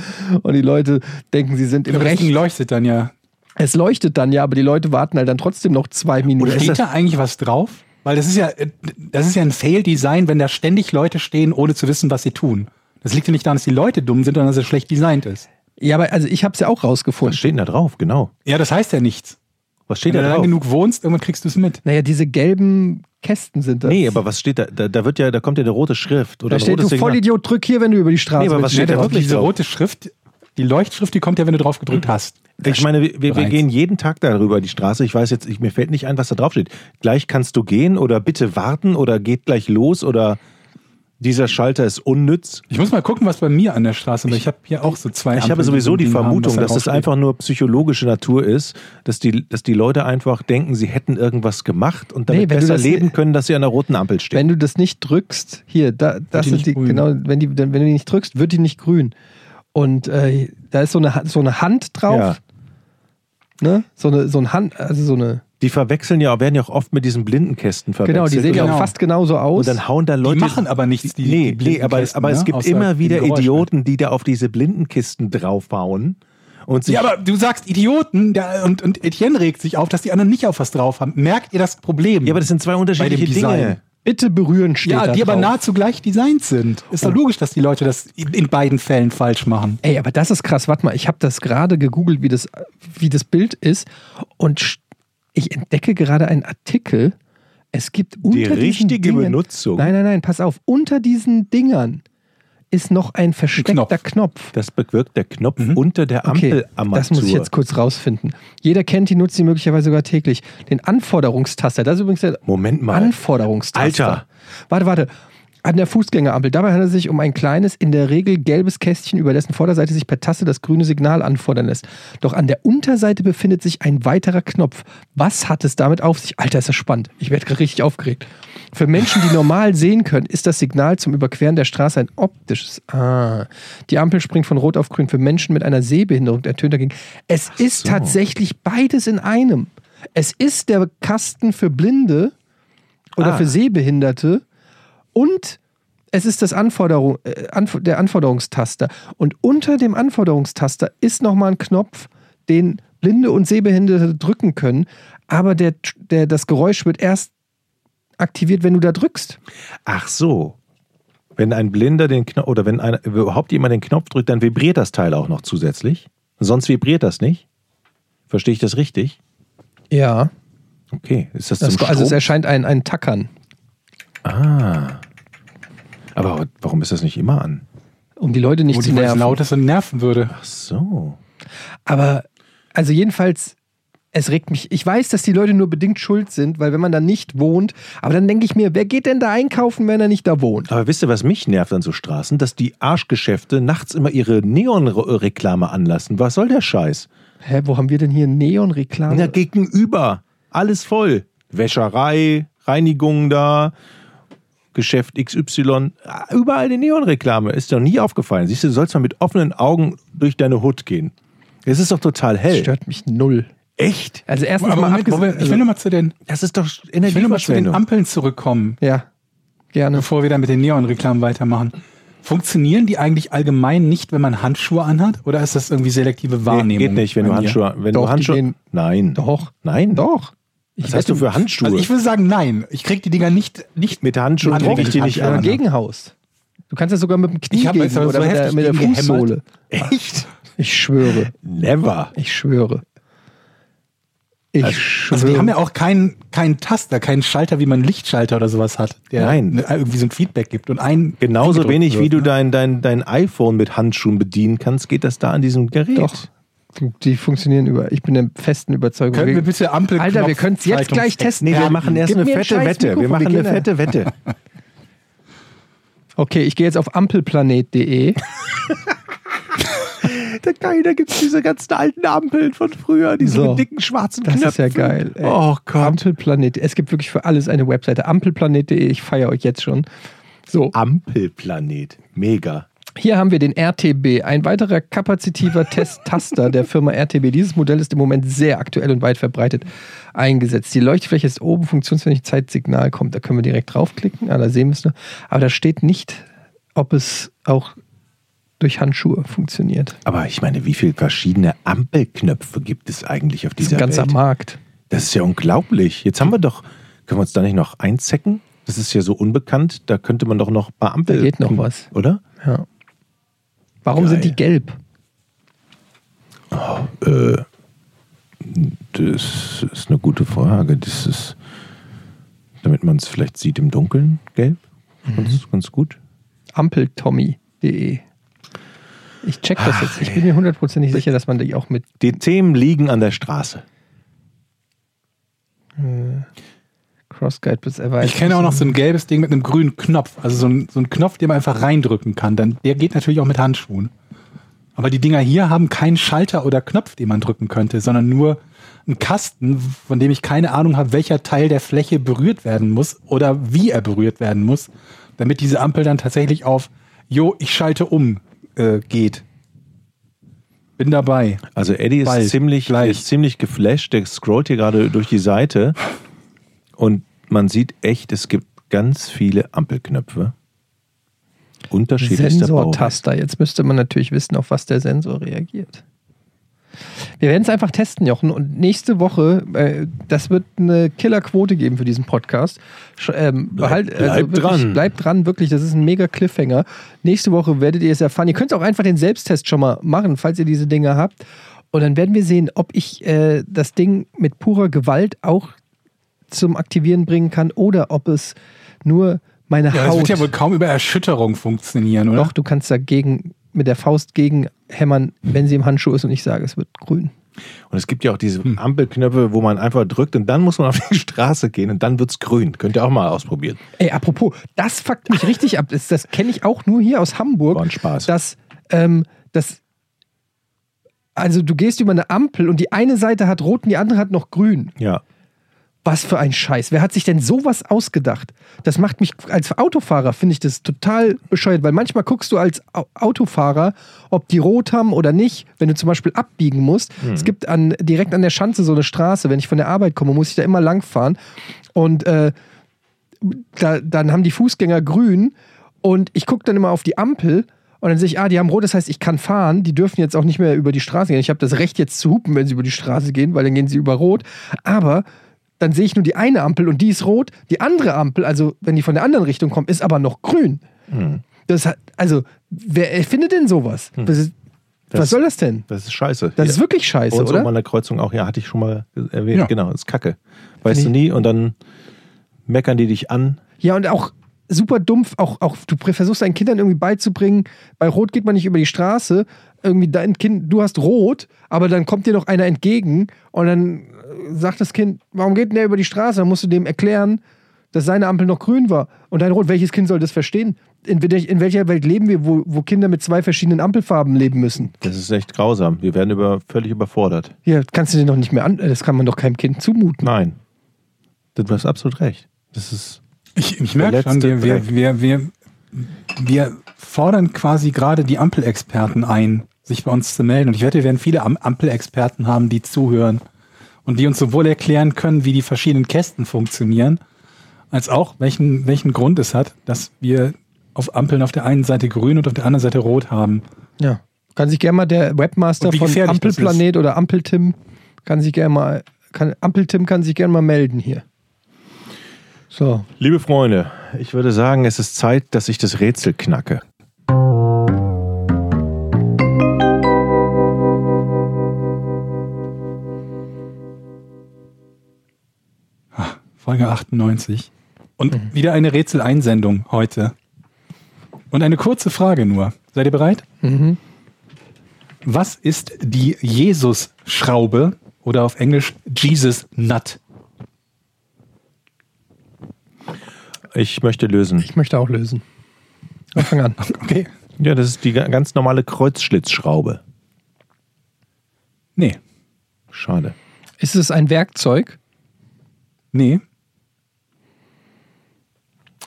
und die Leute denken, sie sind im Ding Recht. leuchtet dann ja. Es leuchtet dann ja, aber die Leute warten halt dann trotzdem noch zwei Und Minuten. steht da eigentlich was drauf? Weil das ist ja, äh, das ist ja ein Fail-Design, wenn da ständig Leute stehen, ohne zu wissen, was sie tun. Das liegt ja nicht daran, dass die Leute dumm sind, sondern dass es schlecht designt ist. Ja, aber also ich habe es ja auch Was rausgefunden. steht denn da drauf? Genau. Ja, das heißt ja nichts. Was steht Wenn da du lang drauf? genug wohnst, irgendwann kriegst du es mit. Naja, diese gelben Kästen sind das. Nee, aber was steht da? Da, da wird ja, da kommt ja eine rote Schrift oder da steht, du. Vollidiot, drück hier, wenn du über die Straße Nee, aber was steht da wirklich diese drauf? rote Schrift, die Leuchtschrift, die kommt ja, wenn du drauf gedrückt hast. Ich meine, wir, wir, gehen jeden Tag darüber die Straße. Ich weiß jetzt, ich, mir fällt nicht ein, was da drauf steht. Gleich kannst du gehen oder bitte warten oder geht gleich los oder dieser Schalter ist unnütz. Ich muss mal gucken, was bei mir an der Straße, weil ich habe hier auch so zwei Ich habe Ampeln, sowieso so die haben, Vermutung, da dass es draufsteht. einfach nur psychologische Natur ist, dass die, dass die Leute einfach denken, sie hätten irgendwas gemacht und damit Nee, besser das- leben können, dass sie an der roten Ampel stehen. Wenn du das nicht drückst, hier, da, das sind nicht die, grün. genau, wenn, die, wenn du die nicht drückst, wird die nicht grün. Und äh, da ist so eine, so eine Hand drauf. Ja. Ne? So eine, so ein Hand, also so eine. Die verwechseln ja, werden ja auch oft mit diesen Blindenkästen verwechselt. Genau, die sehen ja Genau. auch fast genauso aus. Und dann hauen da Leute. machen aber nichts, die- nee, die nee, aber, aber es ne? gibt Außer immer wieder Idioten, die da auf diese Blindenkisten draufhauen. Und sich Ja, aber du sagst Idioten der, und, und Etienne regt sich auf, dass die anderen nicht auf was drauf haben. Merkt ihr das Problem? Ja, aber das sind zwei unterschiedliche. Dinge. Bitte berühren steht ja, die aber drauf. nahezu gleich designt sind. Ist doch logisch, dass die Leute das in beiden Fällen falsch machen. Ey, aber das ist krass. Warte mal, ich habe das gerade gegoogelt, wie das, wie das Bild ist. Und ich entdecke gerade einen Artikel. Es gibt unter diesen richtige Dingen, Benutzung. Nein, nein, nein, pass auf. Unter diesen Dingern ist noch ein versteckter Knopf. Knopf. Das bewirkt der Knopf Mhm. unter der Okay, Ampelarmatur. das muss ich jetzt kurz rausfinden. Jeder kennt die, nutzt die möglicherweise sogar täglich. Den Anforderungstaster. Das ist übrigens der Moment mal. Anforderungstaster. Alter. Warte, warte. An der Fußgängerampel. Dabei handelt es sich um ein kleines, in der Regel gelbes Kästchen, über dessen Vorderseite sich per Taste das grüne Signal anfordern lässt. Doch an der Unterseite befindet sich ein weiterer Knopf. Was hat es damit auf sich? Alter, ist das spannend. Ich werde gerade richtig aufgeregt. Für Menschen, die normal sehen können, ist das Signal zum Überqueren der Straße ein optisches. Ah. Die Ampel springt von Rot auf Grün. Für Menschen mit einer Sehbehinderung ertönt dagegen. Es ist so. tatsächlich beides in einem. Es ist der Kasten für Blinde oder Ah. für Sehbehinderte und es ist das Anforderung, äh, Anf der Anforderungstaster. Und unter dem Anforderungstaster ist nochmal ein Knopf, den Blinde und Sehbehinderte drücken können, aber der, der, das Geräusch wird erst aktiviert, wenn du da drückst. Ach so. Wenn ein Blinder den Knopf, oder wenn ein, überhaupt jemand den Knopf drückt, dann vibriert das Teil auch noch zusätzlich. Sonst vibriert das nicht. Verstehe ich das richtig? Ja. Okay. Ist das, Das, zum also es erscheint ein, ein Tackern, Ah. Aber warum ist das nicht immer an? um die Leute nicht Wo zu die weil es nerven. laut ist und nerven würde. Ach so. Aber, also jedenfalls, es regt mich. Ich weiß, dass die Leute nur bedingt schuld sind, weil wenn man da nicht wohnt, aber dann denke ich mir, wer geht denn da einkaufen, wenn er nicht da wohnt? Aber wisst ihr, was mich nervt an so Straßen? Dass die Arschgeschäfte nachts immer ihre Neonreklame anlassen. Was soll der Scheiß? Hä, wo haben wir denn hier Neonreklame? Ja, gegenüber. Alles voll. Wäscherei, Reinigung da, Geschäft XY. Überall die Neonreklame. Ist doch nie aufgefallen. Siehst du, du sollst mal mit offenen Augen durch deine Hut gehen. Es ist doch total Das hell. stört mich null. Echt? Also erstens Aber mal Moment, abgesehen. Moment, ich will nochmal zu den, Das ist doch ich will noch mal zu den. Ampeln zurückkommen. ja. Gerne. bevor wir dann mit den Neon-Reklamen weitermachen. Funktionieren die eigentlich allgemein nicht, wenn man Handschuhe anhat? Oder ist das irgendwie selektive Wahrnehmung? Nee, geht nicht, wenn du? Handschuhe, wenn Doch, du Handschuhe, gehen- nein. Doch. Nein. Doch. Was hast du für Handschuhe? Also ich würde sagen, nein. Ich krieg die Dinger nicht, nicht mit Handschuhen Mann, kriege ich die nicht an. Gegenhaus. Du kannst ja sogar mit dem Knie Ich hab gegen jetzt aber oder so mit der, mit der. Fußsohle. Echt? Ich schwöre. Never. Ich schwöre. Ich Also- schwöre. Also die haben ja auch keinen keinen Taster, keinen Schalter, wie man einen Lichtschalter oder sowas hat, der Nein. ne- irgendwie so ein Feedback gibt. Und ein Genauso wenig wie wird, du ne? dein, dein, dein iPhone mit Handschuhen bedienen kannst, geht das da an diesem Gerät. Doch. Die funktionieren über. Ich bin der festen Überzeugung. Können wir bitte Ampel Alter, wir können's jetzt gleich testen. Nee, wir Ja, machen erst gib eine ein fette scheiß Wette. Wir machen eine fette Wette. Okay, ich gehe jetzt auf ampelplanet.de. Da, geil, da gibt es diese ganzen alten Ampeln von früher, diese So. mit dicken schwarzen Das Knöpfen. ist ja geil. ey. Oh Gott. Ampelplanet. Es gibt wirklich für alles eine Webseite. Ampelplanet.de. Ich feiere euch jetzt schon. So, Ampelplanet. Mega. hier haben wir den RTB, ein weiterer kapazitiver Testtaster der Firma RTB. Dieses Modell ist im Moment sehr aktuell und weit verbreitet eingesetzt. Die Leuchtfläche ist oben, funktionsfähig, Zeitsignal kommt. Da können wir direkt draufklicken. Ah, da sehen wir es noch. Aber da steht nicht, ob es auch durch Handschuhe funktioniert. Aber ich meine, wie viele verschiedene Ampelknöpfe gibt es eigentlich auf Das ist dieser ein ganzer Welt? Markt. Das ist ja unglaublich. Jetzt haben wir doch, können wir uns da nicht noch einzecken? Das ist ja so unbekannt, da könnte man doch noch bei Ampel. Da geht noch was. Oder? Ja. Warum Geil. sind die gelb? Äh, das ist eine gute Frage. Das ist, damit man es vielleicht sieht im Dunkeln, gelb. Ganz, ganz gut. Ampeltommy.de. Ich check das jetzt. Ich bin mir hundertprozentig sicher, dass man die auch mit Die Themen liegen an der Straße. Crossguide bis erweitert. Ich kenne auch noch so ein gelbes Ding mit einem grünen Knopf. Also so ein, so ein Knopf, den man einfach reindrücken kann. Dann, der geht natürlich auch mit Handschuhen. Aber die Dinger hier haben keinen Schalter oder Knopf, den man drücken könnte, sondern nur einen Kasten, von dem ich keine Ahnung habe, welcher Teil der Fläche berührt werden muss oder wie er berührt werden muss, damit diese Ampel dann tatsächlich auf, jo, ich schalte um, äh, geht. Bin dabei. Also Eddie ist Bald, ziemlich, gleich. ist ziemlich geflasht. Der scrollt hier gerade durch die Seite und man sieht echt, es gibt ganz viele Ampelknöpfe. Unterschiedlichster. Sensortaster. Jetzt müsste man natürlich wissen, auf was der Sensor reagiert. Wir werden es einfach testen, Jochen. Und nächste Woche, äh, das wird eine Killerquote geben für diesen Podcast. Sch ähm, Bleib- behalt, bleib wirklich, dran. Bleibt dran, wirklich. Das ist ein mega Cliffhanger. Nächste Woche werdet ihr es erfahren. Ihr könnt auch einfach den Selbsttest schon mal machen, falls ihr diese Dinge habt. Und dann werden wir sehen, ob ich äh, das Ding mit purer Gewalt auch zum Aktivieren bringen kann oder ob es nur meine Ja, das Haut. wird ja wohl kaum über Erschütterung funktionieren, oder? Doch, du kannst dagegen mit der Faust gegen hämmern, wenn sie im Handschuh ist und ich sage, es wird grün. Und es gibt ja auch diese Hm. Ampelknöpfe, wo man einfach drückt und dann muss man auf die Straße gehen und dann wird es grün. Könnt ihr auch mal ausprobieren. Ey, apropos, das fuckt mich richtig ab. Das, das kenne ich auch nur hier aus Hamburg. War ein Spaß. Dass, ähm, das, also du gehst über eine Ampel und die eine Seite hat rot und die andere hat noch grün. Ja. Was für ein Scheiß. Wer hat sich denn sowas ausgedacht? Das macht mich als Autofahrer, finde ich das total bescheuert, weil manchmal guckst du als Au- Autofahrer, ob die rot haben oder nicht, wenn du zum Beispiel abbiegen musst. Es gibt an, direkt an der Schanze so eine Straße, wenn ich von der Arbeit komme, muss ich da immer lang fahren. Und äh, da, dann haben die Fußgänger grün und ich gucke dann immer auf die Ampel und dann sehe ich, ah, die haben rot, das heißt, ich kann fahren. Die dürfen jetzt auch nicht mehr über die Straße gehen. Ich habe das Recht jetzt zu hupen, wenn sie über die Straße gehen, weil dann gehen sie über rot. Aber dann sehe ich nur die eine Ampel und die ist rot. Die andere Ampel, also wenn die von der anderen Richtung kommt, ist aber noch grün. Das hat, also, wer erfindet denn sowas? Das ist, was Das- soll das denn? Das ist scheiße. Das Ja. ist wirklich scheiße, uns oder? oben an der Kreuzung auch, ja, hatte ich schon mal erwähnt. Ja. Genau, ist kacke. Weißt du nie und dann meckern die dich an. Ja, und auch super dumpf, auch, auch du versuchst deinen Kindern irgendwie beizubringen, bei Rot geht man nicht über die Straße, irgendwie dein Kind, du hast Rot, aber dann kommt dir noch einer entgegen und dann sagt das Kind, warum geht denn der über die Straße? Dann musst du dem erklären, dass seine Ampel noch grün war und dein Rot, welches Kind soll das verstehen? In, in welcher Welt leben wir, wo, wo Kinder mit zwei verschiedenen Ampelfarben leben müssen? Das ist echt grausam. Wir werden über, völlig überfordert. Ja, kannst du dir doch nicht mehr an, das kann man doch keinem Kind zumuten. Nein. Du hast absolut recht. Das ist. Ich, ich merke schon, wir, wir, wir, wir, wir fordern quasi gerade die Ampelexperten ein, sich bei uns zu melden. Und ich wette, wir werden viele Am Ampelexperten haben, die zuhören und die uns sowohl erklären können, wie die verschiedenen Kästen funktionieren, Als auch, welchen, welchen Grund es hat, dass wir auf Ampeln auf der einen Seite grün und auf der anderen Seite rot haben. Ja. Kann sich gerne mal der Webmaster von Ampelplanet oder Ampeltim kann sich gerne mal, kann, Ampeltim kann sich gerne mal melden hier. So. Liebe Freunde, ich würde sagen, es ist Zeit, dass ich das Rätsel knacke. Folge 98. Und wieder eine Rätseleinsendung heute. Und eine kurze Frage nur. Seid ihr bereit? Mhm. Was ist die Jesus-Schraube oder auf Englisch Jesus Nut? Ich möchte lösen. Ich möchte auch lösen. Na, Fang an. Okay. Ja, das ist die ga- ganz normale Kreuzschlitzschraube. Nee. Schade. Ist es ein Werkzeug? Nee.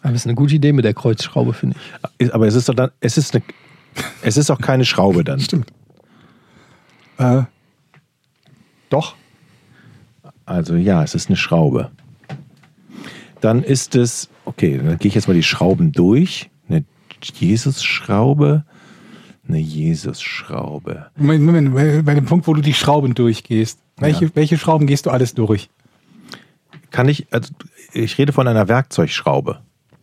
Aber das ist eine gute Idee mit der Kreuzschraube, finde ich. Aber es ist doch dann, es ist eine, es ist auch keine Schraube dann. Stimmt. Äh, doch. Also ja, es ist eine Schraube. Dann ist es, okay, dann gehe ich jetzt mal die Schrauben durch. Eine Jesus-Schraube, eine Jesus-Schraube. Moment, Moment, bei, bei dem Punkt, wo du die Schrauben durchgehst. Welche, Ja. welche Schrauben gehst du alles durch? Kann ich, also ich rede von einer Werkzeugschraube.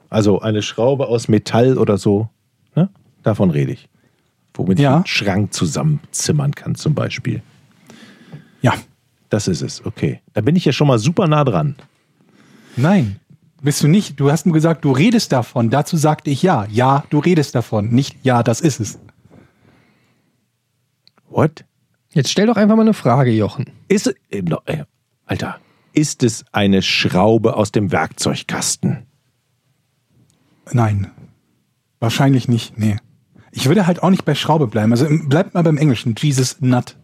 Also eine Schraube aus Metall oder so. Ne? Davon rede ich. Womit Ja. ich einen Schrank zusammenzimmern kann zum Beispiel. Ja. Das ist es, okay. Da bin ich ja schon mal super nah dran. Nein. Bist du nicht. Du hast nur gesagt, du redest davon. Dazu sagte ich ja. Ja, du redest davon. Nicht ja, das ist es. What? Jetzt stell doch einfach mal eine Frage, Jochen. Ist es, äh, äh, Alter, ist es eine Schraube aus dem Werkzeugkasten? Nein. Wahrscheinlich nicht. Nee. Ich würde halt auch nicht bei Schraube bleiben. Also im- bleibt mal beim Englischen. Jesus Nut.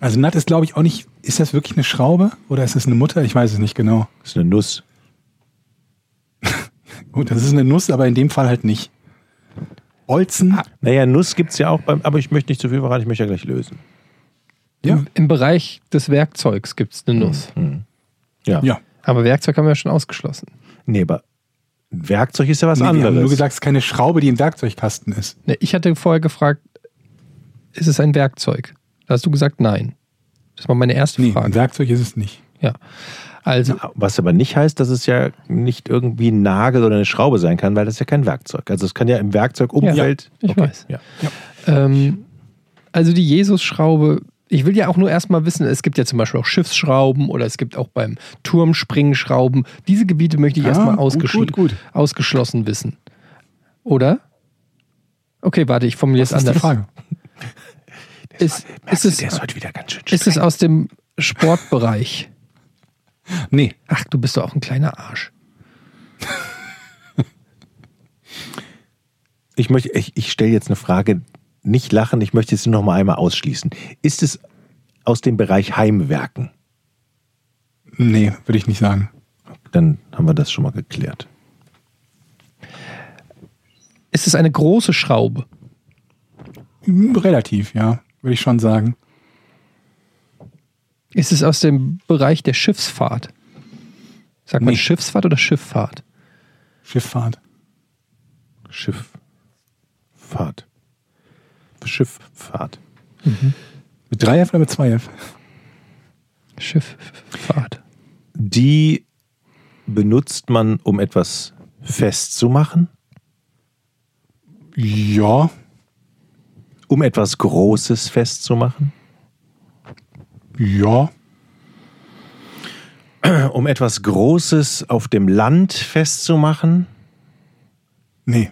Also Nut ist, glaube ich, auch nicht. Ist das wirklich eine Schraube oder ist es eine Mutter? Ich weiß es nicht genau. Das ist eine Nuss. Gut, das ist eine Nuss, aber in dem Fall halt nicht. Bolzen. Naja, Nuss gibt es ja auch beim, aber ich möchte nicht zu viel verraten, ich möchte ja gleich lösen. Ja. Im, Im Bereich des Werkzeugs gibt es eine Nuss. Ja. Ja. Aber Werkzeug haben wir ja schon ausgeschlossen. Nee, aber Werkzeug ist ja was Nee, anderes. nur gesagt, es ist keine Schraube, die im Werkzeugkasten ist. Ne, ich hatte vorher gefragt, ist es ein Werkzeug? Da hast du gesagt, nein. Das war meine erste Nee, ein Frage. Werkzeug ist es nicht. Ja. Also, Was aber nicht heißt, dass es ja nicht irgendwie ein Nagel oder eine Schraube sein kann, weil das ist ja kein Werkzeug. Also es kann ja im Werkzeugumfeld. Ja, ich weiß. Ja. ähm, also die Jesus-Schraube, ich will ja auch nur erstmal wissen, es gibt ja zum Beispiel auch Schiffsschrauben oder es gibt auch beim Turmspringen Schrauben. Diese Gebiete möchte ich Ah, erstmal gut, ausgeschi- gut, gut. ausgeschlossen wissen. Oder? Okay, warte, ich formuliere es anders. Frage? Ist, ist, es, der ist heute wieder ganz schön ist es aus dem Sportbereich? Nee. Ach, du bist doch auch ein kleiner Arsch. Ich, möchte, ich, ich stelle jetzt eine Frage, nicht lachen, ich möchte es noch mal einmal ausschließen. Ist es aus dem Bereich Heimwerken? Nee, würde ich nicht sagen. Dann haben wir das schon mal geklärt. Ist es eine große Schraube? Relativ, ja. Würde ich schon sagen. Ist es aus dem Bereich der Schiffsfahrt? Sagt man Nee. Schiffsfahrt oder Schifffahrt? Schifffahrt. Schifffahrt. Schifffahrt. Mit 3F oder mit 2F? Schifffahrt. Die benutzt man, um etwas festzumachen, Ja. um etwas Großes festzumachen, Ja. um etwas Großes auf dem Land festzumachen. Nee.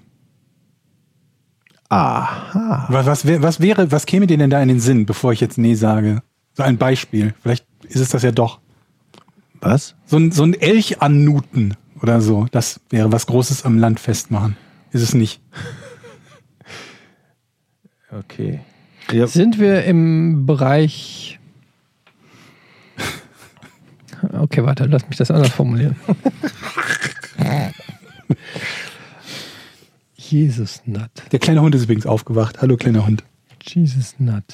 Aha. Was, was, was wäre, was käme dir denn da in den Sinn, bevor ich jetzt nee sage? So ein Beispiel. Vielleicht ist es das ja doch. Was? So ein, so ein Elch annuten oder so. Das wäre was Großes am Land festmachen. Ist es nicht. Okay. Ja, Sind wir im Bereich. Okay, warte, lass mich das anders formulieren. Jesus Nut. Der kleine Hund ist übrigens aufgewacht. Hallo, kleiner Hund. Jesus Nut.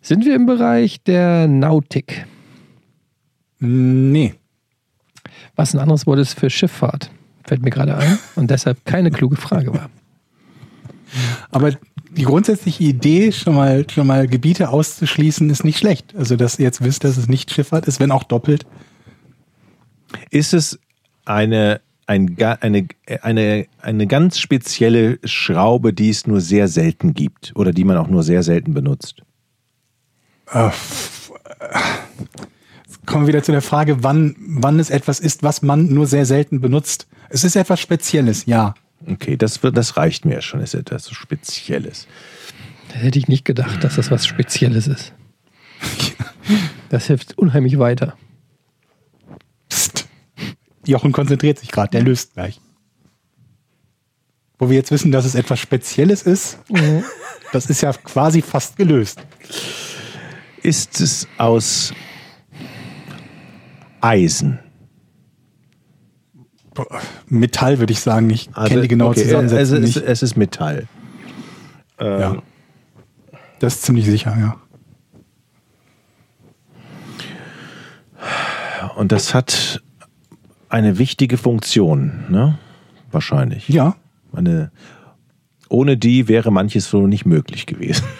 Sind wir im Bereich der Nautik? Nee. Was ein anderes Wort ist für Schifffahrt. Fällt mir gerade ein. Und deshalb keine kluge Frage war. Aber die grundsätzliche Idee, schon mal, schon mal Gebiete auszuschließen, ist nicht schlecht. Also, dass ihr jetzt wisst, dass es nicht Schifffahrt ist, wenn auch doppelt. Ist es eine, ein, eine, eine, eine ganz spezielle Schraube, die es nur sehr selten gibt oder die man auch nur sehr selten benutzt? Äh, f- äh, jetzt kommen wir wieder zu der Frage, wann, wann es etwas ist, was man nur sehr selten benutzt. Es ist etwas Spezielles, ja. Okay, das, wird- das reicht mir schon, ist etwas Spezielles. Da hätte ich nicht gedacht, dass das was Spezielles ist. Das hilft unheimlich weiter. Jochen konzentriert sich gerade, der löst gleich. Wo wir jetzt wissen, dass es etwas Spezielles ist, das ist ja quasi fast gelöst. Ist es aus Eisen? Metall würde ich sagen, ich kenne die genaue okay, Zusammensetzung also es, nicht. es ist Metall. ja. Das ist ziemlich sicher, ja. Und das hat eine wichtige Funktion, ne? Wahrscheinlich. Ja, Eine, ohne die wäre manches so nicht möglich gewesen.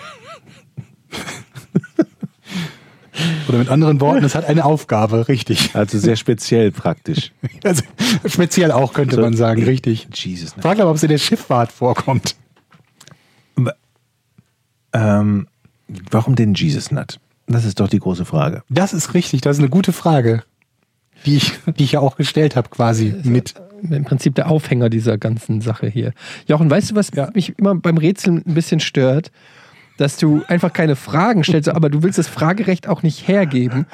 oder mit anderen Worten, es hat eine Aufgabe, richtig. Also sehr speziell praktisch. Also, speziell auch, könnte So, man sagen, richtig. Jesus. ne? Frag aber, ob es in der Schifffahrt vorkommt. Ähm, warum den Jesus Nut? Das ist doch die große Frage. Das ist richtig, das ist eine gute Frage, die ich, die ich ja auch gestellt habe, quasi mit. Im Prinzip der Aufhänger dieser ganzen Sache hier. Jochen, weißt du, was Ja. mich immer beim Rätseln ein bisschen stört? Dass du einfach keine Fragen stellst, aber du willst das Fragerecht auch nicht hergeben.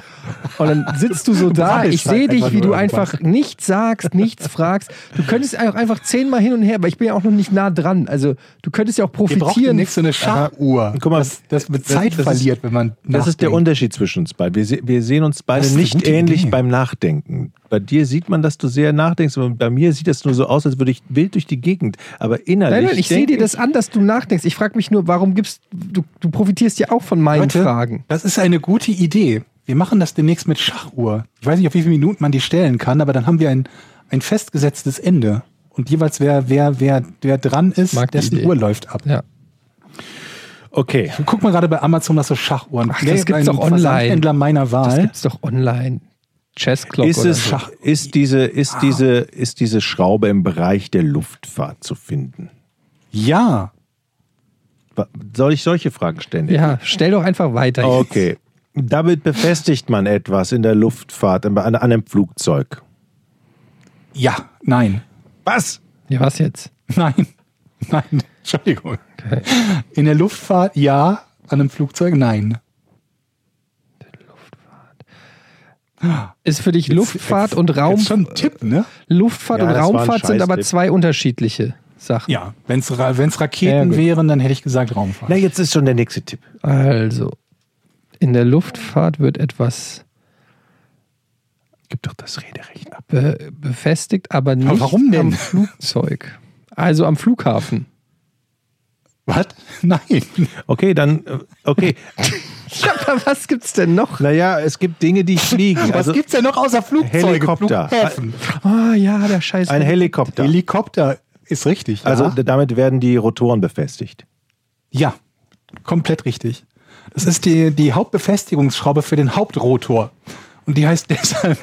Und dann sitzt du so da. Ich sehe halt dich, wie du einfach nichts sagst, nichts fragst. Du könntest auch einfach zehnmal hin und her, aber ich bin ja auch noch nicht nah dran. Also du könntest ja auch Wir brauchen profitieren. nicht so eine Schachuhr, Guck mal, das, das mit Zeit das ist- verliert, wenn man Das ist der nachdenkt. Unterschied zwischen uns beiden. Wir, se wir sehen uns beide Das ist nicht ähnlich Idee. beim Nachdenken. Bei dir sieht man, dass du sehr nachdenkst, aber bei mir sieht das nur so aus, als würde ich wild durch die Gegend. Aber innerlich. Nein, nein, ich sehe dir das an, dass du nachdenkst. Ich frage mich nur, warum gibst du, du profitierst ja auch von meinen Leute, Fragen. Das ist eine gute Idee. Wir machen das demnächst mit Schachuhr. Ich weiß nicht, auf wie viele Minuten man die stellen kann, aber dann haben wir ein, ein festgesetztes Ende. Und jeweils wer, wer, wer, wer dran ist, mag dessen Idee. Uhr läuft ab. Ja. Okay. Guck mal gerade bei Amazon nach so Schachuhren. Ach, das gibt's doch online. Versandhändler meiner Das Wahl. gibt's doch online. Chess Clock Ist, oder es, so. ist, diese, ist, diese, ist diese Schraube im Bereich der Luftfahrt zu finden? Ja. Soll ich solche Fragen stellen? Ja, stell doch einfach weiter. jetzt. Okay. Damit befestigt man etwas in der Luftfahrt, an, an einem Flugzeug. Ja. Nein. Was? Ja, was jetzt? Nein. Nein. Entschuldigung. Okay. In der Luftfahrt ja, an einem Flugzeug nein. Ist für dich Luftfahrt und Raum. Jetzt schon ein Tipp, ne? Luftfahrt Ja, und Raumfahrt sind aber zwei unterschiedliche Sachen. Ja. Wenn es Raketen Ja, wären, dann hätte ich gesagt Raumfahrt. Na, jetzt ist schon der nächste Tipp. Also, in der Luftfahrt wird etwas Gib doch das Rederecht ab. be befestigt, aber nicht warum denn? am Flugzeug. Also am Flughafen. Was? Nein. Okay, dann, äh, okay. Aber was gibt's denn noch? Naja, es gibt Dinge, die fliegen. Was Also gibt's denn noch außer Flugzeuge? Helikopter. Ah ja, der Scheiß. ein Helikopter. Helikopter ist richtig. Also ja. d- damit werden die Rotoren befestigt. ja, komplett richtig. Das ist die, die Hauptbefestigungsschraube für den Hauptrotor. Und die heißt deshalb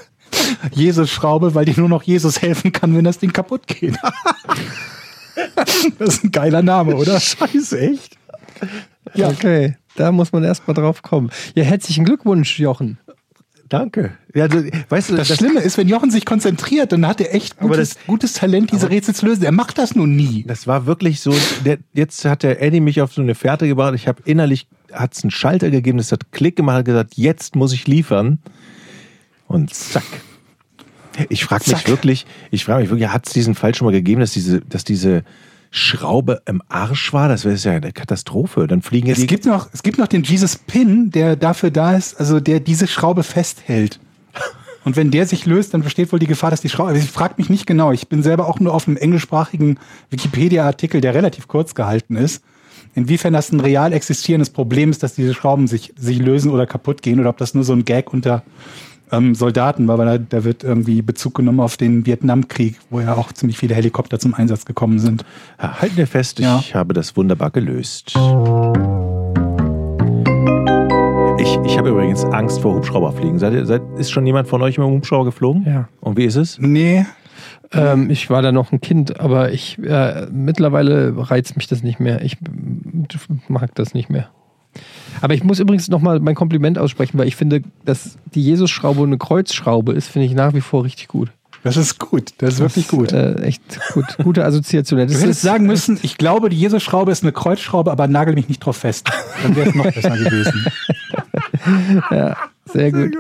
Jesus-Schraube, weil die nur noch Jesus helfen kann, wenn das Ding kaputt geht. das ist ein geiler Name, oder? Scheiße, echt? Ja. Okay, da muss man erstmal drauf kommen. Ja, herzlichen Glückwunsch, Jochen. Danke. Ja, du, weißt du, Das, Schlimme ist, wenn Jochen sich konzentriert, dann hat er echt gutes, das- gutes Talent, diese Rätsel zu lösen. Er macht das nun nie. Das war wirklich so. Der, jetzt hat der Eddie mich auf so eine Fährte gebracht. Ich habe innerlich hat es einen Schalter gegeben, das hat Klick gemacht, hat gesagt, jetzt muss ich liefern. Und zack. Ich frage mich wirklich, ich frage mich wirklich, hat es diesen Fall schon mal gegeben, dass diese, dass diese Schraube im Arsch war? Das wäre ja eine Katastrophe. Dann fliegen ja Es gibt, noch, es gibt noch den Jesus Pin, der dafür da ist, also der diese Schraube festhält. Und wenn der sich löst, dann besteht wohl die Gefahr, dass die Schraube. Also ich frage mich nicht genau. Ich bin selber auch nur auf einem englischsprachigen Wikipedia-Artikel, der relativ kurz gehalten ist. Inwiefern das ein real existierendes Problem ist, dass diese Schrauben sich, sich lösen oder kaputt gehen oder ob das nur so ein Gag unter ähm, Soldaten, weil da, da wird irgendwie Bezug genommen auf den Vietnamkrieg, wo ja auch ziemlich viele Helikopter zum Einsatz gekommen sind. Halten wir fest, Ja. ich habe das wunderbar gelöst. Ich, ich habe übrigens Angst vor Hubschrauberfliegen. Seid, ihr- seid, ist schon jemand von euch mit dem Hubschrauber geflogen? Ja. Und wie ist es? Nee, Ähm, ich war da noch ein Kind, aber ich äh, mittlerweile reizt mich das nicht mehr. Ich mm, mag das nicht mehr. Aber ich muss übrigens nochmal mein Kompliment aussprechen, weil ich finde, dass die Jesus-Schraube eine Kreuzschraube ist, finde ich nach wie vor richtig gut. das ist gut. Das ist wirklich gut. Äh, echt gut. Gute Assoziation. Das Du hättest ist- sagen müssen, ich glaube, die Jesus-Schraube ist eine Kreuzschraube, aber nagel mich nicht drauf fest. Dann wäre es noch besser gewesen. Sehr gut.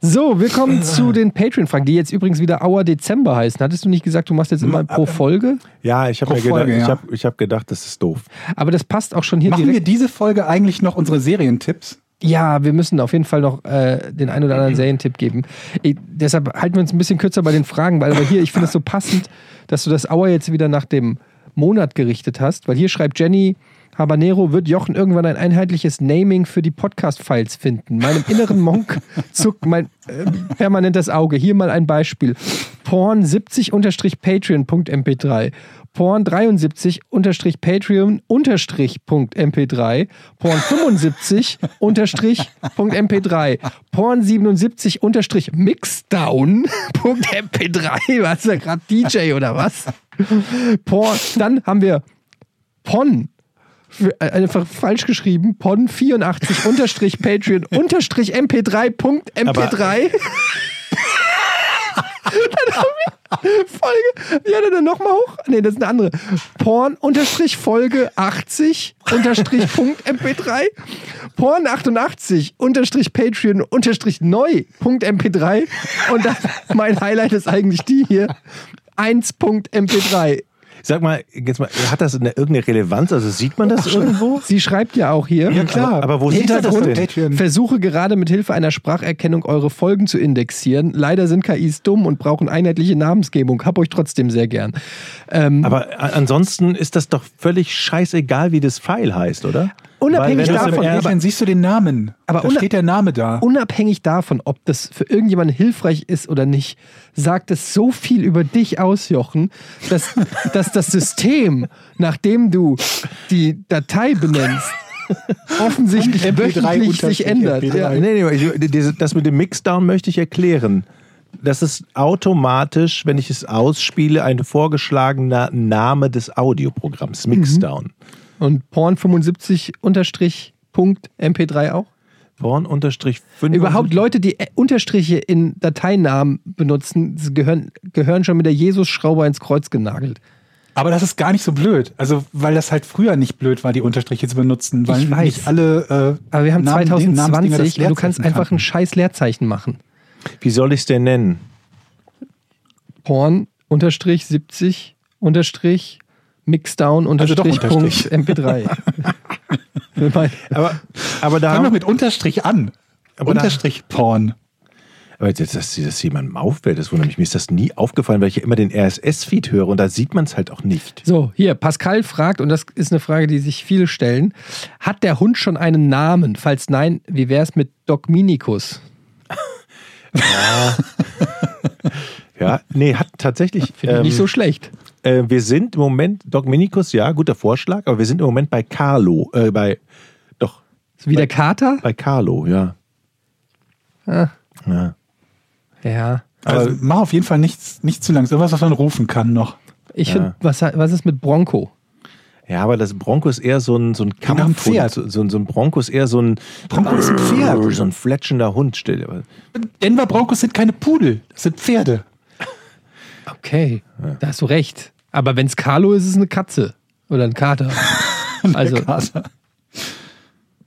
So, wir kommen zu den Patreon-Fragen, die jetzt übrigens wieder Auer Dezember heißen. Hattest du nicht gesagt, du machst jetzt immer pro Folge? Ja, ich habe gedacht, Folge, ich ja. habe ich hab gedacht, das ist doof. Aber das passt auch schon hier Machen wir direkt. diese Folge eigentlich noch unsere Serientipps? Ja, wir müssen auf jeden Fall noch äh, den einen oder anderen Serientipp geben. Ich, deshalb halten wir uns ein bisschen kürzer bei den Fragen, weil aber hier, ich finde es so passend, dass du das Auer jetzt wieder nach dem Monat gerichtet hast, weil hier schreibt Jenny. Habanero wird Jochen irgendwann ein einheitliches Naming für die Podcast-Files finden. Meinem inneren Monk zuckt mein äh, permanentes Auge. Hier mal ein Beispiel. Porn 70-patreon.mp3. Porn 73 unterstrich Patreon unterstrich Punkt MP3, Porn 75 unterstrich Punkt MP3, Porn 77 unterstrich Mixdown Punkt MP3, was ist da gerade DJ oder was? Porn, dann haben wir Pon einfach falsch geschrieben, Pon 84 unterstrich Patreon unterstrich MP3 Punkt MP3. dann haben wir Folge, er denn nochmal hoch? Nee, das ist eine andere. Porn unterstrich Folge 80 unterstrich Punkt MP3. Porn 88 unterstrich Patreon unterstrich neu Punkt MP3. Und dann, mein Highlight ist eigentlich die hier. 1 Punkt MP3. Sag mal, jetzt mal, hat das eine, irgendeine Relevanz? Also sieht man das irgendwo? Sie schreibt ja auch hier. Ja, klar. Aber, aber wo sieht das denn? Versuche gerade mit Hilfe einer Spracherkennung eure Folgen zu indexieren. Leider sind KIs dumm und brauchen einheitliche Namensgebung. Hab euch trotzdem sehr gern. Ähm, Aber ansonsten ist das doch völlig scheißegal, wie das File heißt, oder? Unabhängig Weil wenn im davon, aber- dann siehst du den Namen. Aber da steht der Name da. unabhängig davon, ob das für irgendjemanden hilfreich ist oder nicht, sagt es so viel über dich aus, Jochen, dass, dass das System, nachdem du die Datei benennst, offensichtlich MP3 wöchentlich sich ändert. MP3. Ja. Nee, nee, ich, das mit dem Mixdown möchte ich erklären. Das ist automatisch, wenn ich es ausspiele, ein vorgeschlagener Name des Audioprogramms, Mixdown. Und Porn 75 unterstrich Punkt MP3 auch? Porn unterstrich 5. Überhaupt Leute, die äh, Unterstriche in Dateinamen benutzen, sie gehören, gehören schon mit der Jesus-Schraube ins Kreuz genagelt. Aber das ist gar nicht so blöd. Also, weil das halt früher nicht blöd war, die Unterstriche zu benutzen. Weil Ich weiß. nicht alle. Äh, Aber wir haben Namen- 2020 Namensdinger das und du kannst einfach ein scheiß Leerzeichen machen. Wie soll ich es denn nennen? Porn unterstrich 70 unterstrich Mixdown Also doch unterstrich Punkt Unterstrich. MP3. Für mein- Aber, aber da Fang doch mit Unterstrich an. Aber da- Unterstrich Porn. aber dass, dass das jemandem auffällt, das wundert mich. Mir ist das nie aufgefallen, weil ich ja immer den RSS-Feed höre und da sieht man es halt auch nicht. So, hier, Pascal fragt, und das ist eine Frage, die sich viele stellen: Hat der Hund schon einen Namen? Falls nein, wie wäre es mit Doc Minikus? Ja, nee, hat tatsächlich. Finde ich ähm, nicht so schlecht. Äh, wir sind im Moment, Doc Minikus, ja, guter Vorschlag, aber wir sind im Moment bei Carlo, äh, bei, doch, Ist wie der Kater? bei Carlo, ja. Ah. ja. Ja. Also mach auf jeden Fall nichts, nicht zu lang. Irgendwas, was man rufen kann noch. Ich Ja. finde, was, was ist mit Bronco? Ja, aber das Bronco ist eher so ein, so ein Kampfhund. Pferd. So, so, so ein Bronco ist eher so ein. Bronco ist ein Pferd. So ein fletschender Hund. Stell dir mal. Denver Broncos sind keine Pudel, das sind Pferde. Okay, da hast du recht. Aber wenn es Carlo ist, ist es eine Katze. Oder ein Kater. also, Kater.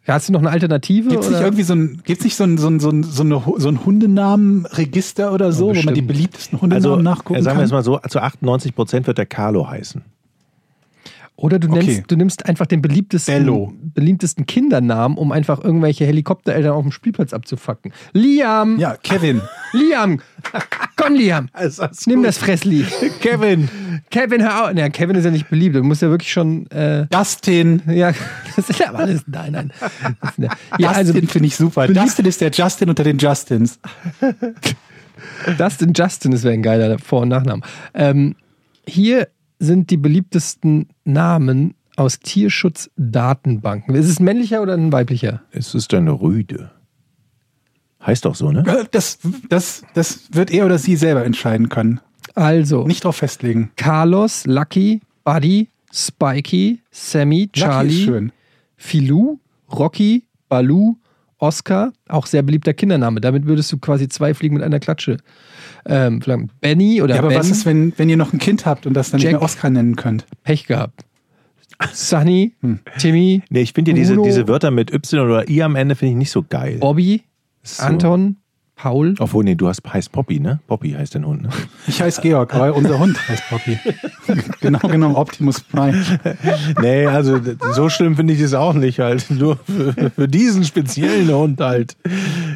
hast du noch eine Alternative? Gibt es nicht irgendwie so ein, gibt's nicht so ein, so ein, so ein, so eine, so ein Hundenamenregister oder so, wo man die beliebtesten Hundenamen Also, nachgucken äh, sagen wir kann? es mal so: zu 98 Prozent wird der Carlo heißen. Oder du, Okay. nennst, du nimmst einfach den beliebtesten, Bello. beliebtesten Kindernamen, um einfach irgendwelche Helikoptereltern auf dem Spielplatz abzufacken. Liam! Ja, Kevin. Liam! Komm, Liam! Also, das Nimm gut. das Fressli. Kevin, Kevin, hör auf. Ja, Kevin ist ja nicht beliebt. Du musst ja wirklich schon. Äh, Dustin. ja, das ist ja alles. Nein, nein. Ja, also Dustin finde ich super. Dustin ist der Justin unter den Justins. Dustin Justin, das wäre ein geiler Vor- und Nachname. Ähm, hier sind die beliebtesten Namen aus Tierschutzdatenbanken. Ist es ein männlicher oder ein weiblicher? Es ist eine Rüde. Heißt doch so, ne? Äh, Das, das, das wird er oder sie selber entscheiden können. Also, Nicht drauf festlegen. Carlos, Lucky, Buddy, Spikey, Sammy, Charlie, schön. Filou, Rocky, Baloo, Oscar, auch sehr beliebter Kindername. Damit würdest du quasi zwei Fliegen mit einer Klatsche. Ähm, vielleicht Benny oder Ja, aber ben, was ist, wenn, wenn ihr noch ein Kind habt und das dann Jack. nicht mehr Oscar nennen könnt? Pech gehabt. Sunny, Hm. Timmy, Nee, ich finde ja diese, Bruno. diese Wörter mit Y oder I am Ende finde ich nicht so geil. Bobby, So. Anton, Paul. Obwohl, nee, du hast, heißt Poppy, ne? Poppy heißt dein Hund, ne? Ich heiße Georg, aber unser Hund heißt Poppy. genau genommen Optimus Prime. Nee, also so schlimm finde ich es auch nicht halt. Nur für, für diesen speziellen Hund halt.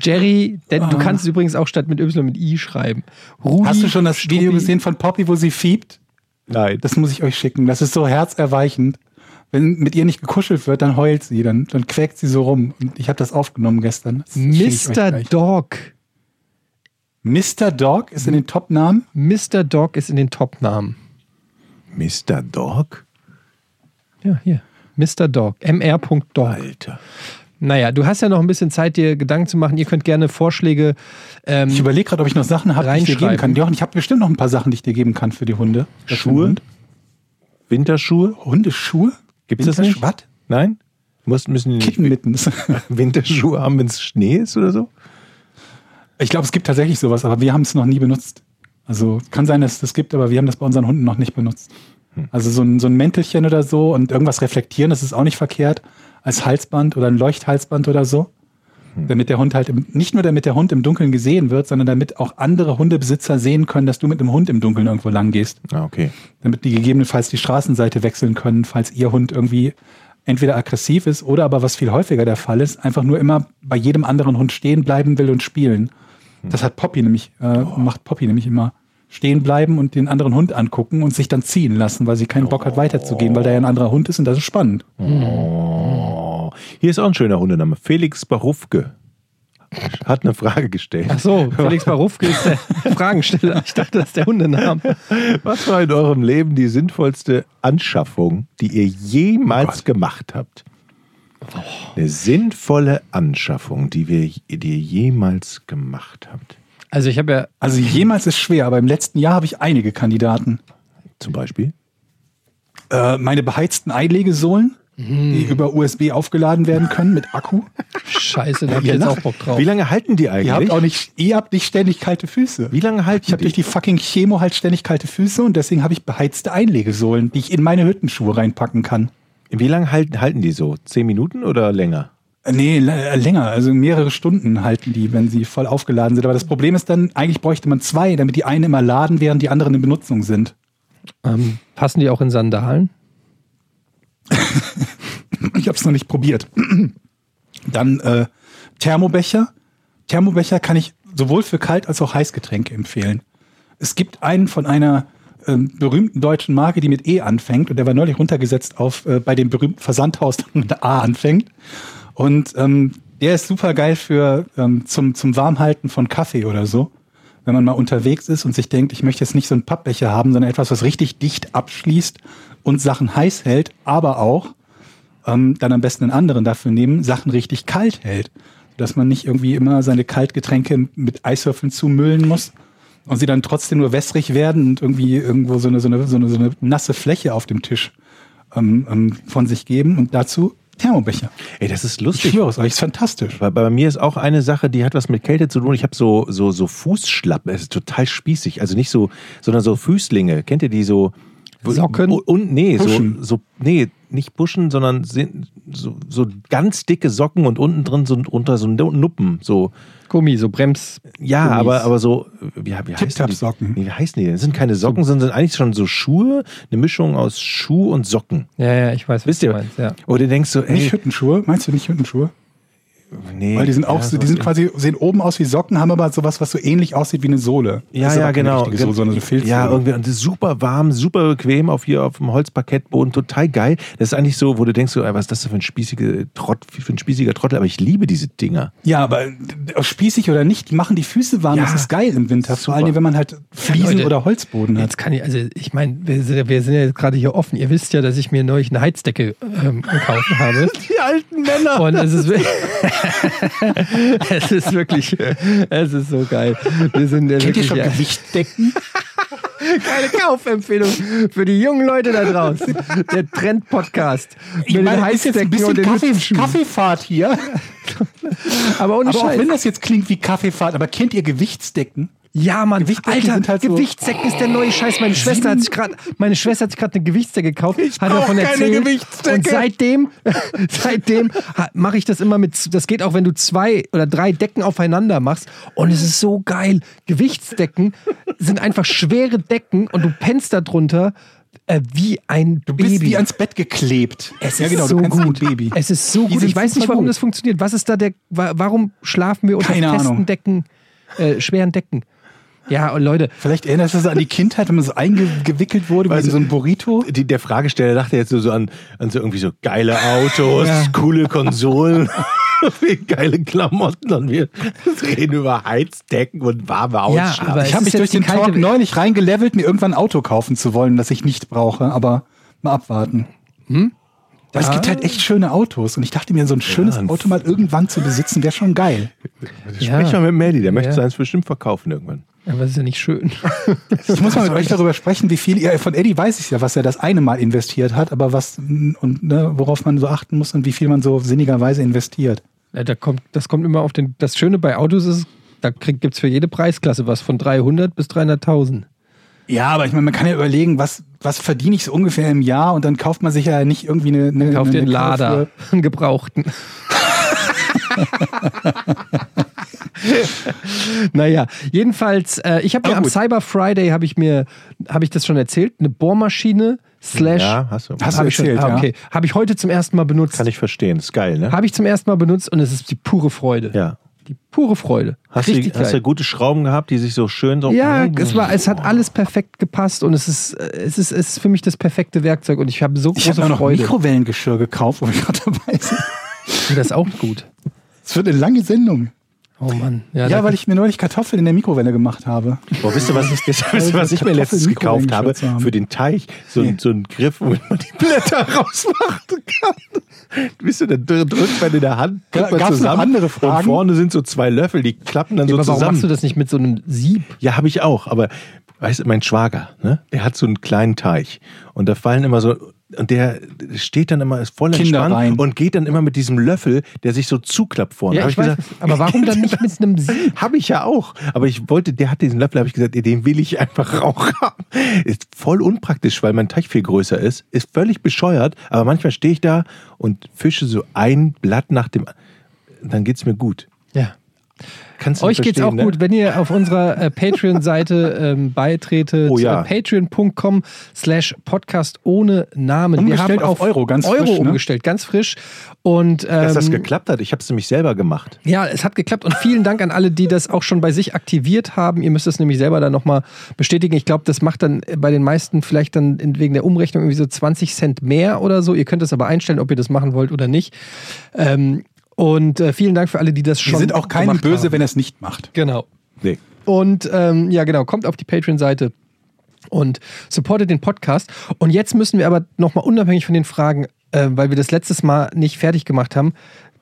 Jerry, denn Ah. du kannst es übrigens auch statt mit Y mit I schreiben. Rudi, Hast du schon das Struppi. Video gesehen von Poppy, wo sie fiebt? Nein. Das muss ich euch schicken. Das ist so herzerweichend. Wenn mit ihr nicht gekuschelt wird, dann heult sie, dann, dann quäkt sie so rum. Und ich habe das aufgenommen gestern. Das Mr. gleich. Dog. Mr. Dog ist in den Top-Namen. Mr. Dog ist in den Top-Namen. Mr. Dog? Ja, hier. Mr. Dog. mr.dog. Alter. Naja, du hast ja noch ein bisschen Zeit, dir Gedanken zu machen. Ihr könnt gerne Vorschläge. Ähm, Ich überlege gerade, ob ich noch Sachen habe, die ich dir geben kann. Jochen, ich habe bestimmt noch ein paar Sachen, die ich dir geben kann für die Hunde. Das Schuhe? Hund. Winterschuhe? Hundeschuhe? Gibt es das nicht? Was? Nein? Muss, müssen die nicht Kittenmittens. Winterschuhe haben, wenn es Schnee ist oder so? Ich glaube, es gibt tatsächlich sowas, aber wir haben es noch nie benutzt. Also kann sein, dass es das gibt, aber wir haben das bei unseren Hunden noch nicht benutzt. Also so ein, so ein Mäntelchen oder so und irgendwas reflektieren, das ist auch nicht verkehrt, als Halsband oder ein Leuchthalsband oder so. Damit der Hund halt, im, nicht nur damit der Hund im Dunkeln gesehen wird, sondern damit auch andere Hundebesitzer sehen können, dass du mit einem Hund im Dunkeln irgendwo lang gehst. Ah, okay. Damit die gegebenenfalls die Straßenseite wechseln können, falls ihr Hund irgendwie entweder aggressiv ist oder aber was viel häufiger der Fall ist, einfach nur immer bei jedem anderen Hund stehen bleiben will und spielen. Das hat Poppy nämlich, äh, macht Poppy nämlich immer. Stehen bleiben und den anderen Hund angucken und sich dann ziehen lassen, weil sie keinen Bock hat weiterzugehen, weil da ja ein anderer Hund ist und das ist spannend. Oh. Hier ist auch ein schöner Hundename. Felix Barufke. Hat eine Frage gestellt. ach so, Felix Barufke ist der Fragensteller. Ich dachte, das ist der Hundename. Was war in eurem Leben die sinnvollste Anschaffung, die ihr jemals gemacht habt? Eine sinnvolle Anschaffung, die, wir, die ihr jemals gemacht habt. Also ich habe ja, Also jemals ist schwer, aber im letzten Jahr habe ich einige Kandidaten. Zum Beispiel? Äh, meine beheizten Einlegesohlen, die über USB aufgeladen werden können mit Akku. scheiße, da hab ich ihr jetzt lacht. auch Bock drauf. Wie lange halten die eigentlich? Ihr habt auch nicht, ihr habt nicht ständig kalte Füße. Wie lange halten Ich habe durch die fucking Chemo halt ständig kalte Füße und deswegen habe ich beheizte Einlegesohlen, die ich in meine Hüttenschuhe reinpacken kann. Wie lange halten, halten die so? Zehn Minuten oder länger? Äh, Nee, äh, länger, also mehrere Stunden halten die, wenn sie voll aufgeladen sind. Aber das Problem ist dann, eigentlich bräuchte man zwei, damit die einen immer laden, während die anderen in Benutzung sind. Ähm, passen die auch in Sandalen? Ich habe es noch nicht probiert. Dann äh, Thermobecher. Thermobecher kann ich sowohl für Kalt- als auch Heißgetränke empfehlen. Es gibt einen von einer ähm, berühmten deutschen Marke, die mit E anfängt und der war neulich runtergesetzt auf äh, bei dem berühmten Versandhaus, das mit A anfängt. Und ähm, der ist super geil für ähm, zum, zum Warmhalten von Kaffee oder so. Wenn man mal unterwegs ist und sich denkt, ich möchte jetzt nicht so einen Pappbecher haben, sondern etwas, was richtig dicht abschließt und Sachen heiß hält, aber auch ähm, dann am besten einen anderen dafür nehmen, Sachen richtig kalt hält. Dass man nicht irgendwie immer seine Kaltgetränke mit Eiswürfeln zumüllen muss und sie dann trotzdem nur wässrig werden und irgendwie irgendwo so eine, so eine, so eine, so eine nasse Fläche auf dem Tisch ähm, ähm, von sich geben. Und dazu Thermobecher. Ey, das ist Ich lustig. schwöre es euch, ist fantastisch. Weil bei mir ist auch eine Sache, die hat was mit Kälte zu tun. Ich habe so, so, so Fußschlappen. Es ist total spießig. Also nicht so, sondern so Füßlinge. Kennt ihr die so? Socken? Und nee, so, so, nee, nicht Buschen, sondern sind so, so ganz dicke Socken und unten drin so drunter so Nuppen. So, Gummi, so Brems. ja, Gummis. aber, aber so, wie, wie heißen die? Tip-Tap-Socken. Nee, wie heißen die denn? Das sind keine Socken, sondern sind eigentlich schon so Schuhe, eine Mischung aus Schuh und Socken. Ja, ja, ich weiß, was Wisst du ihr? meinst. Ja. Oder du denkst so, ey, Nicht Hüttenschuhe? Meinst du nicht Hüttenschuhe? Nee, Weil die sind auch ja, so, die sind quasi, sehen oben aus wie Socken, haben aber sowas, was so ähnlich aussieht wie eine Sohle. Ja, Das ja, genau. Sohle, sondern so Filzsohle. ja, irgendwie und das ist super warm, super bequem auf hier auf dem Holzparkettboden, total geil. Das ist eigentlich so, wo du denkst, so, ey, was ist das für ein spießiger Trott, für ein spießiger Trottel? Aber ich liebe diese Dinger. Ja, aber äh, spießig oder nicht, die machen die Füße warm. Ja, das ist geil im Winter. Vor super. allem, wenn man halt Fliesen Leute, oder Holzboden hat. Jetzt kann ich, also ich meine, wir, sind ja- wir sind ja jetzt gerade hier offen. Ihr wisst ja, dass ich mir neulich eine Heizdecke ähm, gekauft habe. Die alten Männer. Und es ist, es ist wirklich, es ist so geil. Wir sind Kennt ihr schon ja, Gewichtdecken? keine Kaufempfehlung für die jungen Leute da draußen. Der Trend-Podcast. Ich meine, das ist jetzt ein bisschen Kaffee. Kaffeefahrt hier. Aber ohne Aber auch wenn das jetzt klingt wie Kaffeefahrt, aber kennt ihr Gewichtsdecken? Ja, Mann, Alter, halt so- Gewichtsdecken ist der neue Scheiß. Meine Schwester hat sich gerade, meine Schwester hat sich gerade eine Gewichtsdecke gekauft, hat brauch davon keine erzählt. Gewichtsdecke. Und seitdem, seitdem mache ich das immer mit. Das geht auch, wenn du zwei oder drei Decken aufeinander machst. Und es ist so geil. Gewichtsdecken sind einfach schwere Decken und du pennst da drunter äh, wie ein Du Baby. bist wie ans Bett geklebt. Es ja, ist genau, so du gut. Baby. Es ist so Die gut. Ich weiß nicht, warum gut. das funktioniert. Was ist da der, wa- warum schlafen wir unter Keine festen Ahnung. Decken, äh, schweren Decken? Ja, und Leute, Vielleicht erinnerst du dich an die Kindheit, wenn man so eingewickelt wurde wie in so ein Burrito. Die, der Fragesteller dachte jetzt so an, an so irgendwie so geile Autos, coole Konsolen, wie geile Klamotten und wir reden über Heizdecken und warme Ausschlag. aber ich es habe mich durch den Talk neulich reingelevelt, mir irgendwann ein Auto kaufen zu wollen, das ich nicht brauche, aber mal abwarten. Hm? Weil es gibt halt echt schöne Autos und ich dachte mir, so ein schönes ein Auto mal irgendwann zu besitzen, wäre schon geil. Sprech mal mit Melly, der möchte Ja. seins bestimmt verkaufen irgendwann. Aber das ist ja nicht schön. Ich muss mal mit euch darüber sprechen, wie viel ihr, von Eddie weiß ich ja, was er das eine Mal investiert hat, aber was und ne, worauf man so achten muss und wie viel man so sinnigerweise investiert. Ja, da kommt, das kommt immer auf den. Das Schöne bei Autos ist, da gibt es für jede Preisklasse was von 300 bis 300.000. Ja, aber ich meine, man kann ja überlegen, was, was verdiene ich so ungefähr im Jahr und dann kauft man sich ja nicht irgendwie eine, eine, Kauft eine, eine Karre Lader, einen gebrauchten. naja, jedenfalls, äh, ich habe mir Aber am gut. Cyber Friday, habe ich mir, habe ich das schon erzählt, eine Bohrmaschine slash. Ja, hast du. Hast du Habe ich schon, erzählt, ah, ja. okay. Habe ich heute zum ersten Mal benutzt. Kann ich verstehen, ist geil, ne? Habe ich zum ersten Mal benutzt und es ist die pure Freude. Ja. Die pure Freude. Hast du, Richtig hast du gute Schrauben gehabt, die sich so schön so. Ja, es war, es hat alles perfekt gepasst und es ist, äh, es ist, es ist für mich das perfekte Werkzeug und ich habe so Ich große habe noch Freude. Mikrowellengeschirr gekauft, wo wir gerade dabei sind. Das ist auch gut. Es wird eine lange Sendung. Oh Mann. Ja, da- weil ich mir neulich Kartoffeln in der Mikrowelle gemacht habe. Boah, wisst ihr, was ich, wisst ihr, was ich mir letztens gekauft habe? Für den Teich. So, ein- so einen Griff, womit man die Blätter rausmachen kann. Wisst ihr, dann dr- drückt man in der Hand, drückt man zusammen. andere Fragen? Und vorne sind so zwei Löffel, die klappen dann Ja, so aber warum zusammen. machst du das nicht mit so einem Sieb? Ja, habe ich auch. Aber weißt du, mein Schwager, ne, der hat so einen kleinen Teich. Und da fallen immer so, und der steht dann immer, ist voll Kinder entspannt rein. und geht dann immer mit diesem Löffel, der sich so zuklappt vorne. Ja, Hab ich weiß, aber warum dann nicht mit einem Sieb? Habe ich ja auch. Aber ich wollte, der hat diesen Löffel, habe ich gesagt, den will ich einfach auch haben. Ist voll unpraktisch, weil mein Teich viel größer ist. Ist völlig bescheuert. Aber manchmal stehe ich da und fische so ein Blatt nach dem. Dann geht's mir gut. Ja. Kannst du Euch geht's auch verstehen, gut, Ne? wenn ihr auf unserer äh, Patreon-Seite ähm, beitretet. Oh ja. Äh, Patreon.com slash Podcast ohne Namen. Umgestellt auf Euro, ganz Euro frisch, ne? umgestellt, ganz frisch. Und ähm, Dass das geklappt hat. Ich habe es nämlich selber gemacht. Ja, es hat geklappt und vielen Dank an alle, die das auch schon bei sich aktiviert haben. Ihr müsst es nämlich selber dann nochmal bestätigen. Ich glaube, das macht dann bei den meisten vielleicht dann wegen der Umrechnung irgendwie so 20 Cent mehr oder so. Ihr könnt es aber einstellen, ob ihr das machen wollt oder nicht. Ähm, und äh, vielen Dank für alle, die das Wir schon sind auch keine gemacht böse, haben. wenn er es nicht macht. Genau. Nee. Und ähm, ja, genau, kommt auf die Patreon-Seite und supportet den Podcast. Und jetzt müssen wir aber nochmal unabhängig von den Fragen, äh, weil wir das letztes Mal nicht fertig gemacht haben,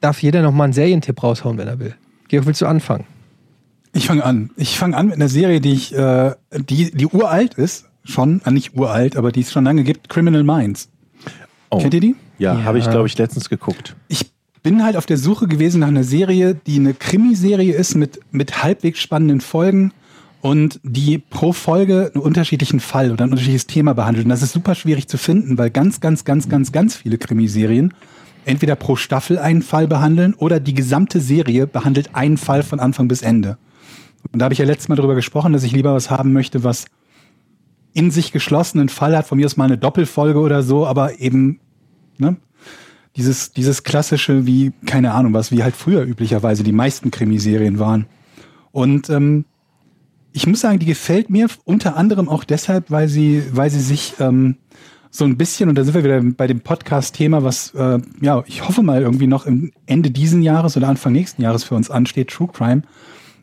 darf jeder nochmal einen Serientipp raushauen, wenn er will. Georg, willst du anfangen? Ich fange an. Ich fange an mit einer Serie, die ich, äh, die, die uralt ist. Schon, äh, nicht uralt, aber die es schon lange gibt. Criminal Minds. Oh. Kennt ihr die? Ja, Ja. habe ich, glaube ich, letztens geguckt. Ich bin halt auf der Suche gewesen nach einer Serie, die eine Krimiserie ist mit, mit halbwegs spannenden Folgen und die pro Folge einen unterschiedlichen Fall oder ein unterschiedliches Thema behandelt. Und das ist super schwierig zu finden, weil ganz, ganz, ganz, ganz, ganz viele Krimiserien entweder pro Staffel einen Fall behandeln oder die gesamte Serie behandelt einen Fall von Anfang bis Ende. Und da habe ich ja letztes Mal darüber gesprochen, dass ich lieber was haben möchte, was in sich geschlossenen Fall hat, von mir aus mal eine Doppelfolge oder so, aber eben ne, dieses, dieses klassische, wie, keine Ahnung was, wie halt früher üblicherweise die meisten Krimiserien waren. Und ähm, ich muss sagen, die gefällt mir unter anderem auch deshalb, weil sie, weil sie sich ähm, so ein bisschen, und da sind wir wieder bei dem Podcast-Thema, was äh, ja, ich hoffe mal irgendwie noch im Ende diesen Jahres oder Anfang nächsten Jahres für uns ansteht, True Crime,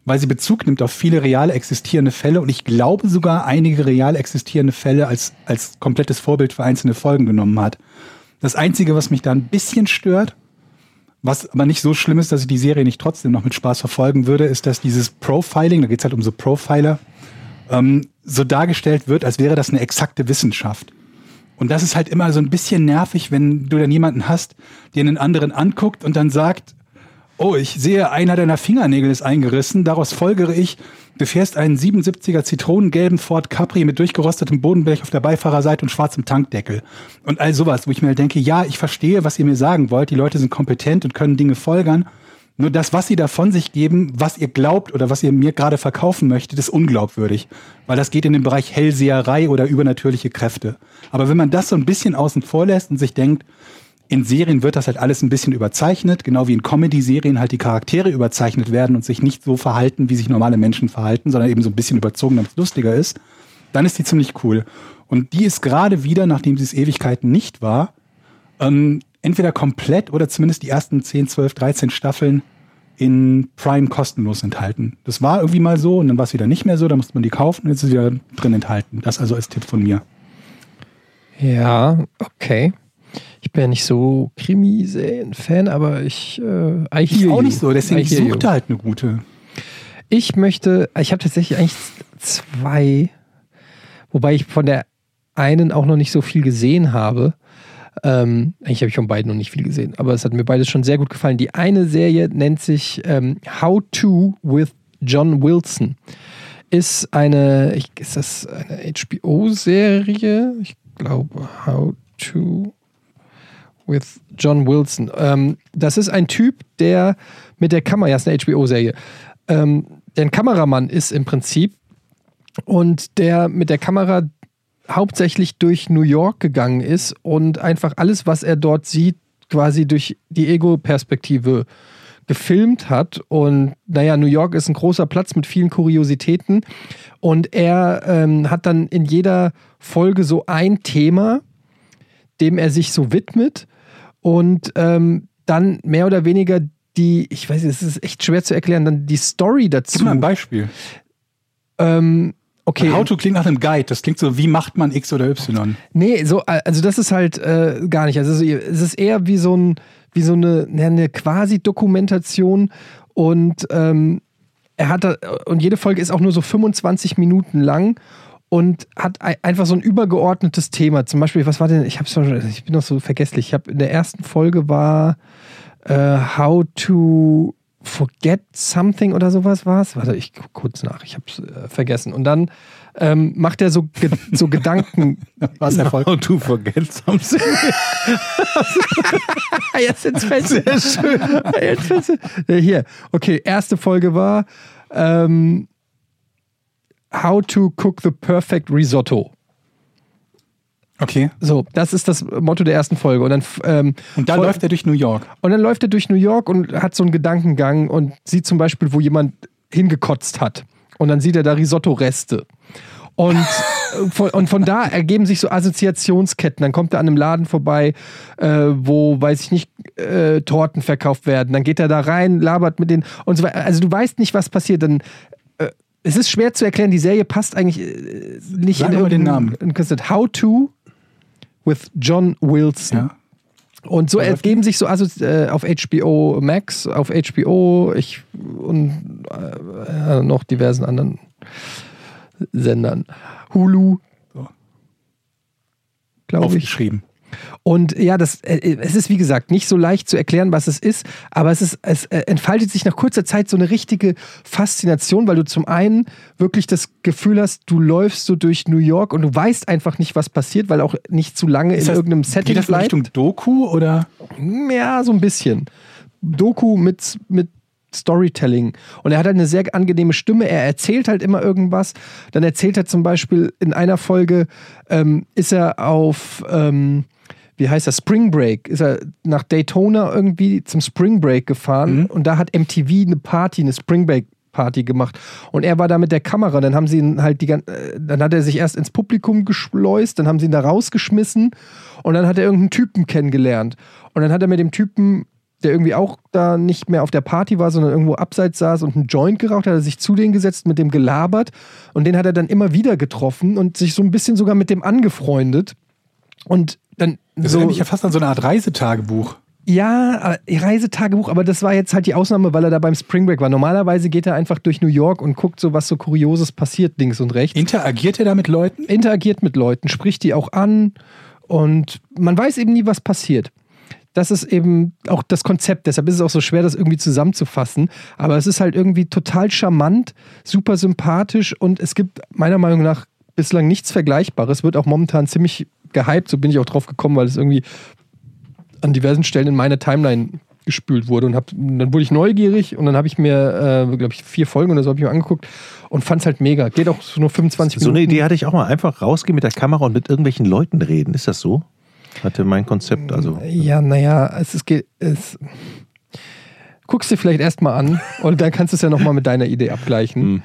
weil sie Bezug nimmt auf viele real existierende Fälle und ich glaube sogar einige real existierende Fälle als, als komplettes Vorbild für einzelne Folgen genommen hat. Das Einzige, was mich da ein bisschen stört, was aber nicht so schlimm ist, dass ich die Serie nicht trotzdem noch mit Spaß verfolgen würde, ist, dass dieses Profiling, da geht's halt um so Profiler, ähm, so dargestellt wird, als wäre das eine exakte Wissenschaft. Und das ist halt immer so ein bisschen nervig, wenn du dann jemanden hast, der einen anderen anguckt und dann sagt, oh, ich sehe, einer deiner Fingernägel ist eingerissen, daraus folgere ich, du fährst einen 77er zitronengelben Ford Capri mit durchgerostetem Bodenblech auf der Beifahrerseite und schwarzem Tankdeckel. Und all sowas, wo ich mir denke, ja, ich verstehe, was ihr mir sagen wollt, die Leute sind kompetent und können Dinge folgern, nur das, was sie da von sich geben, was ihr glaubt oder was ihr mir gerade verkaufen möchtet, ist unglaubwürdig. Weil das geht in den Bereich Hellseherei oder übernatürliche Kräfte. Aber wenn man das so ein bisschen außen vor lässt und sich denkt, in Serien wird das halt alles ein bisschen überzeichnet, genau wie in Comedy-Serien halt die Charaktere überzeichnet werden und sich nicht so verhalten, wie sich normale Menschen verhalten, sondern eben so ein bisschen überzogen, damit es lustiger ist, dann ist die ziemlich cool. Und die ist gerade wieder, nachdem sie es Ewigkeiten nicht war, ähm, entweder komplett oder zumindest die ersten 10, 12, 13 Staffeln in Prime kostenlos enthalten. Das war irgendwie mal so und dann war es wieder nicht mehr so, da musste man die kaufen und jetzt ist es wieder drin enthalten. Das also als Tipp von mir. Ja, okay. Ich bin ja nicht so Krimiserien-Fan, aber ich äh, Ich auch you. nicht so, deswegen ich suchte halt eine gute. Ich möchte, ich habe tatsächlich eigentlich zwei, wobei ich von der einen auch noch nicht so viel gesehen habe. Ähm, eigentlich habe ich von beiden noch nicht viel gesehen, aber es hat mir beides schon sehr gut gefallen. Die eine Serie nennt sich ähm, How to with John Wilson. Ist eine, ich, ist das eine HBO-Serie? Ich glaube, How to with John Wilson. Ähm, das ist ein Typ, der mit der Kamera, ja, ist eine HBO-Serie, ähm, der ein Kameramann ist im Prinzip und der mit der Kamera hauptsächlich durch New York gegangen ist und einfach alles, was er dort sieht, quasi durch die Ego-Perspektive gefilmt hat. Und naja, New York ist ein großer Platz mit vielen Kuriositäten. Und er ähm, hat dann in jeder Folge so ein Thema, dem er sich so widmet und ähm, dann mehr oder weniger die, ich weiß nicht, es ist echt schwer zu erklären, dann die Story dazu. Gib mal ein Beispiel. Ähm, okay. How to klingt nach einem Guide. Das klingt so, wie macht man X oder Y? Nee, so, also das ist halt äh, gar nicht. Also es ist eher wie so, ein, wie so eine, ne, eine Quasi-Dokumentation und ähm, er hat da, und jede Folge ist auch nur so 25 Minuten lang und hat ei- einfach so ein übergeordnetes Thema. Zum Beispiel, was war denn, ich hab's schon, ich bin noch so vergesslich. Ich habe in der ersten Folge war äh, How to Forget Something oder sowas war es. Warte, ich guck kurz nach, ich hab's äh, vergessen. Und dann ähm, macht er so, ge so Gedanken. Was Erfolg? How to forget something. Jetzt ins Fenster. Sehr schön. Jetzt Äh, Hier, okay, erste Folge war ähm, How to cook the perfect risotto. Okay. So, das ist das Motto der ersten Folge. Und dann, ähm, Und da Voll- läuft er durch New York. und dann läuft er durch New York und hat so einen Gedankengang und sieht zum Beispiel, wo jemand hingekotzt hat. Und dann sieht er da Risotto-Reste. Und, von, und von da ergeben sich so Assoziationsketten. Dann kommt er an einem Laden vorbei, äh, wo, weiß ich nicht, äh, Torten verkauft werden. Dann geht er da rein, labert mit denen und so weiter. Also du weißt nicht, was passiert. Dann, es ist schwer zu erklären, die Serie passt eigentlich äh, nicht Sag in mal den irgendeinen- Namen. in. How to with John Wilson. Ja. Und so ergeben sich so also äh, auf HBO Max, auf HBO ich, und äh, noch diversen anderen Sendern. Hulu, So. glaube ich. Aufgeschrieben. Und ja, das, äh, es ist wie gesagt nicht so leicht zu erklären, was es ist, aber es, ist, es äh, entfaltet sich nach kurzer Zeit so eine richtige Faszination, weil du zum einen wirklich das Gefühl hast, du läufst so durch New York und du weißt einfach nicht, was passiert, weil auch nicht zu lange in Ist das- irgendeinem Setting Geht das in. Richtung Doku oder? Ja, so ein bisschen. Doku mit, mit Storytelling. Und er hat halt eine sehr angenehme Stimme. Er erzählt halt immer irgendwas. Dann erzählt er zum Beispiel in einer Folge, ähm, ist er auf, ähm, wie heißt das, Spring Break, ist er nach Daytona irgendwie zum Spring Break gefahren Mhm. und da hat MTV eine Party, eine Spring Break Party gemacht und er war da mit der Kamera, dann haben sie ihn halt die gan- äh, dann hat er sich erst ins Publikum geschleust, dann haben sie ihn da rausgeschmissen und dann hat er irgendeinen Typen kennengelernt und dann hat er mit dem Typen der irgendwie auch da nicht mehr auf der Party war, sondern irgendwo abseits saß und einen Joint geraucht, hat er sich zu denen gesetzt, mit dem gelabert und den hat er dann immer wieder getroffen und sich so ein bisschen sogar mit dem angefreundet. Und dann Das so, erinnert mich ja fast an so eine Art Reisetagebuch. ja, äh, Reisetagebuch, aber das war jetzt halt die Ausnahme, weil er da beim Spring Break war. Normalerweise geht er einfach durch New York und guckt so, was so Kurioses passiert, links und rechts. Interagiert er da mit Leuten? interagiert mit Leuten, spricht die auch an und man weiß eben nie, was passiert. Das ist eben auch das Konzept, deshalb ist es auch so schwer, das irgendwie zusammenzufassen. Aber es ist halt irgendwie total charmant, super sympathisch und es gibt meiner Meinung nach bislang nichts Vergleichbares. Wird auch momentan ziemlich gehypt, so bin ich auch drauf gekommen, weil es irgendwie an diversen Stellen in meine Timeline gespült wurde und hab, dann wurde ich neugierig und dann habe ich mir, äh, glaube ich, vier Folgen oder so habe ich mir angeguckt und fand es halt mega. Geht auch so nur 25 So eine Minuten. Idee hatte ich auch mal. Einfach rausgehen mit der Kamera und mit irgendwelchen Leuten reden. Ist das so? Hatte mein Konzept, also. Ja, naja, es ist. ge- Es, guckst dir vielleicht erstmal an und dann kannst du es ja nochmal mit deiner Idee abgleichen.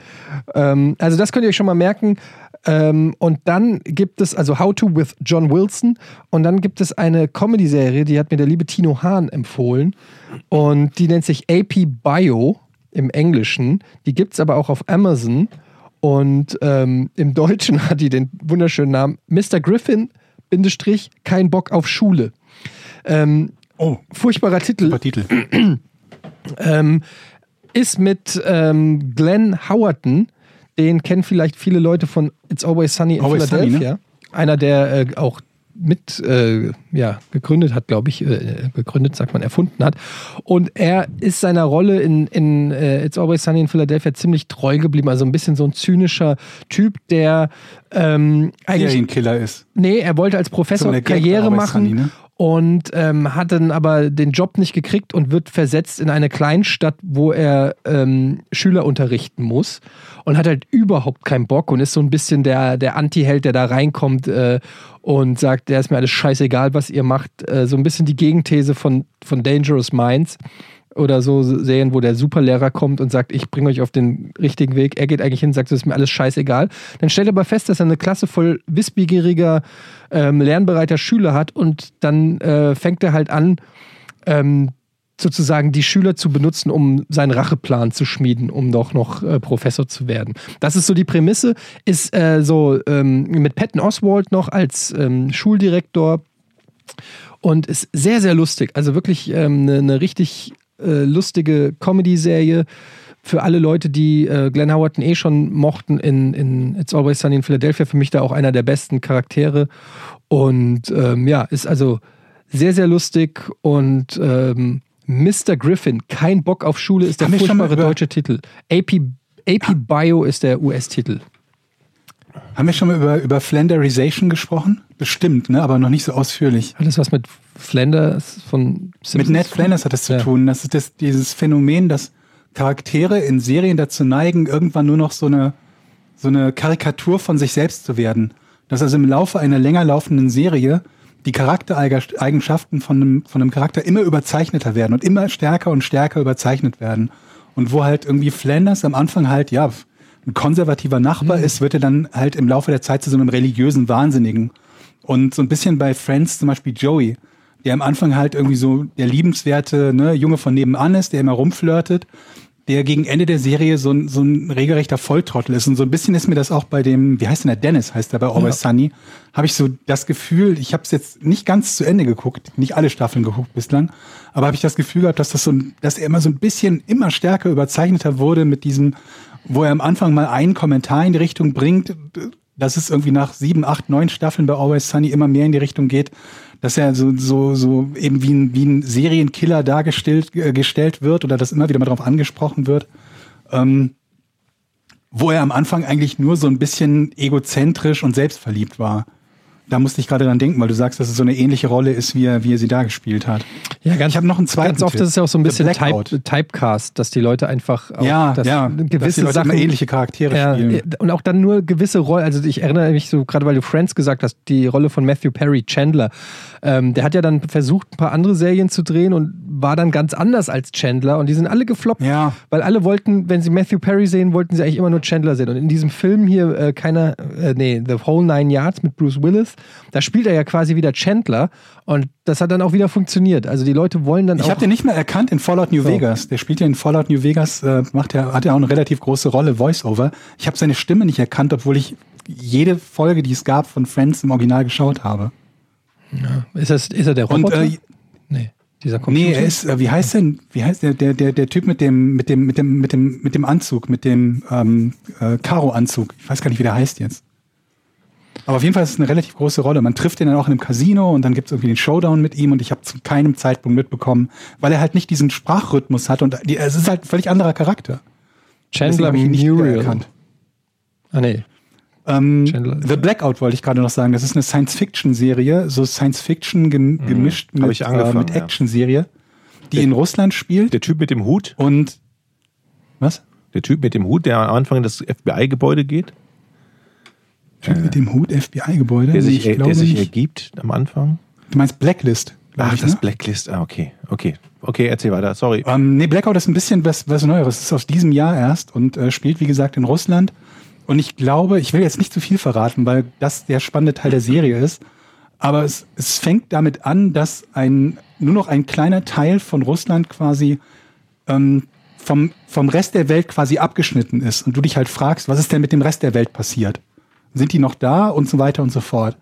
Ähm, also, das könnt ihr euch schon mal merken. Ähm, und dann gibt es, also How to with John Wilson. Und dann gibt es eine Comedy-Serie, die hat mir der liebe Tino Hahn empfohlen. Und die nennt sich AP Bio im Englischen. Die gibt es aber auch auf Amazon. Und ähm, im Deutschen hat die den wunderschönen Namen Mr. Griffin, Bindestrich, kein Bock auf Schule. Ähm, Oh, furchtbarer Titel. super Titel. Ähm, ist mit ähm, Glenn Howerton, den kennen vielleicht viele Leute von It's Always Sunny in Always Sunny, Philadelphia. Einer, der äh, auch mit äh, ja, gegründet hat, glaube ich, äh, gegründet, sagt man, erfunden hat. Und er ist seiner Rolle in, in äh, It's Always Sunny in Philadelphia ziemlich treu geblieben. Also ein bisschen so ein zynischer Typ, der ähm, eigentlich Serienkiller ist. Nee, er wollte als Professor So Karriere machen Sunny, ne? Und ähm, hat dann aber den Job nicht gekriegt und wird versetzt in eine Kleinstadt, wo er ähm, Schüler unterrichten muss und hat halt überhaupt keinen Bock und ist so ein bisschen der, der Anti-Held, der da reinkommt äh, und sagt, der ist mir alles scheißegal, was ihr macht. Äh, so ein bisschen die Gegenthese von, von Dangerous Minds oder so Serien, wo der Superlehrer kommt und sagt, ich bringe euch auf den richtigen Weg. Er geht eigentlich hin sagt, das ist mir alles scheißegal. Dann stellt er aber fest, dass er eine Klasse voll wissbegieriger, ähm, lernbereiter Schüler hat und dann äh, fängt er halt an, ähm, sozusagen die Schüler zu benutzen, um seinen Racheplan zu schmieden, um doch noch äh, Professor zu werden. Das ist so die Prämisse, ist äh, so ähm, mit Patton Oswald noch als ähm, Schuldirektor und ist sehr, sehr lustig. Also wirklich ähm, eine, eine richtig äh, lustige Comedy-Serie für alle Leute, die äh, Glenn Howerton eh schon mochten in, in It's Always Sunny in Philadelphia. Für mich da auch einer der besten Charaktere. Und ähm, ja, ist also sehr, sehr lustig und ähm, Mr. Griffin, kein Bock auf Schule, ist der furchtbare deutsche Titel. AP, AP Bio ist der US-Titel. Haben wir schon mal über, über Flanderization gesprochen? Bestimmt, ne? aber noch nicht so ausführlich. Hat das was mit Flanders von Simpsons Mit Ned? Flanders hat das zu Ja. tun. Das ist das, dieses Phänomen, dass Charaktere in Serien dazu neigen, irgendwann nur noch so eine, so eine Karikatur von sich selbst zu werden. Dass also im Laufe einer länger laufenden Serie die Charaktereigenschaften von einem, von einem Charakter immer überzeichneter werden und immer stärker und stärker überzeichnet werden. Und wo halt irgendwie Flanders am Anfang halt, ja, ein konservativer Nachbar ist, wird er dann halt im Laufe der Zeit zu so einem religiösen Wahnsinnigen. Und so ein bisschen bei Friends zum Beispiel Joey, der am Anfang halt irgendwie so der liebenswerte ne, Junge von nebenan ist, der immer rumflirtet, der gegen Ende der Serie so ein, so ein regelrechter Volltrottel ist. Und so ein bisschen ist mir das auch bei dem, wie heißt denn der Dennis, heißt der bei Always Sunny, habe ich so das Gefühl, ich habe es jetzt nicht ganz zu Ende geguckt, nicht alle Staffeln geguckt bislang, aber habe ich das Gefühl gehabt, dass das so ein, dass er immer so ein bisschen immer stärker überzeichneter wurde mit diesem, wo er am Anfang mal einen Kommentar in die Richtung bringt, dass es irgendwie nach sieben, acht, neun Staffeln bei Always Sunny immer mehr in die Richtung geht, dass er so, so, so eben wie ein, wie ein Serienkiller dargestellt äh, gestellt wird oder dass immer wieder mal darauf angesprochen wird. Ähm, wo er am Anfang eigentlich nur so ein bisschen egozentrisch und selbstverliebt war. Da musste ich gerade dran denken, weil du sagst, dass es so eine ähnliche Rolle ist, wie er, wie er sie da gespielt hat. Ja, ganz, ich habe noch einen zweiten. Ganz oft Tipp. ist es ja auch so ein bisschen. Type, Typecast, dass die Leute einfach ja, das, ja, gewisse dass Sachen ähnliche Charaktere Ja, spielen. und auch dann nur gewisse Rollen. Also ich erinnere mich so, gerade weil du Friends gesagt hast, die Rolle von Matthew Perry, Chandler. Ähm, der hat ja dann versucht, ein paar andere Serien zu drehen und war dann ganz anders als Chandler. Und die sind alle gefloppt, Ja. weil alle wollten, wenn sie Matthew Perry sehen, wollten sie eigentlich immer nur Chandler sehen. Und in diesem Film hier, äh, keiner, äh, nee, The Whole Nine Yards mit Bruce Willis, da spielt er ja quasi wieder Chandler. Und das hat dann auch wieder funktioniert. Also die Leute wollen dann Ich auch. habe den nicht mehr erkannt in Fallout New So. Vegas. Der spielt ja in Fallout New Vegas, äh, macht ja, hat ja auch eine relativ große Rolle, Voice-Over. Ich habe seine Stimme nicht erkannt, obwohl ich jede Folge, die es gab, von Friends im Original geschaut habe. ist, das, ist er der Und Roboter? äh, nee, dieser Computer. nee, er ist, äh, wie heißt denn, wie heißt der, der, der, der Typ mit dem, mit dem, mit dem, mit dem, mit dem Anzug, mit dem ähm, äh, Karo-Anzug. Ich weiß gar nicht, wie der heißt jetzt. Aber auf jeden Fall ist es eine relativ große Rolle. Man trifft ihn dann auch in einem Casino und dann gibt es irgendwie den Showdown mit ihm und ich habe zu keinem Zeitpunkt mitbekommen, weil er halt nicht diesen Sprachrhythmus hat und die, es ist halt ein völlig anderer Charakter. Chandler Muriel. wiedererkannt. Ah, nee. Ähm. The Blackout wollte ich gerade noch sagen. Das ist eine Science-Fiction-Serie, so Science-Fiction gem gemischt Hab mit, äh, mit. Action-Serie, die in Russland spielt. Der Typ mit dem Hut, Und was? der Typ mit dem Hut, der am Anfang in das FBI-Gebäude geht, Typ mit dem Hut, FBI-Gebäude? der sich, der sich ergibt am Anfang. Du meinst Blacklist, Ach, ich, das ne? Blacklist. Ah, okay. Okay. Okay, erzähl weiter. Sorry. Ähm, nee, Blackout ist ein bisschen was, was Neueres. Es ist aus diesem Jahr erst und äh, spielt, wie gesagt, in Russland. Und ich glaube, ich will jetzt nicht zu viel verraten, weil das der spannende Teil der Serie ist. Aber es, es fängt damit an, dass ein, nur noch ein kleiner Teil von Russland quasi ähm, vom, vom Rest der Welt quasi abgeschnitten ist. Und du dich halt fragst, was ist denn mit dem Rest der Welt passiert? Sind die noch da und so weiter und so fort.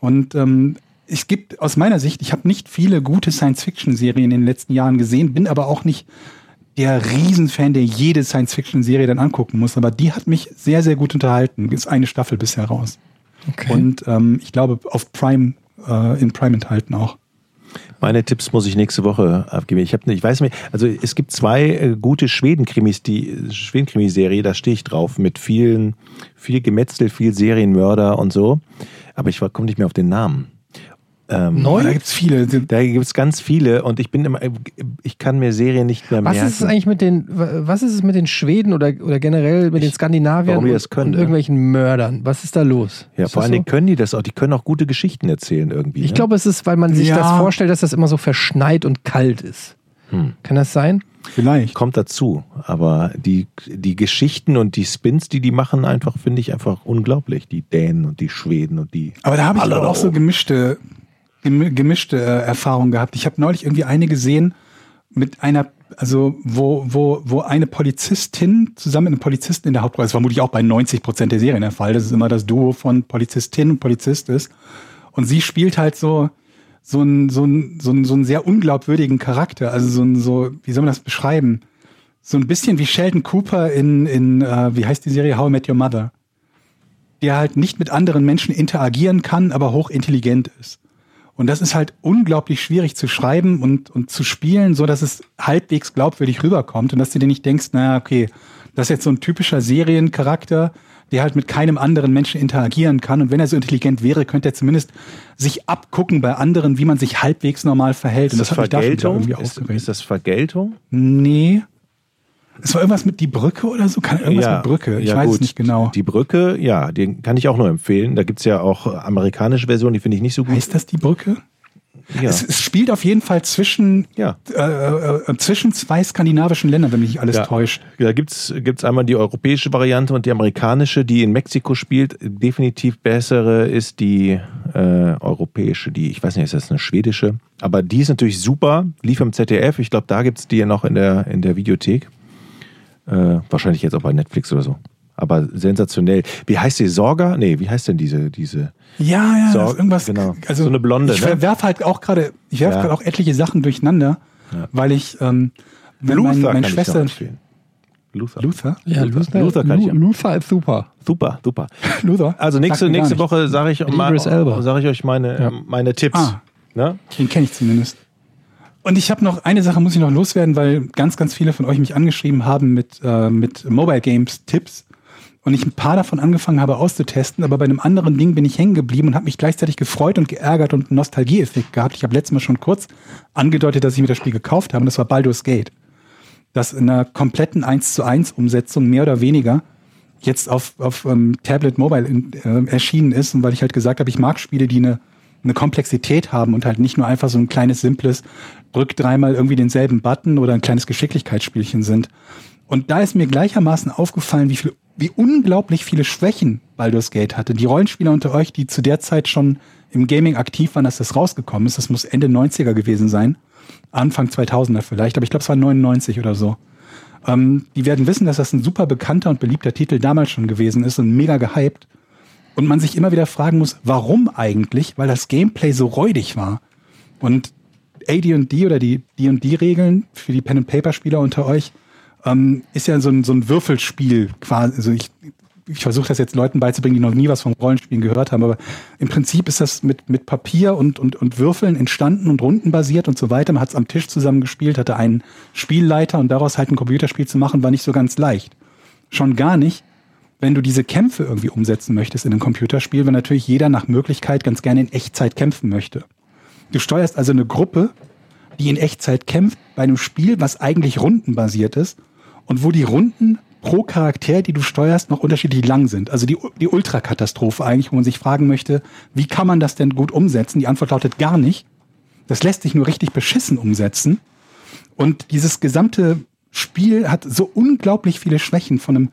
Und ähm, es gibt aus meiner Sicht, ich habe nicht viele gute Science-Fiction-Serien in den letzten Jahren gesehen, bin aber auch nicht der Riesenfan, der jede Science-Fiction-Serie dann angucken muss. Aber die hat mich sehr, sehr gut unterhalten. Ist eine Staffel bisher raus. Okay. Und ähm, ich glaube auf Prime, äh, in Prime enthalten auch. Meine Tipps muss ich nächste Woche abgeben. Ich habe, ich weiß nicht, also es gibt zwei äh, gute Schweden-Krimis, die Schweden-Krimiserie, da stehe ich drauf mit vielen, viel Gemetzel, viel Serienmörder und so. Aber ich komme nicht mehr auf den Namen. Ähm, Oh, da gibt's viele. Da gibt es ganz viele und ich bin immer, ich kann mir Serien nicht mehr Was merken. ist es eigentlich mit den, was ist es mit den Schweden oder, oder generell mit den Skandinaviern warum die und, das können, und ne? irgendwelchen Mördern? Was ist da los? Ja, ist vor allen Dingen so? können die das auch. Die können auch gute Geschichten erzählen irgendwie. Ich ne? glaube, es ist, weil man sich Ja. das vorstellt, dass das immer so verschneit und kalt ist. Hm. Kann das sein? Vielleicht. kommt dazu. Aber die, die Geschichten und die Spins, die die machen, einfach finde ich einfach unglaublich. Die Dänen und die Schweden und die. Aber da habe ich auch so gemischte, gemi- gemischte äh, Erfahrungen gehabt. Ich habe neulich irgendwie eine gesehen mit einer, also wo, wo, wo eine Polizistin zusammen mit einem Polizisten in der Hauptrolle, das ist vermutlich auch bei 90 Prozent der Serien der Fall, das ist immer das Duo von Polizistin und Polizist ist. Und sie spielt halt so, so einen, so einen, so einen, so einen sehr unglaubwürdigen Charakter. Also so ein, so, wie soll man das beschreiben? So ein bisschen wie Sheldon Cooper in, in äh, wie heißt die Serie How I Met Your Mother? der halt nicht mit anderen Menschen interagieren kann, aber hochintelligent ist. Und das ist halt unglaublich schwierig zu schreiben und, und zu spielen, so dass es halbwegs glaubwürdig rüberkommt und dass du dir nicht denkst, naja, okay, das ist jetzt so ein typischer Seriencharakter, der halt mit keinem anderen Menschen interagieren kann. Und wenn er so intelligent wäre, könnte er zumindest sich abgucken bei anderen, wie man sich halbwegs normal verhält. Ist und das, das, mich da Vergeltung? irgendwie Ist, ist das Vergeltung? nee. Es war irgendwas mit die Brücke oder so? Kann irgendwas mit Brücke? Ich ja, weiß gut. es nicht genau. Die Brücke, ja, den kann ich auch nur empfehlen. Da gibt es ja auch amerikanische Versionen, die finde ich nicht so gut. Heißt das die Brücke? Ja. Es, es spielt auf jeden Fall zwischen, Ja. äh, äh, zwischen zwei skandinavischen Ländern, wenn mich nicht alles Ja. täuscht. Da gibt's gibt's einmal die europäische Variante und die amerikanische, die in Mexiko spielt. Definitiv bessere ist die äh, europäische, die, ich weiß nicht, ist das eine schwedische? Aber die ist natürlich super, lief im ZDF. Ich glaube, da gibt's die ja noch in der, in der Videothek. Äh, wahrscheinlich jetzt auch bei Netflix oder so. Aber sensationell. Wie heißt die? Sorga? Nee, wie heißt denn diese, diese? Ja, ja, So, das ist irgendwas. genau. Also So eine Blonde, Ich ne? werfe halt auch gerade, ich werfe Ja. gerade auch etliche Sachen durcheinander, weil ich, ähm, wenn mein, meine kann ich Schwester. Luther. Luther, Ja, Luther. Luther, Luther kann ich ja. Luther ist super. Super, super. Luther. Also nächste, nächste. Woche sage ich, mal, sag ich euch meine, Ja. meine Tipps. Ah. Ne? Den kenne ich zumindest. Und ich habe noch eine Sache, muss ich noch loswerden, weil ganz, ganz viele von euch mich angeschrieben haben mit, äh, mit Mobile Games Tipps. und ich ein paar davon angefangen habe auszutesten, aber bei einem anderen Ding bin ich hängen geblieben und habe mich gleichzeitig gefreut und geärgert und einen Nostalgieeffekt gehabt. Ich habe letztes Mal schon kurz angedeutet, dass ich mir das Spiel gekauft habe und das war Baldur's Gate. Das in einer kompletten 1 zu 1 Umsetzung mehr oder weniger jetzt auf, auf ähm, Tablet Mobile in, äh, erschienen ist und weil ich halt gesagt habe, ich mag Spiele, die eine, eine Komplexität haben und halt nicht nur einfach so ein kleines, simples, drück dreimal irgendwie denselben Button oder ein kleines Geschicklichkeitsspielchen sind. Und da ist mir gleichermaßen aufgefallen, wie viel, wie unglaublich viele Schwächen Baldur's Gate hatte. Die Rollenspieler unter euch, die zu der Zeit schon im Gaming aktiv waren, dass das rausgekommen ist, das muss Ende 90er gewesen sein. Anfang 2000er vielleicht, aber ich glaube, es war 99 oder so. Ähm, die werden wissen, dass das ein super bekannter und beliebter Titel damals schon gewesen ist und mega gehypt. Und man sich immer wieder fragen muss, warum eigentlich? Weil das Gameplay so räudig war. Und AD&D oder die D&D-Regeln für die Pen-and-Paper-Spieler unter euch ähm, ist ja so ein, so ein Würfelspiel quasi. Also ich, ich versuche das jetzt Leuten beizubringen, die noch nie was vom Rollenspielen gehört haben, aber im Prinzip ist das mit, mit Papier und, und, und Würfeln entstanden und rundenbasiert und so weiter. Man hat es am Tisch zusammen gespielt, hatte einen Spielleiter und daraus halt ein Computerspiel zu machen, war nicht so ganz leicht. Schon gar nicht, wenn du diese Kämpfe irgendwie umsetzen möchtest in einem Computerspiel, weil natürlich jeder nach Möglichkeit ganz gerne in Echtzeit kämpfen möchte. Du steuerst also eine Gruppe, die in Echtzeit kämpft, bei einem Spiel, was eigentlich rundenbasiert ist und wo die Runden pro Charakter, die du steuerst, noch unterschiedlich lang sind. Also die, die Ultrakatastrophe eigentlich, wo man sich fragen möchte, wie kann man das denn gut umsetzen? Die Antwort lautet gar nicht. Das lässt sich nur richtig beschissen umsetzen. Und dieses gesamte Spiel hat so unglaublich viele Schwächen von einem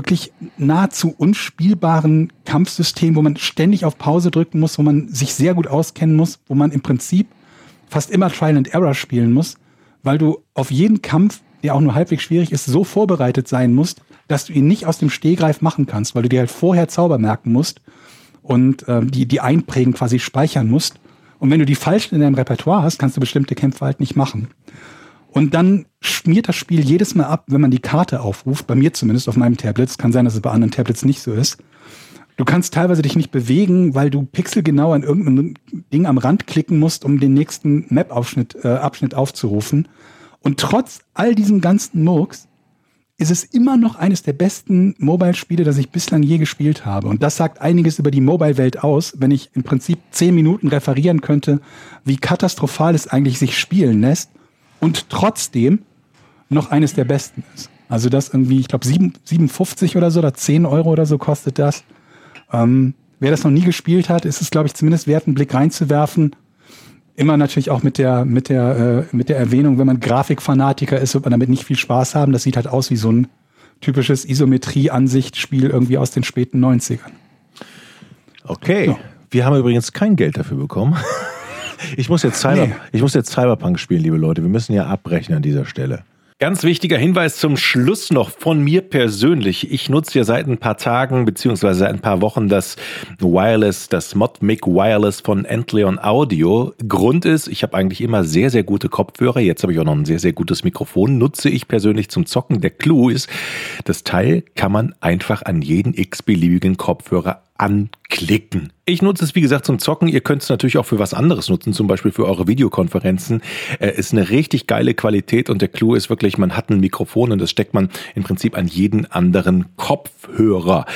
wirklich nahezu unspielbaren Kampfsystem, wo man ständig auf Pause drücken muss, wo man sich sehr gut auskennen muss, wo man im Prinzip fast immer Trial and Error spielen muss, weil du auf jeden Kampf der auch nur halbwegs schwierig ist, so vorbereitet sein musst, dass du ihn nicht aus dem Stehgreif machen kannst, weil du dir halt vorher Zauber merken musst und ähm, die, die einprägen quasi speichern musst. Und wenn du die falschen in deinem Repertoire hast, kannst du bestimmte Kämpfe halt nicht machen. Und dann schmiert das Spiel jedes Mal ab, wenn man die Karte aufruft, bei mir zumindest auf meinem Tablet. Kann sein, dass es bei anderen Tablets nicht so ist. Du kannst teilweise dich nicht bewegen, weil du pixelgenau an irgendeinem Ding am Rand klicken musst, um den nächsten Map-Abschnitt äh, Abschnitt aufzurufen. Und trotz all diesem ganzen Murks ist es immer noch eines der besten Mobile-Spiele, das ich bislang je gespielt habe. Und das sagt einiges über die Mobile-Welt aus, wenn ich im Prinzip zehn Minuten referieren könnte, wie katastrophal es eigentlich sich spielen lässt und trotzdem noch eines der besten ist. Also das irgendwie, ich glaube, 57 oder so oder 10 Euro oder so kostet das. Ähm, wer das noch nie gespielt hat, ist es, glaube ich, zumindest wert, einen Blick reinzuwerfen. Immer natürlich auch mit der, mit der, äh, mit der Erwähnung, wenn man Grafikfanatiker ist, wird man damit nicht viel Spaß haben. Das sieht halt aus wie so ein typisches Isometrie-Ansicht-Spiel irgendwie aus den späten 90ern. Okay. Ja. Wir haben übrigens kein Geld dafür bekommen. Ich muss, jetzt Cyber, Nee. ich muss jetzt Cyberpunk spielen, liebe Leute. Wir müssen ja abbrechen an dieser Stelle. Ganz wichtiger Hinweis zum Schluss noch von mir persönlich. Ich nutze ja seit ein paar Tagen beziehungsweise seit ein paar Wochen das Wireless, das Modmic Wireless von Entleon Audio. Grund ist, ich habe eigentlich immer sehr, sehr gute Kopfhörer. Jetzt habe ich auch noch ein sehr, sehr gutes Mikrofon. Nutze ich persönlich zum Zocken. Der Clou ist, das Teil kann man einfach an jeden x-beliebigen Kopfhörer anklicken. Ich nutze es, wie gesagt, zum Zocken. Ihr könnt es natürlich auch für was anderes nutzen, zum Beispiel für eure Videokonferenzen. Äh, ist eine richtig geile Qualität und der Clou ist wirklich, man hat ein Mikrofon und das steckt man im Prinzip an jeden anderen Kopfhörer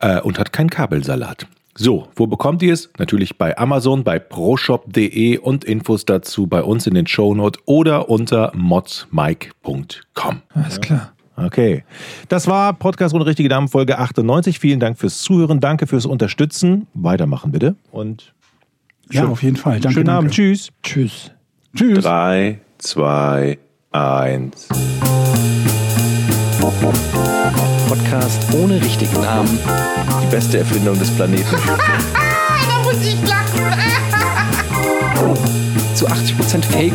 äh, und hat keinen Kabelsalat. So, wo bekommt ihr es? Natürlich bei Amazon, bei proshop.de und Infos dazu bei uns in den Shownotes oder unter modsmike.com. Alles klar. Okay. Das war Podcast ohne richtige Namen Folge 98. Vielen Dank fürs Zuhören. Danke fürs Unterstützen. Weitermachen bitte. Und Ja, schön- auf jeden Fall. Danke, schönen danke. Abend. Tschüss. Tschüss. Tschüss. Drei, zwei, eins. Podcast ohne richtigen Namen. Die beste Erfindung des Planeten. da muss ich lachen. Zu 80% Fake.